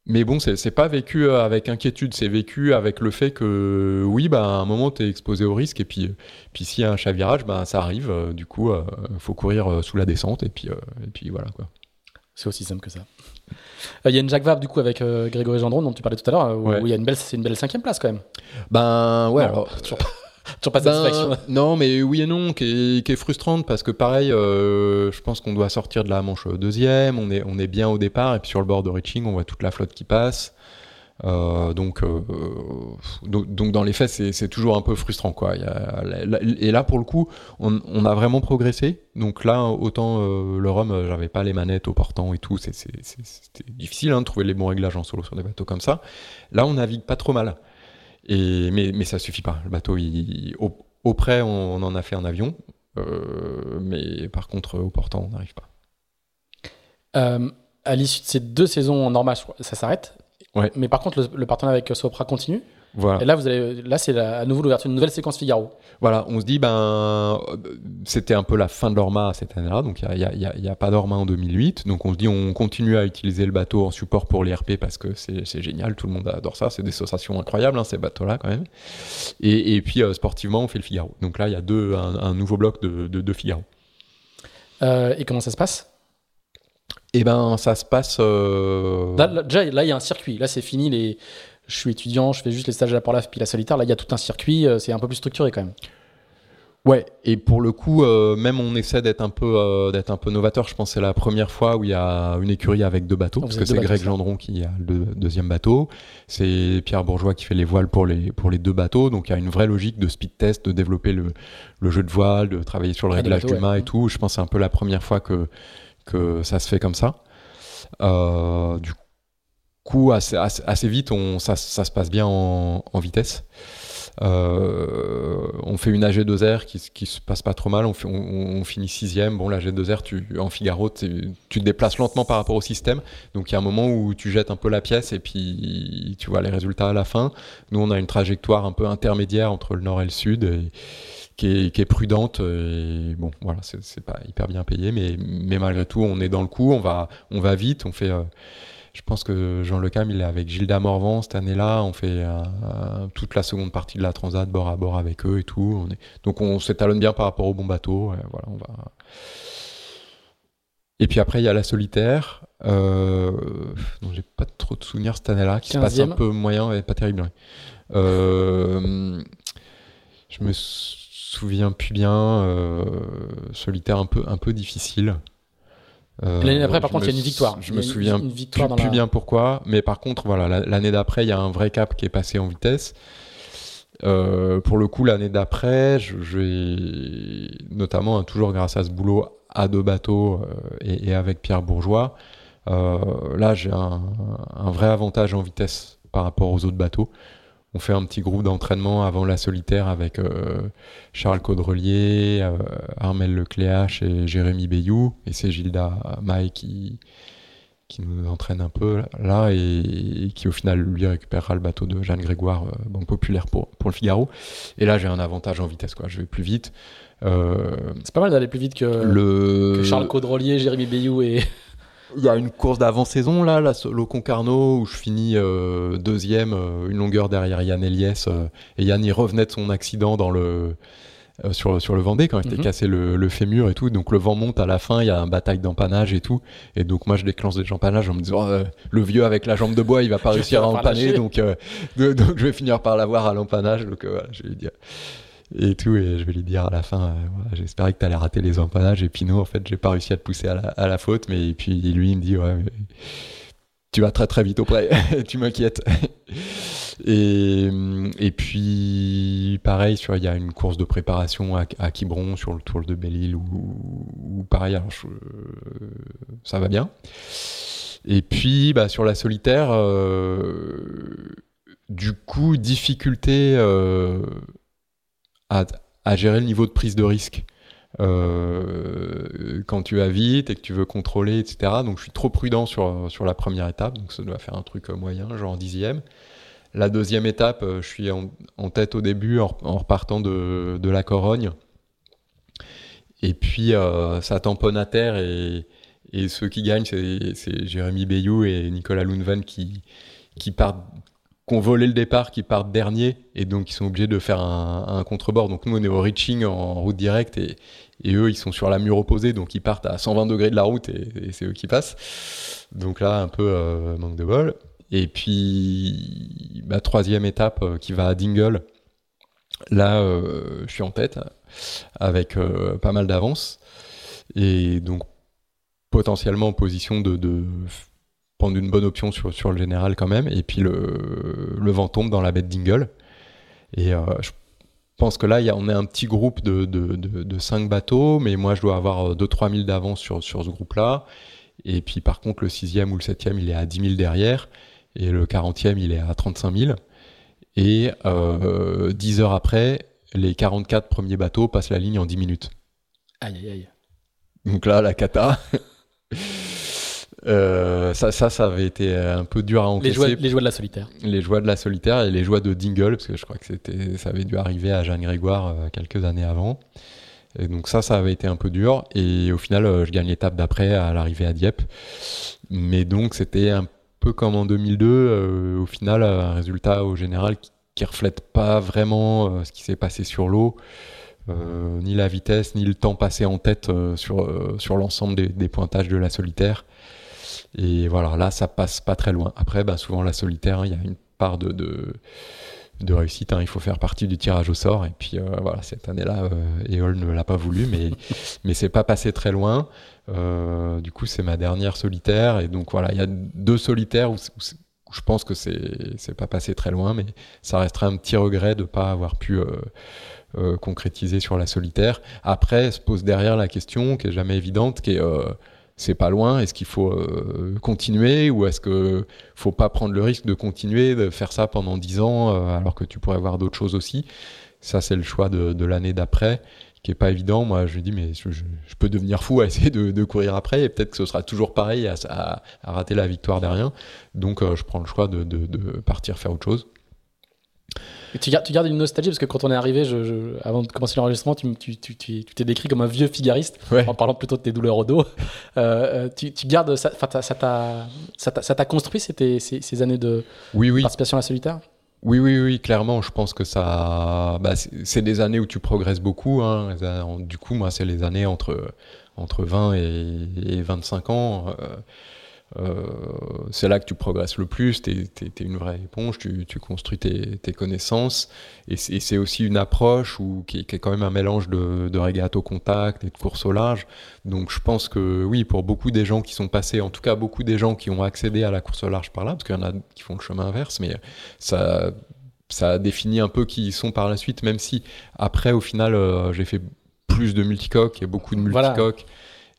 mais bon, c'est pas vécu euh, avec inquiétude, c'est vécu avec le fait que oui, bah, à un moment, tu es exposé au risque, et puis, puis s'il y a un chavirage, bah, ça arrive, euh, du coup, il euh, faut courir sous la descente, et puis, et puis voilà. quoi. C'est aussi simple que ça. Il y a une Jacques Vabre, du coup, avec Grégory Gendron, dont tu parlais tout à l'heure, où il y a une belle, c'est une belle cinquième place quand même. Ben ouais, alors. Toujours pas ben, Non, mais oui et non, qui est, frustrante parce que pareil, euh, je pense qu'on doit sortir de la manche deuxième, on est, on est bien au départ et puis sur le bord de reaching, on voit toute la flotte qui passe. Euh, donc, euh, donc, dans les faits, c'est toujours un peu frustrant. Quoi. et là, pour le coup, on, a vraiment progressé. Donc là, autant le rhum, j'avais pas les manettes au portant et tout. C'était difficile hein, de trouver les bons réglages en solo sur des bateaux comme ça. Là, on navigue pas trop mal. Mais, mais ça suffit pas. Le bateau, il, au, près, on, en a fait un avion. Euh, mais par contre, au portant, on n'arrive pas. Euh, à l'issue de ces deux saisons en normal, ça s'arrête. Ouais. Mais par contre, le, le partenariat avec Sopra continue. Et là, vous allez, là, c'est à nouveau l'ouverture d'une nouvelle séquence Figaro. Voilà, on se dit, ben, c'était un peu la fin de l'Orma cette année-là, donc il n'y a, y a, y a, pas d'Orma en 2008. Donc on se dit, on continue à utiliser le bateau en support pour l'IRP parce que c'est génial, tout le monde adore ça, c'est des sensations incroyables, hein, ces bateaux-là quand même. Et, et puis euh, sportivement, on fait le Figaro. Donc là, il y a deux, un, nouveau bloc de, de, Figaro. Euh, et comment ça se passe? Eh ben, ça se passe. Euh... Là, déjà, là, il y a un circuit. Là, c'est fini les je suis étudiant, je fais juste les stages à la Porlaf puis la solitaire. Là, il y a tout un circuit, euh, c'est un peu plus structuré quand même. Ouais, et pour le coup, euh, même on essaie d'être un peu euh, d'être un peu novateur. Je pense que c'est la première fois où il y a une écurie avec deux bateaux, parce que c'est Greg Gendron qui a le deuxième bateau, c'est Pierre Bourgeois qui fait les voiles pour les pour les deux bateaux. Donc il y a une vraie logique de speed test, de développer le, le jeu de voile, de travailler sur le ah, réglage du mât et tout. Je pense que c'est un peu la première fois que que ça se fait comme ça. du coup assez, vite, ça, se passe bien en, vitesse. Euh, on fait une AG2R qui, qui se passe pas trop mal. On, finit sixième. Bon, la AG2R, tu, en Figaro, tu te déplaces lentement par rapport au système. Donc, il y a un moment où tu jettes un peu la pièce et puis tu vois les résultats à la fin. Nous, on a une trajectoire un peu intermédiaire entre le nord et le sud. Qui est, qui est, prudente et bon voilà c'est pas hyper bien payé mais mais malgré tout on est dans le coup on va on va vite on fait euh, je pense que Jean Le Cam, il est avec Gilda Morvan cette année-là. On fait euh, euh, toute la seconde partie de la Transat bord à bord avec eux et tout. On est... Donc on s'étalonne bien par rapport au bon bateau. voilà, on va... Et puis après, il y a la solitaire. Euh, dont j'ai pas trop de souvenirs cette année-là, qui se passe un peu moyen et pas terrible. Euh, je me souviens plus bien. solitaire un peu, un peu difficile. Euh, l'année d'après, par contre, il y a une victoire. Je me souviens plus, bien pourquoi, mais par contre, voilà, l'année d'après, il y a un vrai cap qui est passé en vitesse. Euh, pour le coup, l'année d'après, notamment, hein, toujours grâce à ce boulot à deux bateaux euh, et, avec Pierre Bourgeois, là, j'ai un, un, vrai avantage en vitesse par rapport aux autres bateaux on fait un petit groupe d'entraînement avant la solitaire avec euh, Charles Caudrelier, euh, Armel Lecléache et Jérémy Bayou. Et c'est Gilda Maï qui, qui nous entraîne un peu là et, qui au final lui récupérera le bateau de Jeanne Grégoire, euh, Banque Populaire pour, pour le Figaro. Et là j'ai un avantage en vitesse, quoi. je vais plus vite. c'est pas mal d'aller plus vite que, le... Charles Caudrelier, Jérémy Bayou et... Il y a une course d'avant-saison là, la, le Concarneau, où je finis euh, deuxième, euh, une longueur derrière Yann Eliès. Euh, et Yann, il revenait de son accident dans le, sur, sur le Vendée quand il s'était mhm. cassé le, le, fémur et tout. Donc le vent monte à la fin, il y a un bataille d'empannage et tout. Et donc moi, je déclenche des empanages en me disant, le vieux avec la jambe de bois, il va pas réussir à empanner. Donc, donc je vais finir par l'avoir à l'empannage. Donc voilà, je vais lui dire et tout. Et je vais lui dire à la fin, euh, j'espérais que tu allais rater les empanages. Et puis non, en fait, j'ai pas réussi à te pousser à la, faute. Mais puis lui, il me dit, ouais, tu vas très très vite auprès, tu m'inquiètes. et, et puis, pareil, il y a une course de préparation à, Quiberon sur le tour de Belle-Île où, pareil, alors ça va bien. Et puis, bah, sur la solitaire, euh, du coup, difficulté. Euh, à, gérer le niveau de prise de risque. euh, quand tu vas vite et que tu veux contrôler, etc. Donc je suis trop prudent sur, sur la première étape, donc ça doit faire un truc moyen, genre dixième. La deuxième étape, je suis en, tête au début en, repartant de, de, la Corogne. Et puis ça tamponne à terre et, et ceux qui gagnent, c'est Jérémy Bayou et Nicolas Lounven qui, qui partent ont volé le départ, qui partent dernier, et donc ils sont obligés de faire un, contrebord. Donc nous, on est au reaching en route directe, et, eux, ils sont sur la mur opposée, donc ils partent à 120 degrés de la route, et, c'est eux qui passent. Donc là, un peu euh, manque de bol. Et puis, ma troisième étape euh, qui va à Dingle, là, euh, je suis en tête, avec pas mal d'avance, et donc potentiellement en position de prendre une bonne option sur, sur le général quand même. Et puis le, le vent tombe dans la baie d'Ingle. Et euh, je pense que là, y a, on est un petit groupe de, de, de, 5 bateaux, mais moi je dois avoir 2-3 000 d'avance sur, sur ce groupe-là. Et puis par contre, le 6e ou le 7e, il est à 10 000 derrière. Et le 40e, il est à 35 000. Et euh, 10 heures après, les 44 premiers bateaux passent la ligne en 10 minutes. Aïe, aïe, aïe. Donc là, la cata. Euh, ça, ça, ça avait été un peu dur à encaisser. Les joies, les joies de la solitaire. Les joies de la solitaire et les joies de Dingle, parce que je crois que c'était, ça avait dû arriver à Jeanne Grégoire euh, quelques années avant. Et donc ça, ça avait été un peu dur. Et au final, euh, je gagne l'étape d'après à l'arrivée à Dieppe. Mais donc c'était un peu comme en 2002. au final, un résultat au général qui, qui reflète pas vraiment ce qui s'est passé sur l'eau. ni la vitesse, ni le temps passé en tête sur, sur l'ensemble des, des, pointages de la solitaire. Et voilà, là, ça passe pas très loin. Après, bah, souvent, la solitaire, hein, il y a une part de, de, réussite. Hein. Il faut faire partie du tirage au sort. Et puis, euh, voilà, cette année-là, euh, Eol ne l'a pas voulu, mais, mais c'est pas passé très loin. Euh, du coup, c'est ma dernière solitaire. Et donc, voilà, il y a deux solitaires où, je pense que c'est pas passé très loin, mais ça resterait un petit regret de ne pas avoir pu. concrétiser sur la solitaire. Après, se pose derrière la question qui est jamais évidente, qui est c'est pas loin, est-ce qu'il faut euh, continuer ou est-ce que faut pas prendre le risque de continuer, de faire ça pendant 10 ans euh, alors que tu pourrais avoir d'autres choses aussi? Ça, c'est le choix de, l'année d'après qui est pas évident. Moi, je dis, mais je, peux devenir fou à essayer de, courir après et peut-être que ce sera toujours pareil à, rater la victoire derrière. Donc, euh, je prends le choix de partir faire autre chose tu, gardes, tu gardes une nostalgie parce que quand on est arrivé, je, avant de commencer l'enregistrement, tu, tu, tu, tu t'es décrit comme un vieux figariste en parlant plutôt de tes douleurs au dos. Euh, euh tu, gardes ça, ça t'a, ça t'a construit ces, ces, ces, années de oui, oui. participation à la solitaire? Oui, oui, oui, clairement, je pense que ça, bah, c'est des années où tu progresses beaucoup. Hein. Du coup, moi, c'est les années entre, entre 20 et, et 25 ans. Euh, c'est là que tu progresses le plus, tu es, une vraie éponge, tu, construis tes, connaissances, et c'est aussi une approche où, qui, est quand même un mélange de, de régate au contact et de course au large. Donc je pense que oui, pour beaucoup des gens qui sont passés, en tout cas beaucoup des gens qui ont accédé à la course au large par là, parce qu'il y en a qui font le chemin inverse, mais ça, ça définit un peu qui ils sont par la suite, même si après au final euh, j'ai fait plus de multicoques et beaucoup de multicoques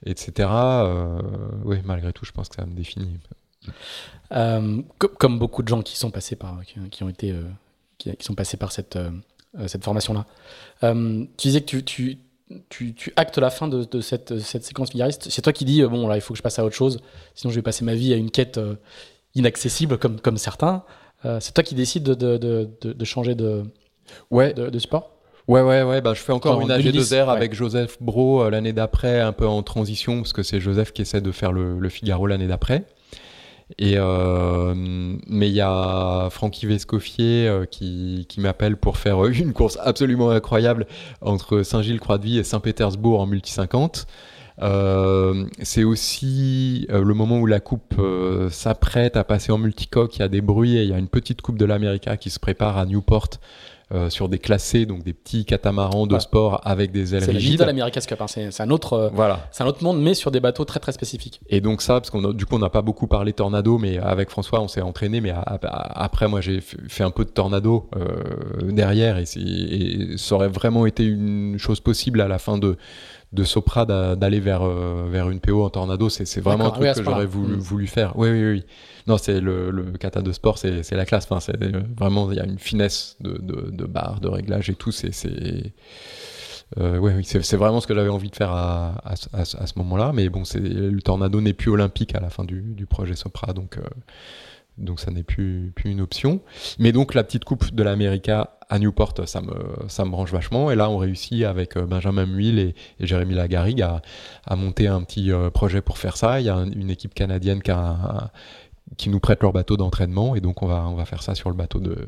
etc. Euh, oui, malgré tout, je pense que ça me définit. Euh, comme beaucoup de gens qui sont passés par, qui, ont été, euh, qui, sont passés par cette, cette formation-là. tu disais que tu, tu, tu, tu, actes la fin de, cette, cette, séquence figariste. C'est toi qui dis bon là, il faut que je passe à autre chose, sinon je vais passer ma vie à une quête inaccessible comme, comme certains. c'est toi qui décides de, de, de changer de, ouais. de, sport? Ouais, ouais, ouais. Bah, je fais encore une AG2R avec Joseph Bro euh, l'année d'après, un peu en transition, parce que c'est Joseph qui essaie de faire le, Figaro l'année d'après. Et euh, mais il y a Francky Vescoffier euh, qui, qui m'appelle pour faire une course absolument incroyable entre Saint-Gilles-Croix-de-Vie et Saint-Pétersbourg en multi 50. c'est aussi le moment où la coupe s'apprête à passer en multicoque. Il y a des bruits et il y a une petite coupe de l'América qui se prépare à Newport euh, sur des classés, donc des petits catamarans de sport avec des ailes rigides. C'est l'America's Cup, hein. c'est un autre, euh, voilà. c'est un autre monde, mais sur des bateaux très très spécifiques. Et donc ça, parce qu'on du coup on n'a pas beaucoup parlé tornado, mais avec François on s'est entraîné, mais après moi j'ai fait un peu de tornado euh, derrière et, et, ça aurait vraiment été une chose possible à la fin de de Sopra d'aller vers, euh, vers une PO en tornado. C'est vraiment un truc que j'aurais voulu, mm. voulu, faire. Oui, oui, oui. Non, c'est le, kata de sport, c'est la classe. Enfin, c'est vraiment, il y a une finesse de, de, de barre, de réglage et tout. C'est Euh, ouais, oui, c'est vraiment ce que j'avais envie de faire à, à, à, ce moment-là. Mais bon, le Tornado n'est plus olympique à la fin du, du projet Sopra, donc, euh, donc ça n'est plus, plus une option. Mais donc la petite coupe de l'América à Newport, ça me, ça me branche vachement. Et là, on réussit avec euh, Benjamin Muil et, Jérémy Lagarigue à, à, monter un petit euh, projet pour faire ça. Il y a une équipe canadienne qui, a, qui nous prête leur bateau d'entraînement et donc on va, on va faire ça sur le bateau de,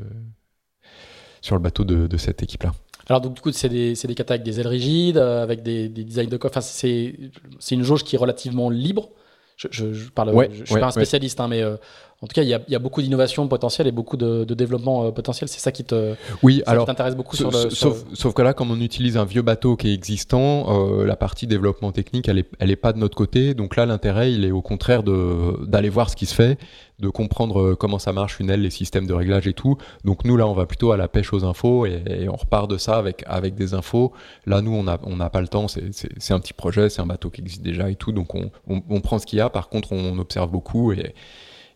sur le bateau de, de cette équipe-là. Alors, donc, du coup, c'est des, des katas avec des ailes rigides, euh, avec des, des designs de coffre. Enfin, c'est une jauge qui est relativement libre. Je, je, je parle, ouais, je, je suis pas un spécialiste, hein, mais euh, en tout cas, il y a, y a beaucoup d'innovation potentielle et beaucoup de, de développement euh, potentiel. C'est ça qui te, oui, alors, t'intéresse beaucoup sur le. Sauf, sur... sauf, que là, comme on utilise un vieux bateau qui est existant, euh, la partie développement technique, elle est, elle est pas de notre côté. Donc là, l'intérêt, il est au contraire de d'aller voir ce qui se fait, de comprendre euh, comment ça marche une aile, les systèmes de réglage et tout. Donc nous, là, on va plutôt à la pêche aux infos et, et on repart de ça avec avec des infos. Là, nous, on a on n'a pas le temps. C'est un petit projet, c'est un bateau qui existe déjà et tout. Donc on, on, on prend ce qu'il y a. Par contre, on observe beaucoup et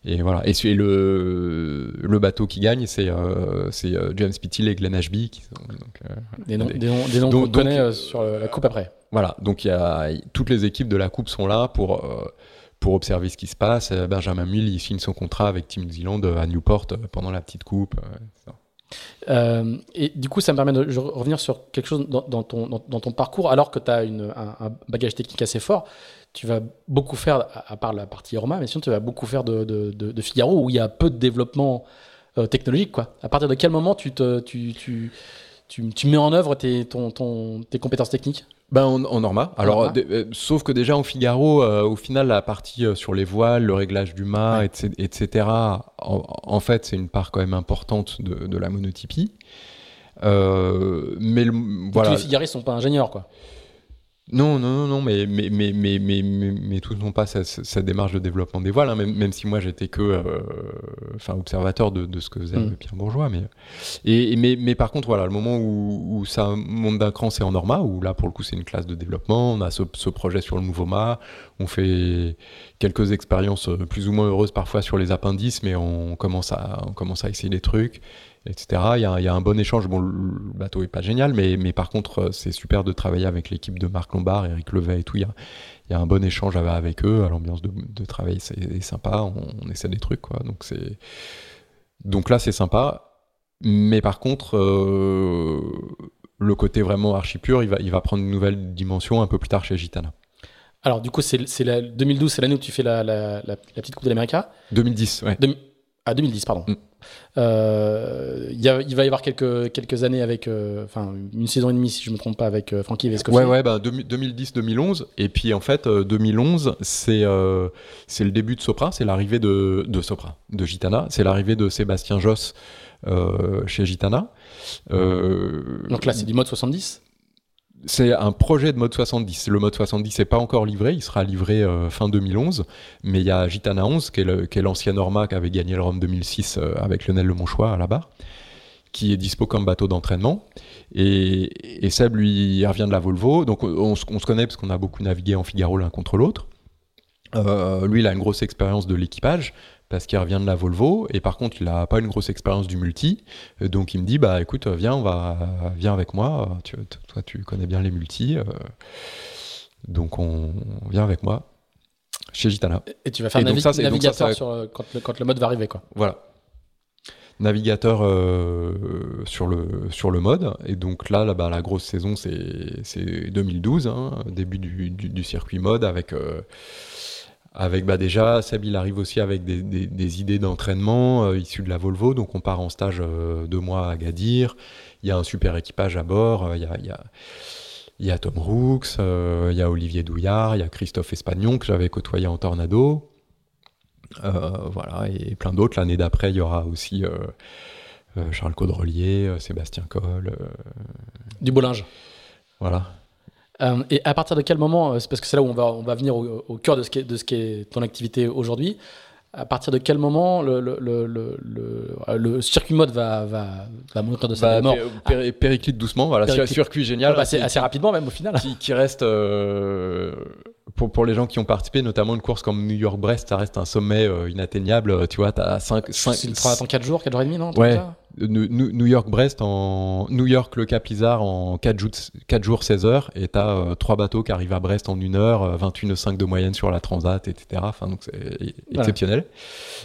et voilà. Et, et le, le bateau qui gagne, c'est euh, euh, James Pittil et Glenn Ashby. Qui sont, donc, euh, des noms, des des noms qu'on connaît euh, sur la coupe après. Voilà. Donc il y a toutes les équipes de la coupe sont là pour pour observer ce qui se passe. Benjamin Mull, il signe son contrat avec Team Zealand à Newport pendant la petite coupe. Euh, et du coup, ça me permet de revenir sur quelque chose dans, ton, dans, ton, parcours, alors que tu as une, un, bagage technique assez fort. Tu vas beaucoup faire, à, part la partie Roma, mais sinon, tu vas beaucoup faire de, de, de, Figaro où il y a peu de développement euh, technologique. Quoi. À partir de quel moment tu, tu, tu, tu, tu mets en œuvre tes, ton, ton, tes compétences techniques? Ben en, en Norma. Alors, euh, sauf que déjà en Figaro, euh, au final, la partie euh, sur les voiles, le réglage du mât, ouais. etc., etc. En, en fait, c'est une part quand même importante de, de la monotypie. Mais le, voilà. Tous les figaristes sont pas ingénieurs, quoi. Non, non, non, non, mais, mais, mais, mais, mais, mais, mais tous n'ont pas cette, cette, démarche de développement des voiles, hein, même, même si moi j'étais que euh, enfin, observateur de, de ce que faisait mmh. Pierre Bourgeois. Mais, et, mais, mais par contre, voilà, le moment où, où ça monte d'un cran, c'est en Norma, où là, pour le coup, c'est une classe de développement. On a ce, ce, projet sur le nouveau mât, on fait quelques expériences plus ou moins heureuses parfois sur les appendices, mais on commence à, on commence à essayer des trucs etc. Il y, a, il y, a, un bon échange. Bon, le bateau est pas génial, mais, mais par contre, c'est super de travailler avec l'équipe de Marc Lombard, Eric Levet et tout. Il y a, il y a un bon échange avec eux. L'ambiance de, de, travail c'est sympa. On, on, essaie des trucs, quoi. Donc c'est donc là, c'est sympa. Mais par contre, euh, le côté vraiment archi pur, il va, il va prendre une nouvelle dimension un peu plus tard chez Gitana. Alors, du coup, c'est 2012, c'est l'année où tu fais la, la, la, la petite Coupe de l'Amérique 2010, ouais. De, ah, 2010, pardon. Mm. Euh, il, y a, il va y avoir quelques, quelques années avec, euh, enfin, une saison et demie, si je ne me trompe pas, avec euh, Francky Vescovi. Ouais, ouais, bah, 2010-2011. Et puis, en fait, 2011, c'est c'est le début de Sopra, c'est l'arrivée de, de Sopra, de Gitana. C'est l'arrivée de Sébastien Josse chez Gitana. Donc là, c'est du mode 70 c'est un projet de mode 70. Le mode 70 n'est pas encore livré, il sera livré euh, fin 2011, mais il y a Gitana 11, qui est l'ancien Norma qui avait gagné le Rome 2006 euh, avec Lionel Le Monchois à la barre, qui est dispo comme bateau d'entraînement. Et, et Seb, lui, il revient de la Volvo, donc on, on, on se connaît parce qu'on a beaucoup navigué en Figaro l'un contre l'autre. Euh, lui, il a une grosse expérience de l'équipage parce qu'il revient de la Volvo et par contre il n'a pas une grosse expérience du multi. Donc il me dit bah écoute viens on va viens avec moi. Tu, toi tu connais bien les multi euh, donc on vient avec moi chez Gitana. Et tu vas faire navi ça, navigateur ça, sur, euh, quand, le, quand le mode va arriver quoi. Voilà. Navigateur euh, sur le sur le mode. Et donc là, là bah, la grosse saison c'est 2012 hein, début du, du, du, circuit mode avec euh, avec bah déjà Seb il arrive aussi avec des, des, des idées d'entraînement euh, issues de la Volvo donc on part en stage euh, deux mois à Gadir il y a un super équipage à bord euh, il y a, y a il y a Tom Rooks, euh, il y a Olivier Douillard, il y a Christophe Espagnon que j'avais côtoyé en Tornado. Voilà, et plein d'autres. L'année d'après, il y aura aussi Charles Caudrelier, Sébastien Coll. du Bollinge. Voilà. Euh, et à partir de quel moment, c'est parce que c'est là où on va, on va venir au, au cœur de ce, qui est, de ce qui est ton activité aujourd'hui, à partir de quel moment le, le, le, le, le circuit mode va, va, va mourir de sa bah, mort pé, Périclite doucement, voilà, périclite. circuit génial. bah, assez, assez, rapidement même au final. Qui, qui reste, euh, pour, pour les gens qui ont participé, notamment une course comme New York-Brest, ça reste un sommet euh, inatteignable, tu vois, t'as 5... 5 attends 4 jours, 4 jours et demi, non Ouais, New York-Brest en New York le Cap Lizard en 4 jours, 4 jours 16 heures et t'as euh, trois bateaux qui arrivent à Brest en une heure 21,5 de moyenne sur la Transat etc enfin donc c'est exceptionnel.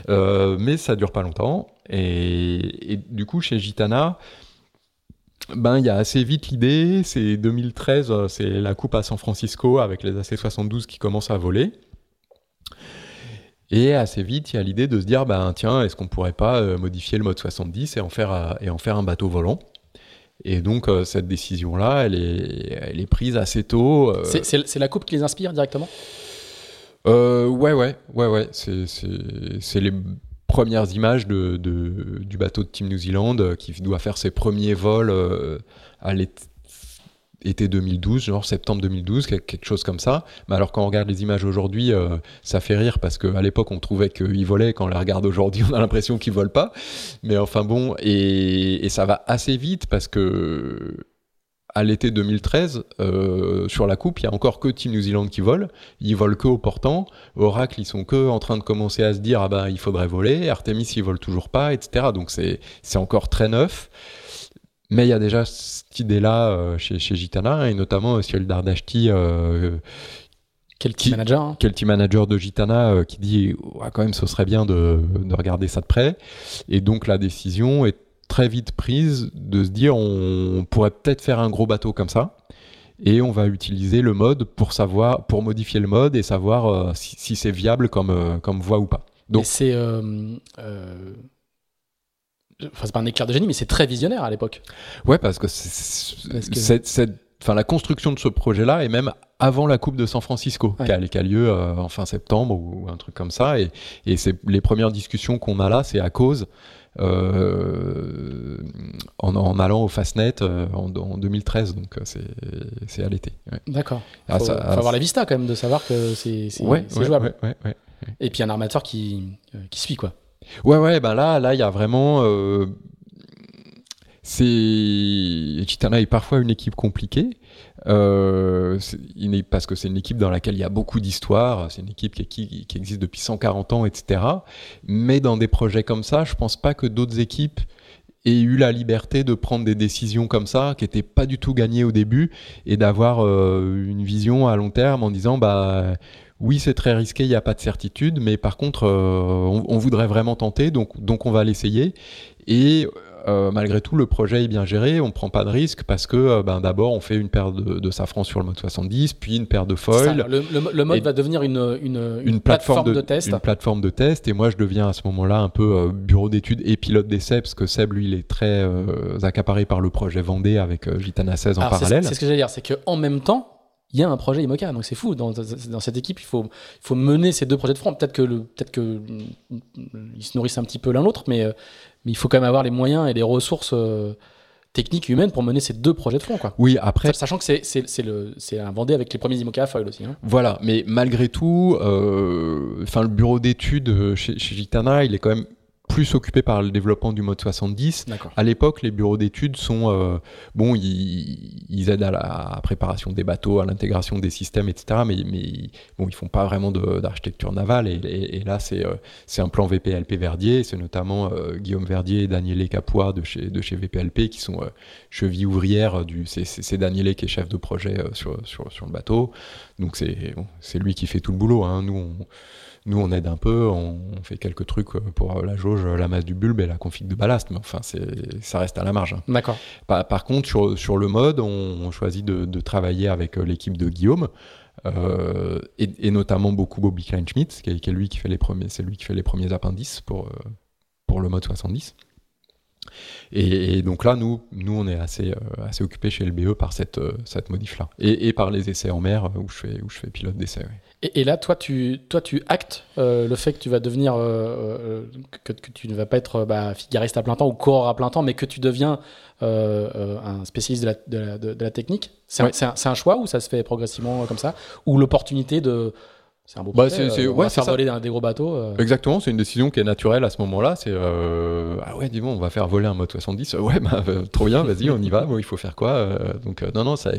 Euh, mais ça dure pas longtemps et, et du coup chez Gitana ben il y a assez vite l'idée. C'est 2013 c'est la coupe à San Francisco avec les AC72 qui commencent à voler et assez vite, il y a l'idée de se dire, ben tiens, est-ce qu'on pourrait pas euh, modifier le mode 70 et en faire, euh, et en faire un bateau volant? Et donc euh, cette décision-là, elle est, elle est prise assez tôt. C'est la coupe qui les inspire directement? Ouais, ouais, ouais, ouais. C'est les premières images de, de, du bateau de Team New Zealand qui doit faire ses premiers vols à l'été été 2012, genre septembre 2012, quelque chose comme ça. Mais alors quand on regarde les images aujourd'hui, euh, ça fait rire parce qu'à l'époque on trouvait qu'ils volaient, quand on les regarde aujourd'hui on a l'impression qu'ils volent pas. Mais enfin bon, et, ça va assez vite parce que à l'été 2013, euh, sur la coupe, il y a encore que Team New Zealand qui vole. Ils volent que au portant. Oracle, ils sont que en train de commencer à se dire ah ben il faudrait voler. Artemis, ils volent toujours pas, etc. Donc c'est c'est encore très neuf. Mais il y a déjà cette idée-là euh, chez, chez, Gitana, et notamment euh, Ciel Dardashti, euh, quel team manager hein. Quel team manager de Gitana euh, qui dit quand même ce serait bien de, de, regarder ça de près. Et donc la décision est très vite prise de se dire on, pourrait peut-être faire un gros bateau comme ça. Et on va utiliser le mode pour savoir, pour modifier le mode et savoir si, si c'est viable comme, comme voie ou pas. Donc c'est Enfin, c'est pas un éclair de génie, mais c'est très visionnaire à l'époque. Ouais, parce que, enfin, la construction de ce projet-là est même avant la Coupe de San Francisco, qui, a, lieu euh, en fin septembre ou un truc comme ça. Et, et c'est les premières discussions qu'on a là, c'est à cause. Euh, en, en, allant au Fastnet euh, en, en, 2013, donc c'est à l'été. Ouais. D'accord. Il ah, faut, faut avoir la vista quand même de savoir que c'est ouais, jouable. Ouais, Et puis un armateur qui, qui suit quoi. Ouais, ouais, ben là, là, il y a vraiment. Euh, c'est Chitana est parfois une équipe compliquée euh, parce que c'est une équipe dans laquelle il y a beaucoup d'histoire. C'est une équipe qui, qui, qui, existe depuis 140 ans, etc. Mais dans des projets comme ça, je pense pas que d'autres équipes aient eu la liberté de prendre des décisions comme ça, qui n'étaient pas du tout gagnées au début, et d'avoir euh, une vision à long terme en disant bah oui, c'est très risqué, il n'y a pas de certitude, mais par contre, euh, on, voudrait vraiment tenter, donc, donc on va l'essayer. Et euh, malgré tout, le projet est bien géré, on ne prend pas de risque parce que euh, ben, d'abord, on fait une paire de, safran sur le mode 70, puis une paire de foil. le, mode va devenir une, une, plateforme, de, test. Une plateforme de test, et moi, je deviens à ce moment-là un peu bureau d'études et pilote d'essai, parce que Seb, lui, il est très accaparé par le projet Vendée avec Gitana 16 en parallèle. C'est ce que j'allais dire, c'est qu'en même temps, il y a un projet IMOCA. Donc c'est fou. Dans, dans, cette équipe, il faut, il faut mener ces deux projets de front. Peut-être que, le, peut-être que ils se nourrissent un petit peu l'un l'autre, mais, euh, mais il faut quand même avoir les moyens et les ressources euh, techniques et humaines pour mener ces deux projets de front. Quoi. Oui, après. Sachant que c'est, un Vendée avec les premiers IMOCA à foil aussi. Hein. Voilà, mais malgré tout, euh, le bureau d'études chez, chez Gitana, il est quand même plus occupé par le développement du mode 70. À l'époque, les bureaux d'études sont euh, bon, ils, ils, aident à la préparation des bateaux, à l'intégration des systèmes, etc. Mais, mais bon, ils font pas vraiment d'architecture navale. Et, et, là, c'est euh, c'est un plan VPLP Verdier. C'est notamment euh, Guillaume Verdier et Daniele Capois de chez de chez VPLP qui sont chevilles ouvrières du. C'est Daniele qui est chef de projet sur, sur, sur le bateau. Donc c'est bon, c'est lui qui fait tout le boulot. Hein. Nous on nous, on aide un peu, on, fait quelques trucs pour la jauge, la masse du bulbe et la config de ballast, mais enfin, ça reste à la marge. Hein. D'accord. Par, contre, sur, sur, le mode, on, choisit de, travailler avec euh, l'équipe de Guillaume. Euh, et, notamment beaucoup Bobby Kleinschmidt, qui est, lui qui fait les premiers, c'est lui qui fait les premiers appendices pour, euh, pour le mode 70. Et, donc là, nous, nous on est assez, assez occupés chez LBE par cette, cette modif-là. Et, par les essais en mer où je fais, où je fais pilote d'essai. Et, là, toi, tu, toi, tu actes euh, le fait que tu vas devenir, euh, euh, que, tu ne vas pas être bah, figariste à plein temps ou coureur à plein temps, mais que tu deviens un spécialiste de la, de la, technique. C'est un, un, choix ou ça se fait progressivement comme ça? Ou l'opportunité de c'est un beau bah, projet. Euh, on va faire voler des gros bateaux. Euh. Exactement, c'est une décision qui est naturelle à ce moment-là. C'est euh, ah ouais, dis bon, on va faire voler un mode 70. Ouais, bah, trop bien, vas-y, on y va. Bon, il faut faire quoi Donc non, non, ça,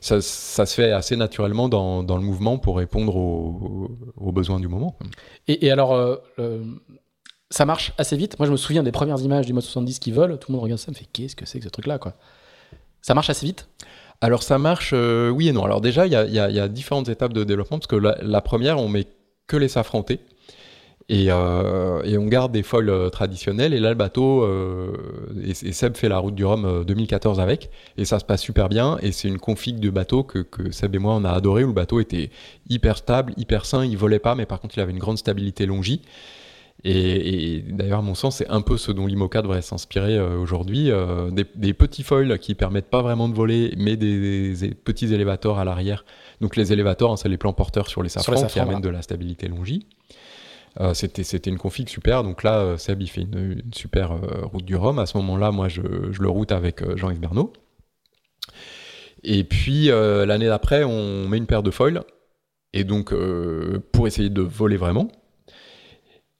ça, ça, se fait assez naturellement dans, dans le mouvement pour répondre aux, aux besoins du moment. Et, et alors, ça marche assez vite? Moi, je me souviens des premières images du mode 70 qui volent. Tout le monde regarde ça, me fait qu'est-ce que c'est que ce truc-là, quoi? Ça marche assez vite? Alors, ça marche, euh, oui et non. Alors, déjà, il y a, différentes étapes de développement parce que la, première, on met que les safrantés. Et, euh, et, on garde des foils euh, traditionnels. Et là, le bateau, et, Seb fait la route du Rhum 2014 avec. Et ça se passe super bien. Et c'est une config de bateau que, que, Seb et moi, on a adoré, où le bateau était hyper stable, hyper sain. Il volait pas, mais par contre, il avait une grande stabilité longie. Et, d'ailleurs, à mon sens, c'est un peu ce dont l'IMOCA devrait s'inspirer euh, aujourd'hui. Euh, des, petits foils qui permettent pas vraiment de voler, mais des, petits élévateurs à l'arrière. Donc les élévateurs, hein, c'est les plans porteurs sur les safrans, qui amènent de la stabilité longie. Euh, c'était une config super. Donc là, Seb, il fait une, super route du Rhum. À ce moment-là, moi, je, je, le route avec Jean-Yves Bernot. Et puis, l'année d'après, on met une paire de foils. Et donc, pour essayer de voler vraiment,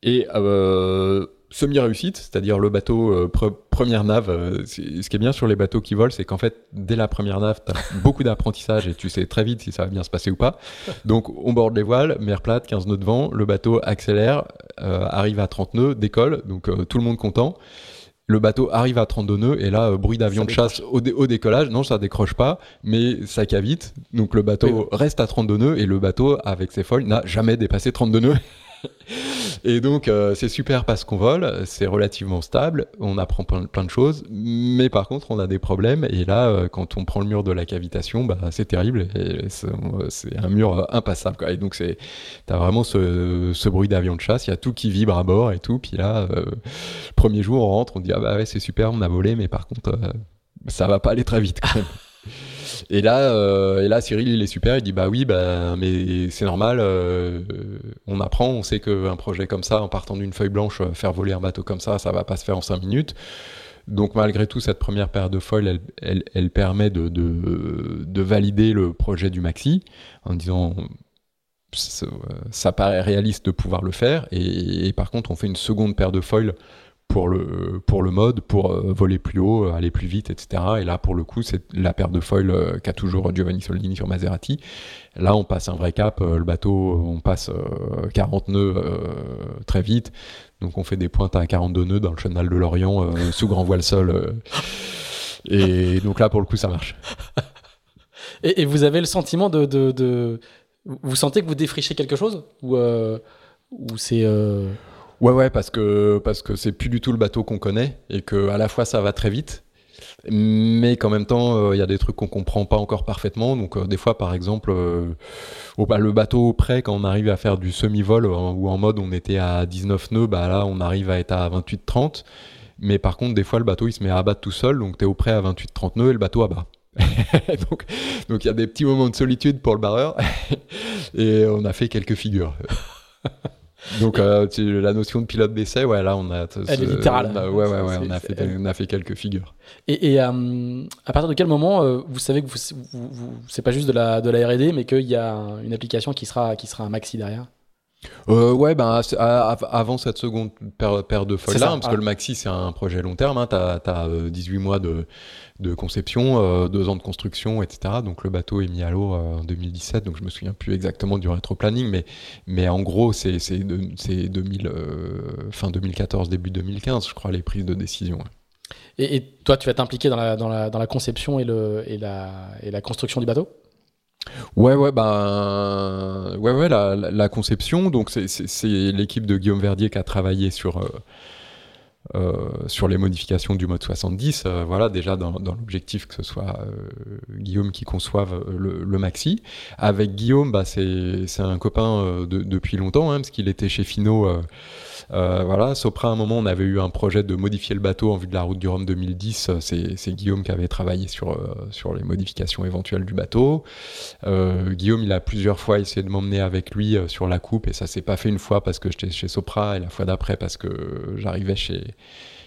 et euh, semi-réussite, c'est-à-dire le bateau euh, première nave. Euh, ce qui est bien sur les bateaux qui volent, c'est qu'en fait, dès la première nave, tu as beaucoup d'apprentissage et tu sais très vite si ça va bien se passer ou pas. Donc, on borde les voiles, mer plate, 15 nœuds de vent, le bateau accélère, arrive à 30 nœuds, décolle, donc tout le monde content. Le bateau arrive à 32 nœuds et là, bruit d'avion de chasse au, décollage. Non, ça décroche pas, mais ça cavite. Donc le bateau reste à 32 nœuds et le bateau, avec ses foils, n'a jamais dépassé 32 nœuds. Et donc, euh, c'est super parce qu'on vole, c'est relativement stable, on apprend plein, de choses, mais par contre, on a des problèmes. Et là, euh, quand on prend le mur de la cavitation, bah, c'est terrible. C'est un mur euh, impassable. Et donc, tu as vraiment ce, bruit d'avion de chasse, il y a tout qui vibre à bord et tout. Puis là, premier jour, on rentre, on dit Ah bah ouais, c'est super, on a volé, mais par contre, ça va pas aller très vite. Et là, euh, et là, Cyril, il est super. Il dit bah oui, bah mais c'est normal. Euh, on apprend. On sait qu'un projet comme ça, en partant d'une feuille blanche, euh, faire voler un bateau comme ça, ça va pas se faire en cinq minutes. Donc malgré tout, cette première paire de foils, elle, elle, permet de, de, de, valider le projet du maxi en disant ça, paraît réaliste de pouvoir le faire. Et, et, par contre, on fait une seconde paire de foils pour le, pour le mode, pour euh, voler plus haut, euh, aller plus vite, etc. Et là, pour le coup, c'est la paire de foils euh, qu'a toujours Giovanni Soldini sur Maserati. Là, on passe un vrai cap. le bateau, on passe 40 nœuds très vite. Donc, on fait des pointes à 42 nœuds dans le chenal de l'Orient sous grand voile sol. et donc là, pour le coup, ça marche. Et, vous avez le sentiment de, Vous sentez que vous défrichez quelque chose? Ou, ou c'est. Ouais, ouais, parce que parce que c'est plus du tout le bateau qu'on connaît et que à la fois ça va très vite, mais qu'en même temps euh, il y a des trucs qu'on comprend pas encore parfaitement. Donc euh, des fois, par exemple, euh, bah, le bateau prêt quand on arrive à faire du semi-vol ou en mode on était à 19 nœuds, bah là on arrive à être à 28-30. Mais par contre, des fois le bateau il se met à abattre tout seul, donc tu es au prêt à 28-30 nœuds et le bateau abat. donc il y a des petits moments de solitude pour le barreur et on a fait quelques figures. Donc euh, la notion de pilote d'essai, ouais, là on a. Elle est littérale. ouais, ouais, ouais, on a, fait, on a fait quelques figures. Et, et euh, à partir de quel moment euh, vous savez que vous, vous, c'est pas juste de la, de la R&D, mais qu'il y a une application qui sera, qui sera un maxi derrière? Euh, ouais, ben avant cette seconde paire, de feuilles là, parce que le maxi c'est un projet long terme, hein, tu as, 18 mois de, de conception, 2 ans de construction, etc. Donc le bateau est mis à l'eau en 2017, donc je me souviens plus exactement du rétro-planning, mais, mais en gros c'est 2000, fin 2014, début 2015, je crois, les prises de décision. Et, toi, tu vas t'impliquer dans la, dans, la, dans la, conception et, le, et, la, et la construction du bateau? Ouais, ouais, bah, ouais, ouais, la, conception. Donc, c'est l'équipe de Guillaume Verdier qui a travaillé sur, euh, euh, sur les modifications du mode 70. Euh, voilà, déjà dans, l'objectif que ce soit Guillaume qui conçoive le, maxi. Avec Guillaume, bah, c'est un copain de, depuis longtemps, hein, parce qu'il était chez Fino voilà, Sopra, à un moment, on avait eu un projet de modifier le bateau en vue de la route du Rhum 2010. C'est Guillaume qui avait travaillé sur, euh, sur les modifications éventuelles du bateau. Euh, Guillaume, il a plusieurs fois essayé de m'emmener avec lui sur la coupe et ça s'est pas fait une fois parce que j'étais chez Sopra et la fois d'après parce que j'arrivais chez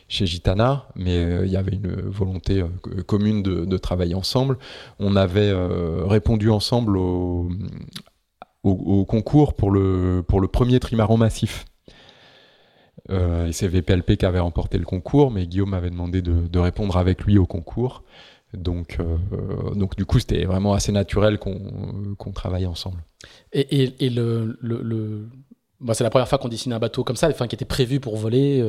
chez Gitana, mais il y avait une volonté commune de, travailler ensemble. On avait répondu ensemble au, au, concours pour le, pour le premier trimaran massif. Euh, et c'est VPLP qui avait remporté le concours, mais Guillaume m'avait demandé de, répondre avec lui au concours. Donc, euh, donc du coup, c'était vraiment assez naturel qu'on travaille ensemble. Et, le, le, Moi, c'est la première fois qu'on dessine un bateau comme ça, enfin, qui était prévu pour voler.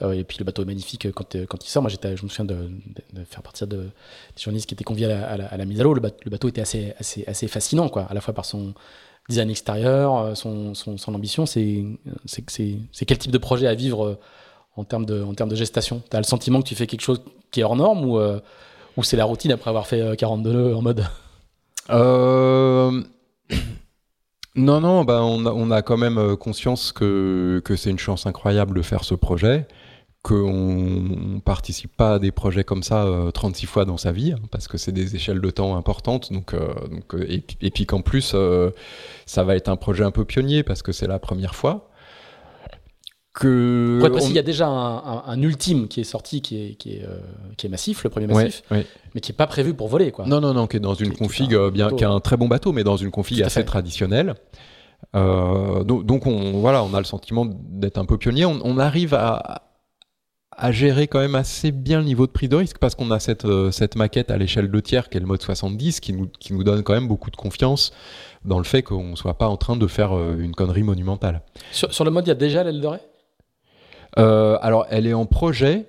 et puis le bateau est magnifique quand, quand il sort. Moi, je me souviens de, faire partir de, des journalistes qui étaient conviés à la, mise à l'eau. Le, bateau était assez, assez, assez fascinant, quoi, à la fois par son design extérieur, son, son, son ambition. C'est, quel type de projet à vivre en termes de, en termes de gestation? Tu as le sentiment que tu fais quelque chose qui est hors norme ou, euh, ou c'est la routine après avoir fait 42 euh, nœuds en mode? Euh... Non, non, bah on, a, on a quand même euh, conscience que, que c'est une chance incroyable de faire ce projet, qu'on ne participe pas à des projets comme ça 36 fois dans sa vie, hein, parce que c'est des échelles de temps importantes, donc, donc et, et, puis qu'en plus, ça va être un projet un peu pionnier, parce que c'est la première fois que. qu'il y a déjà un, ultime qui est sorti, qui est, qui est, euh, qui est massif, le premier massif, mais qui n'est pas prévu pour voler. Quoi. Non, non, non, qui est dans une config, euh, bien, qui est un très bon bateau, mais dans une config assez traditionnelle. Euh, donc, on, voilà, on a le sentiment d'être un peu pionnier. On, arrive à, à, gérer quand même assez bien le niveau de prix de risque parce qu'on a cette, cette maquette à l'échelle de tiers qui est le mode 70 qui nous, qui nous donne quand même beaucoup de confiance dans le fait qu'on ne soit pas en train de faire une connerie monumentale. Sur, sur le mode, il y a déjà l'aile dorée? Euh, alors, elle est en projet.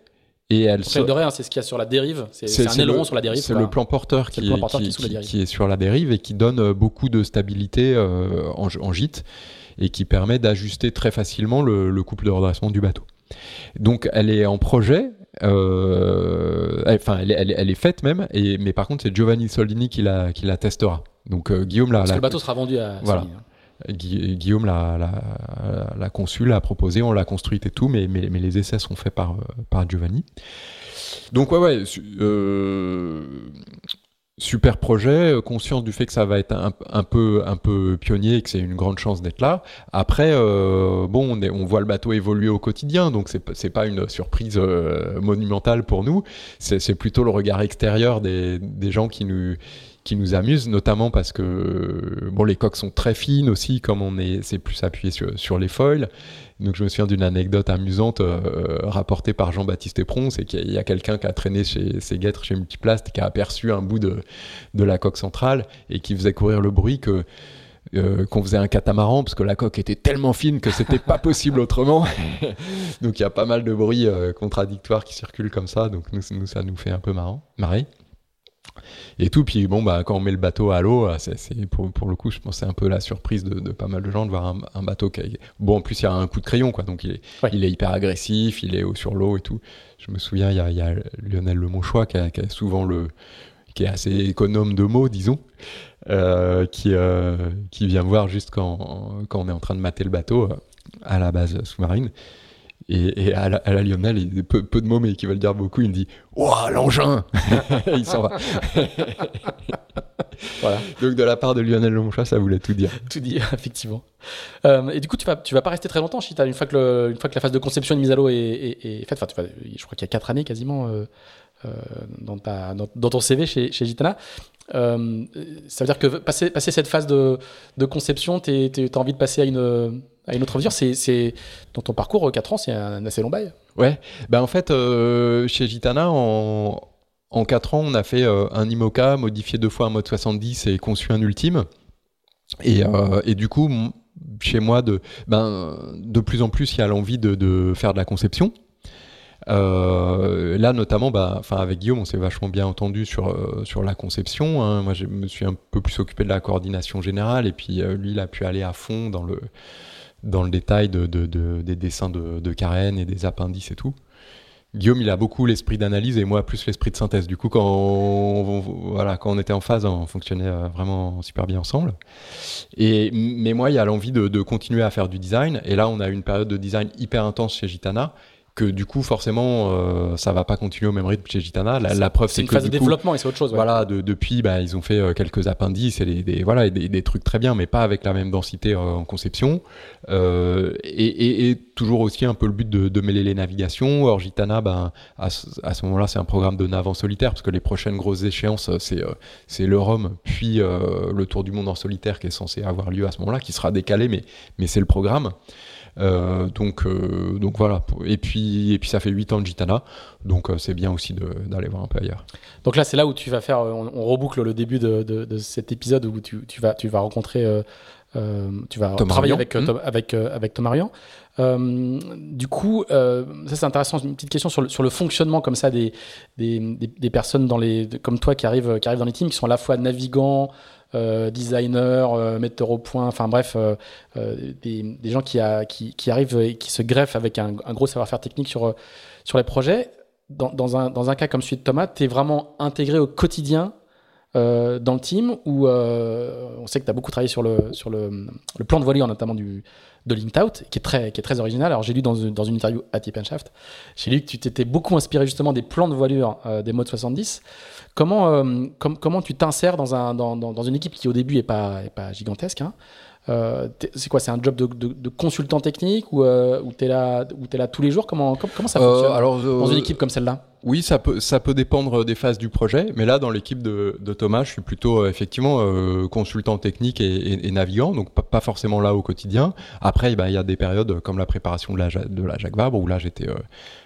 Et elle se... de rien, c'est ce qu'il y a sur la dérive. C'est un aileron sur la dérive. C'est le plan porteur, qui, est, sur la dérive et qui donne euh, beaucoup de stabilité euh, en, gîte et qui permet d'ajuster très facilement le, couple de redressement du bateau. Donc elle est en projet, enfin elle, elle, est faite même, et, mais par contre c'est Giovanni Soldini qui la, qui la testera. Donc Guillaume la, Parce que le bateau sera vendu à voilà. Hein. Guillaume l'a conçu, l'a proposé, on l'a construite et tout, mais, mais, les essais sont faits par, par Giovanni. Donc ouais, ouais, euh, super projet, euh, conscience du fait que ça va être un, peu, un peu pionnier et que c'est une grande chance d'être là. Après, euh, bon, on, on, voit le bateau évoluer au quotidien, donc c'est pas une surprise monumentale pour nous. C'est plutôt le regard extérieur des, des gens qui nous qui nous amuse, notamment parce que bon, les coques sont très fines aussi, comme on est, c'est plus appuyé sur, sur, les foils. Donc je me souviens d'une anecdote amusante euh, rapportée par Jean-Baptiste Épron, c'est qu'il y a, quelqu'un qui a traîné chez ses guêtres chez Multiplast, qui a aperçu un bout de, de la coque centrale et qui faisait courir le bruit que euh, qu'on faisait un catamaran parce que la coque était tellement fine que c'était pas possible autrement. donc il y a pas mal de bruits euh, contradictoires qui circulent comme ça. Donc nous, nous, ça nous fait un peu marrant, marrer et tout. Puis bon, bah, quand on met le bateau à l'eau, euh, c'est, pour, pour, le coup, je pense c'est un peu la surprise de, pas mal de gens de voir un, bateau qui Bon, en plus, il y a un coup de crayon, quoi. Donc, il est, il est hyper agressif, il est haut sur l'eau et tout. Je me souviin, il y a, il y a Lionel Lemonchois qui a, qui a souvent le qui est assez économe de mots, disons, euh, qui, euh, qui vient voir juste quand, quand on est en train de mater le bateau à la base sous-marine. Et, à, la, Lionel, il, peu, peu de mots, mais qui veulent dire beaucoup, il me dit Ouah, l'engin Il s'en va. voilà. Donc, de la part de Lionel Longchat, ça voulait tout dire. Tout dire, effectivement. Euh, et du coup, tu vas, tu vas pas rester très longtemps, Chita, une fois que, le, une fois que la phase de conception et de mise à l'eau est, faite. Enfin, je crois qu'il y a 4 années quasiment euh, euh, dans, ta, dans, ton CV chez, chez Gitana. Ça veut dire que passer, passer cette phase de, de conception, tu as envie de passer à une à une autre mesure. C'est, dans ton parcours, 4 ans, c'est un assez long bail. Ouais, ben en fait, euh, chez Gitana, en, en 4 ans, on a fait euh, un IMOCA, modifié deux fois un mode 70 et conçu un ultime. Et, euh, du coup, chez moi, de, ben, de plus en plus, il y a l'envie de, de faire de la conception. là, notamment, bah, avec Guillaume, on s'est vachement bien entendu sur, sur la conception. Hein. Moi, je me suis un peu plus occupé de la coordination générale, et puis lui, il a pu aller à fond dans le, dans le détail de, des dessins de, Karen et des appendices et tout. Guillaume, il a beaucoup l'esprit d'analyse et moi plus l'esprit de synthèse. Du coup, quand on, voilà, quand on était en phase, on fonctionnait euh, vraiment super bien ensemble. Et, mais moi, il y a l'envie de, de, continuer à faire du design. Et là, on a une période de design hyper intense chez Gitana que du coup forcément euh, ça va pas continuer au même rythme chez Gitana. La, preuve c'est une phase de développement et c'est autre chose. Voilà, depuis bah, ils ont fait euh, quelques appendices et des, voilà des, des, trucs très bien, mais pas avec la même densité euh, en conception. Euh, et, et, et, toujours aussi un peu le but de, de mêler les navigations. Or Gitana, ben à, ce moment-là c'est un programme de nav en solitaire parce que les prochaines grosses échéances c'est c'est le Rhum puis le Tour du monde en solitaire qui est censé avoir lieu à ce moment-là, qui sera décalé, mais mais c'est le programme. Euh, donc, euh, donc voilà. Et puis, et puis ça fait 8 ans de Gitana, donc euh, c'est bien aussi d'aller voir un peu ailleurs. Donc là, c'est là où tu vas faire, on, reboucle le début de, de, cet épisode où tu, tu, vas, tu vas rencontrer tu vas travailler avec, mmh. avec, avec Thomas Rian. du coup, ça c'est intéressant, une petite question sur le, sur le fonctionnement comme ça des, des, des, personnes dans les, comme toi qui arrivent, qui arrivent dans les teams, qui sont à la fois navigants, euh, designers, euh, metteurs au point, enfin bref, euh, des, gens qui, arrivent et qui se greffent avec un, gros savoir-faire technique sur, sur les projets. Dans, un, dans un cas comme celui de Thomas, tu es vraiment intégré au quotidien dans le team où on sait que tu as beaucoup travaillé sur le, sur le, le plan de voilure, notamment du, de Linked Out, qui est très, qui est très original. Alors j'ai lu dans, dans, une interview à Tip Shaft, j'ai lu que tu t'étais beaucoup inspiré justement des plans de voilure des modes 70. Comment, euh, comment tu t'insères dans, un, dans, dans, une équipe qui au début n'est pas, est pas gigantesque hein euh, c'est quoi C'est un job de, de, consultant technique ou, euh, tu es, là, es là tous les jours? Comment, comment ça fonctionne alors, dans une équipe comme celle-là? Oui, ça peut, ça peut dépendre des phases du projet, mais là, dans l'équipe de, de, Thomas, je suis plutôt effectivement consultant technique et, et, navigant, donc pas, forcément là au quotidien. Après, ben, il y a des périodes comme la préparation de la, de la Jacques Vabre, où là, j'étais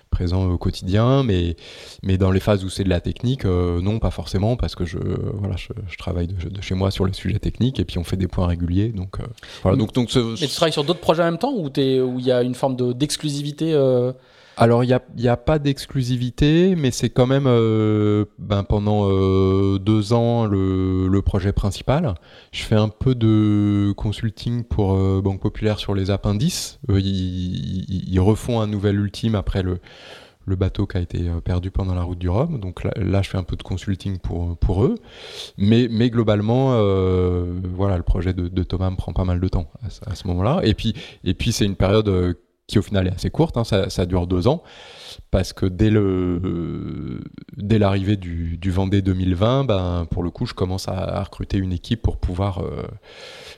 présent au quotidien, mais, mais dans les phases où c'est de la technique, euh, non, pas forcément, parce que je, voilà, je, travaille de, chez moi sur les sujets techniques et puis on fait des points réguliers. Donc, euh, voilà, donc, donc Mais tu travailles sur d'autres projets en même temps où il y a une forme d'exclusivité euh, alors, il n'y a, pas d'exclusivité, mais c'est quand même euh, ben, pendant euh, deux ans le, projet principal. Je fais un peu de consulting pour euh, Banque Populaire sur les appendices. Ils, ils, refont un nouvel ultime après le, bateau qui a été perdu pendant la route du Rhum. Donc là, je fais un peu de consulting pour, eux. Mais, globalement, voilà, le projet de, de, Thomas me prend pas mal de temps à, à ce moment-là. Et puis, et puis c'est une période qui au final est assez courte, hein, ça, dure deux ans, parce que dès le dès l'arrivée du, du, Vendée 2020, ben, pour le coup, je commence à, recruter une équipe pour pouvoir euh,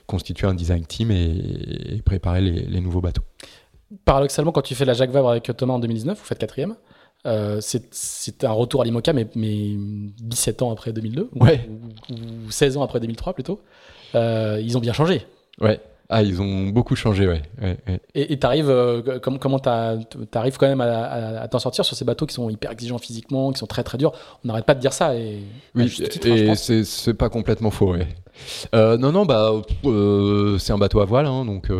constituer un design team et, préparer les, nouveaux bateaux. Paradoxalement, quand tu fais la Jacques Vabre avec Thomas en 2019, vous faites quatrième. Euh, c'est un retour à l'IMOCA, mais, mais 17 ans après 2002, ouais. ou, 16 ans après 2003 plutôt. Euh, ils ont bien changé. Ouais. Ah, ils ont beaucoup changé, ouais. Et tu arrives, euh, comment tu arrives quand même à, t'en sortir sur ces bateaux qui sont hyper exigeants physiquement, qui sont très très durs? On n'arrête pas de dire ça. Et, oui, et c'est pas complètement faux, ouais. Euh, non, non, bah, euh, c'est un bateau à voile, hein, donc.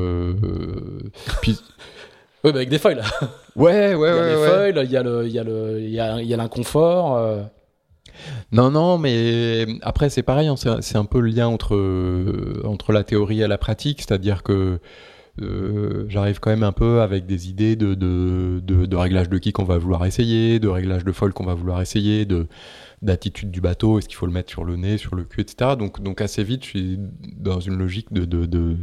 puis... oui, bah avec des foils. Ouais, ouais, ouais. Il y a des foils, il y a l'inconfort. Non, non, mais après c'est pareil, hein, c'est un peu le lien entre, entre la théorie et la pratique, c'est-à-dire que euh, j'arrive quand même un peu avec des idées de, de, de, réglage de qui qu'on va vouloir essayer, de réglage de folle qu'on va vouloir essayer, de d'attitude du bateau, est-ce qu'il faut le mettre sur le nez, sur le cul, etc. Donc, donc assez vite, je suis dans une logique de, de,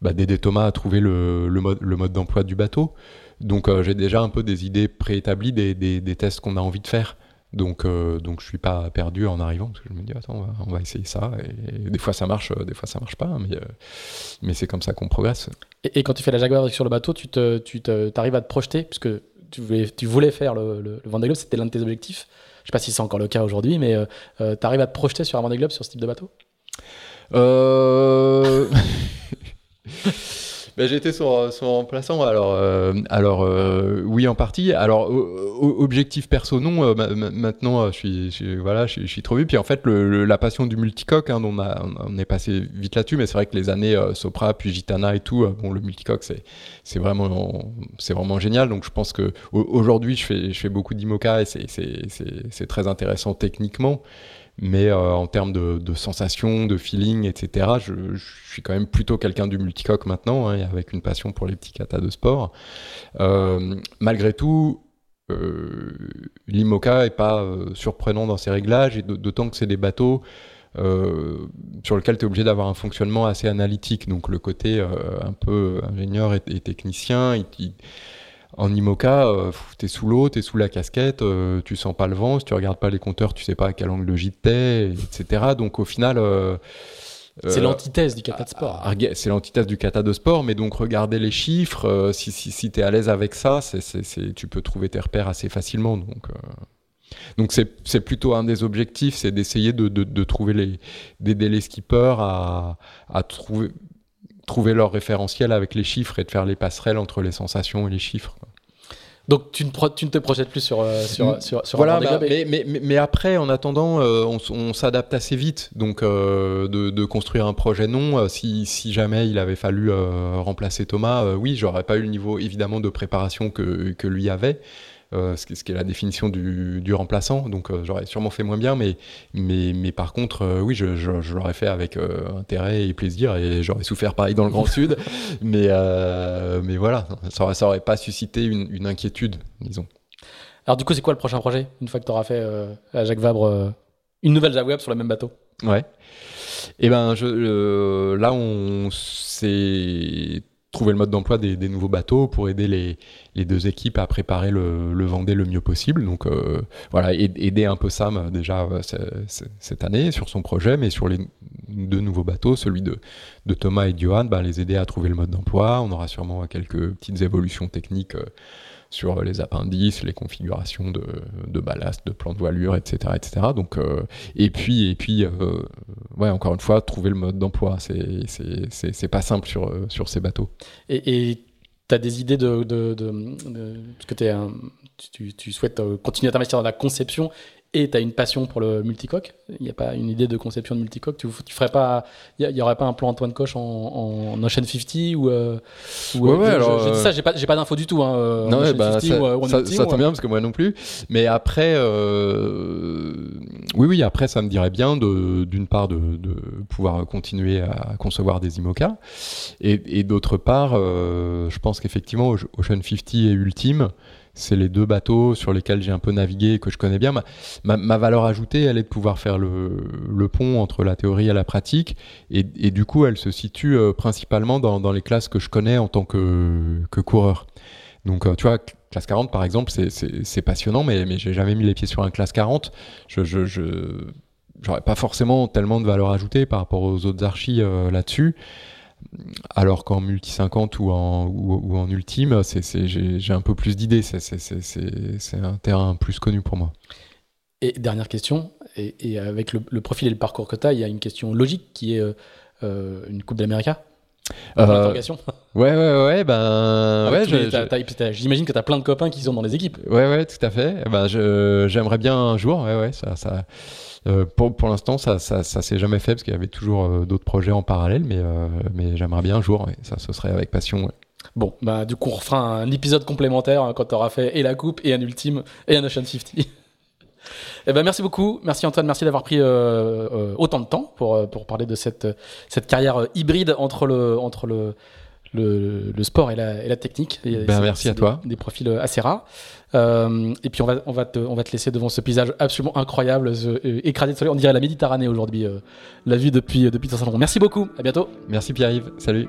bah, d'aider Thomas à trouver le, le mode, le mode d'emploi du bateau. Donc euh, j'ai déjà un peu des idées préétablies des, des tests qu'on a envie de faire. Donc, euh, donc je suis pas perdu en arrivant parce que je me dis attends on va, essayer ça et, des fois ça marche, euh, des fois ça marche pas, mais, euh, mais c'est comme ça qu'on progresse. Et, quand tu fais la Jaguar sur le bateau, tu te, tu arrives à te projeter puisque tu voulais, tu voulais faire le, le, Vendée Globe, c'était l'un de tes objectifs. Je sais pas si c'est encore le cas aujourd'hui, mais tu arrives à te projeter sur un Vendée Globe sur ce type de bateau? Euh... Ben, J'étais son, son, remplaçant. Alors, euh, alors euh, oui, en partie. Alors, objectif perso, non. Euh, maintenant, je suis, voilà, je, suis trop vu. Puis en fait, le, la passion du multicoque, hein, on, est passé vite là-dessus, mais c'est vrai que les années Sopra, puis Gitana et tout, bon, le multicoque, c'est, vraiment, vraiment génial. Donc, je pense que aujourd'hui, je fais, je fais beaucoup d'IMOCA et c'est très intéressant techniquement mais euh, en termes de, de sensations, de feeling, etc., je, suis quand même plutôt quelqu'un du multicoque maintenant, hein, avec une passion pour les petits katas de sport. Euh, malgré tout, euh, l'IMOCA est pas surprenant dans ses réglages, et d'autant que c'est des bateaux sur lesquels tu es obligé d'avoir un fonctionnement assez analytique. Donc le côté un peu ingénieur et, technicien, en IMOCA, euh, t'es sous l'eau, t'es sous la casquette, euh, tu sens pas le vent, si tu regardes pas les compteurs, tu sais pas à quel angle de gîte t'es, etc. Donc au final... Euh, c'est l'antithèse du kata de sport. C'est l'antithèse du kata de sport, mais donc regarder les chiffres, si, si, si tu es à l'aise avec ça, tu peux trouver tes repères assez facilement. Donc, donc c'est plutôt un des objectifs, c'est d'essayer de, de, de, trouver les, d'aider les skippers à, à trouver, trouver leur référentiel avec les chiffres et de faire les passerelles entre les sensations et les chiffres. Donc tu ne, tu ne te projettes plus sur, euh, sur, sur, sur voilà, bah, mais, mais, mais, après, en attendant, euh, on, on s'adapte assez vite. Donc euh, de, de, construire un projet non, si, si, jamais il avait fallu remplacer Thomas, oui, j'aurais pas eu le niveau évidemment de préparation que, que lui avait. Euh, ce, qui est la définition du, du remplaçant. Donc euh, j'aurais sûrement fait moins bien, mais, mais, mais par contre, euh, oui, je, je, l'aurais fait avec intérêt et plaisir, et j'aurais souffert pareil dans le Grand Sud. Mais, mais voilà, ça aurait, ça aurait pas suscité une, une, inquiétude, disons. Alors du coup, c'est quoi le prochain projet, une fois que tu auras fait à Jacques Vabre une nouvelle Jacques Vabre sur le même bateau? Ouais. Et eh ben, je, là, on s'est trouver le mode d'emploi des, nouveaux bateaux pour aider les, les deux équipes à préparer le, Vendée le mieux possible. Donc euh, voilà, aider un peu Sam euh, déjà euh, cette année sur son projet, mais sur les deux nouveaux bateaux, celui de, de Thomas et de Johan, ben, les aider à trouver le mode d'emploi. On aura sûrement quelques petites évolutions techniques sur les appendices, les configurations de, de ballast, de plan de voilure, etc. etc. Donc, euh, et puis, et puis euh, ouais, encore une fois, trouver le mode d'emploi, c'est pas simple sur, sur ces bateaux. Et tu as des idées de, de, de, parce que es tu, tu, souhaites euh, continuer à t'investir dans la conception et tu as une passion pour le multicoque, il n'y a pas une idée de conception de multicoque, tu, tu ferais pas, il n'y aurait pas un plan Antoine Coche en, en Ocean 50 ou, euh, ou ouais, ouais, alors, j'ai dit ça, j'ai pas, pas d'infos du tout. Hein, euh, non, bah, ça, ou, ça, ça tombe bien parce que moi non plus. Mais après, euh, oui, oui, après ça me dirait bien d'une part de, de, pouvoir continuer à concevoir des IMOCA et, et d'autre part, euh, je pense qu'effectivement Ocean 50 et Ultime c'est les deux bateaux sur lesquels j'ai un peu navigué et que je connais bien. Ma, valeur ajoutée, elle est de pouvoir faire le, pont entre la théorie et la pratique. Et, du coup, elle se situe euh, principalement dans, les classes que je connais en tant que, coureur. Donc, euh, tu vois, classe 40, par exemple, c'est passionnant, mais, j'ai jamais mis les pieds sur un classe 40. Je, je, j'aurais pas forcément tellement de valeur ajoutée par rapport aux autres archis euh, là-dessus alors qu'en multi 50 ou en, ou, en ultime, j'ai un peu plus d'idées. C'est un terrain plus connu pour moi. Et dernière question, et, avec le, profil et le parcours que tu il y a une question logique qui est euh, euh, une Coupe d'Amérique? Euh, ouais, ouais, ouais, ben. Ah ouais, J'imagine que tu as plein de copains qui sont dans les équipes. Ouais, ouais, tout à fait. Eh ben, J'aimerais bien un jour, ouais, ouais, ça, ça, euh, pour, pour l'instant, ça, ça, ça s'est jamais fait parce qu'il y avait toujours euh, d'autres projets en parallèle, mais, mais j'aimerais bien un jour, ça, ce serait avec passion. Bon, bah, du coup, on refera un épisode complémentaire hein, quand tu auras fait et la coupe, et un ultime, et un Ocean 50. Eh ben, merci beaucoup. Merci Antoine. Merci d'avoir pris autant de temps pour, pour parler de cette, cette carrière hybride entre le, entre le, le, le sport et la, et la technique. ben, merci à toi. Des profils assez rares. Euh, et puis on va, on, va te, on va te laisser devant ce paysage absolument incroyable, euh, écrasé de soleil. On dirait la Méditerranée aujourd'hui, euh, la vue depuis, depuis ton salon. Merci beaucoup, à bientôt. Merci Pierre-Yves, salut.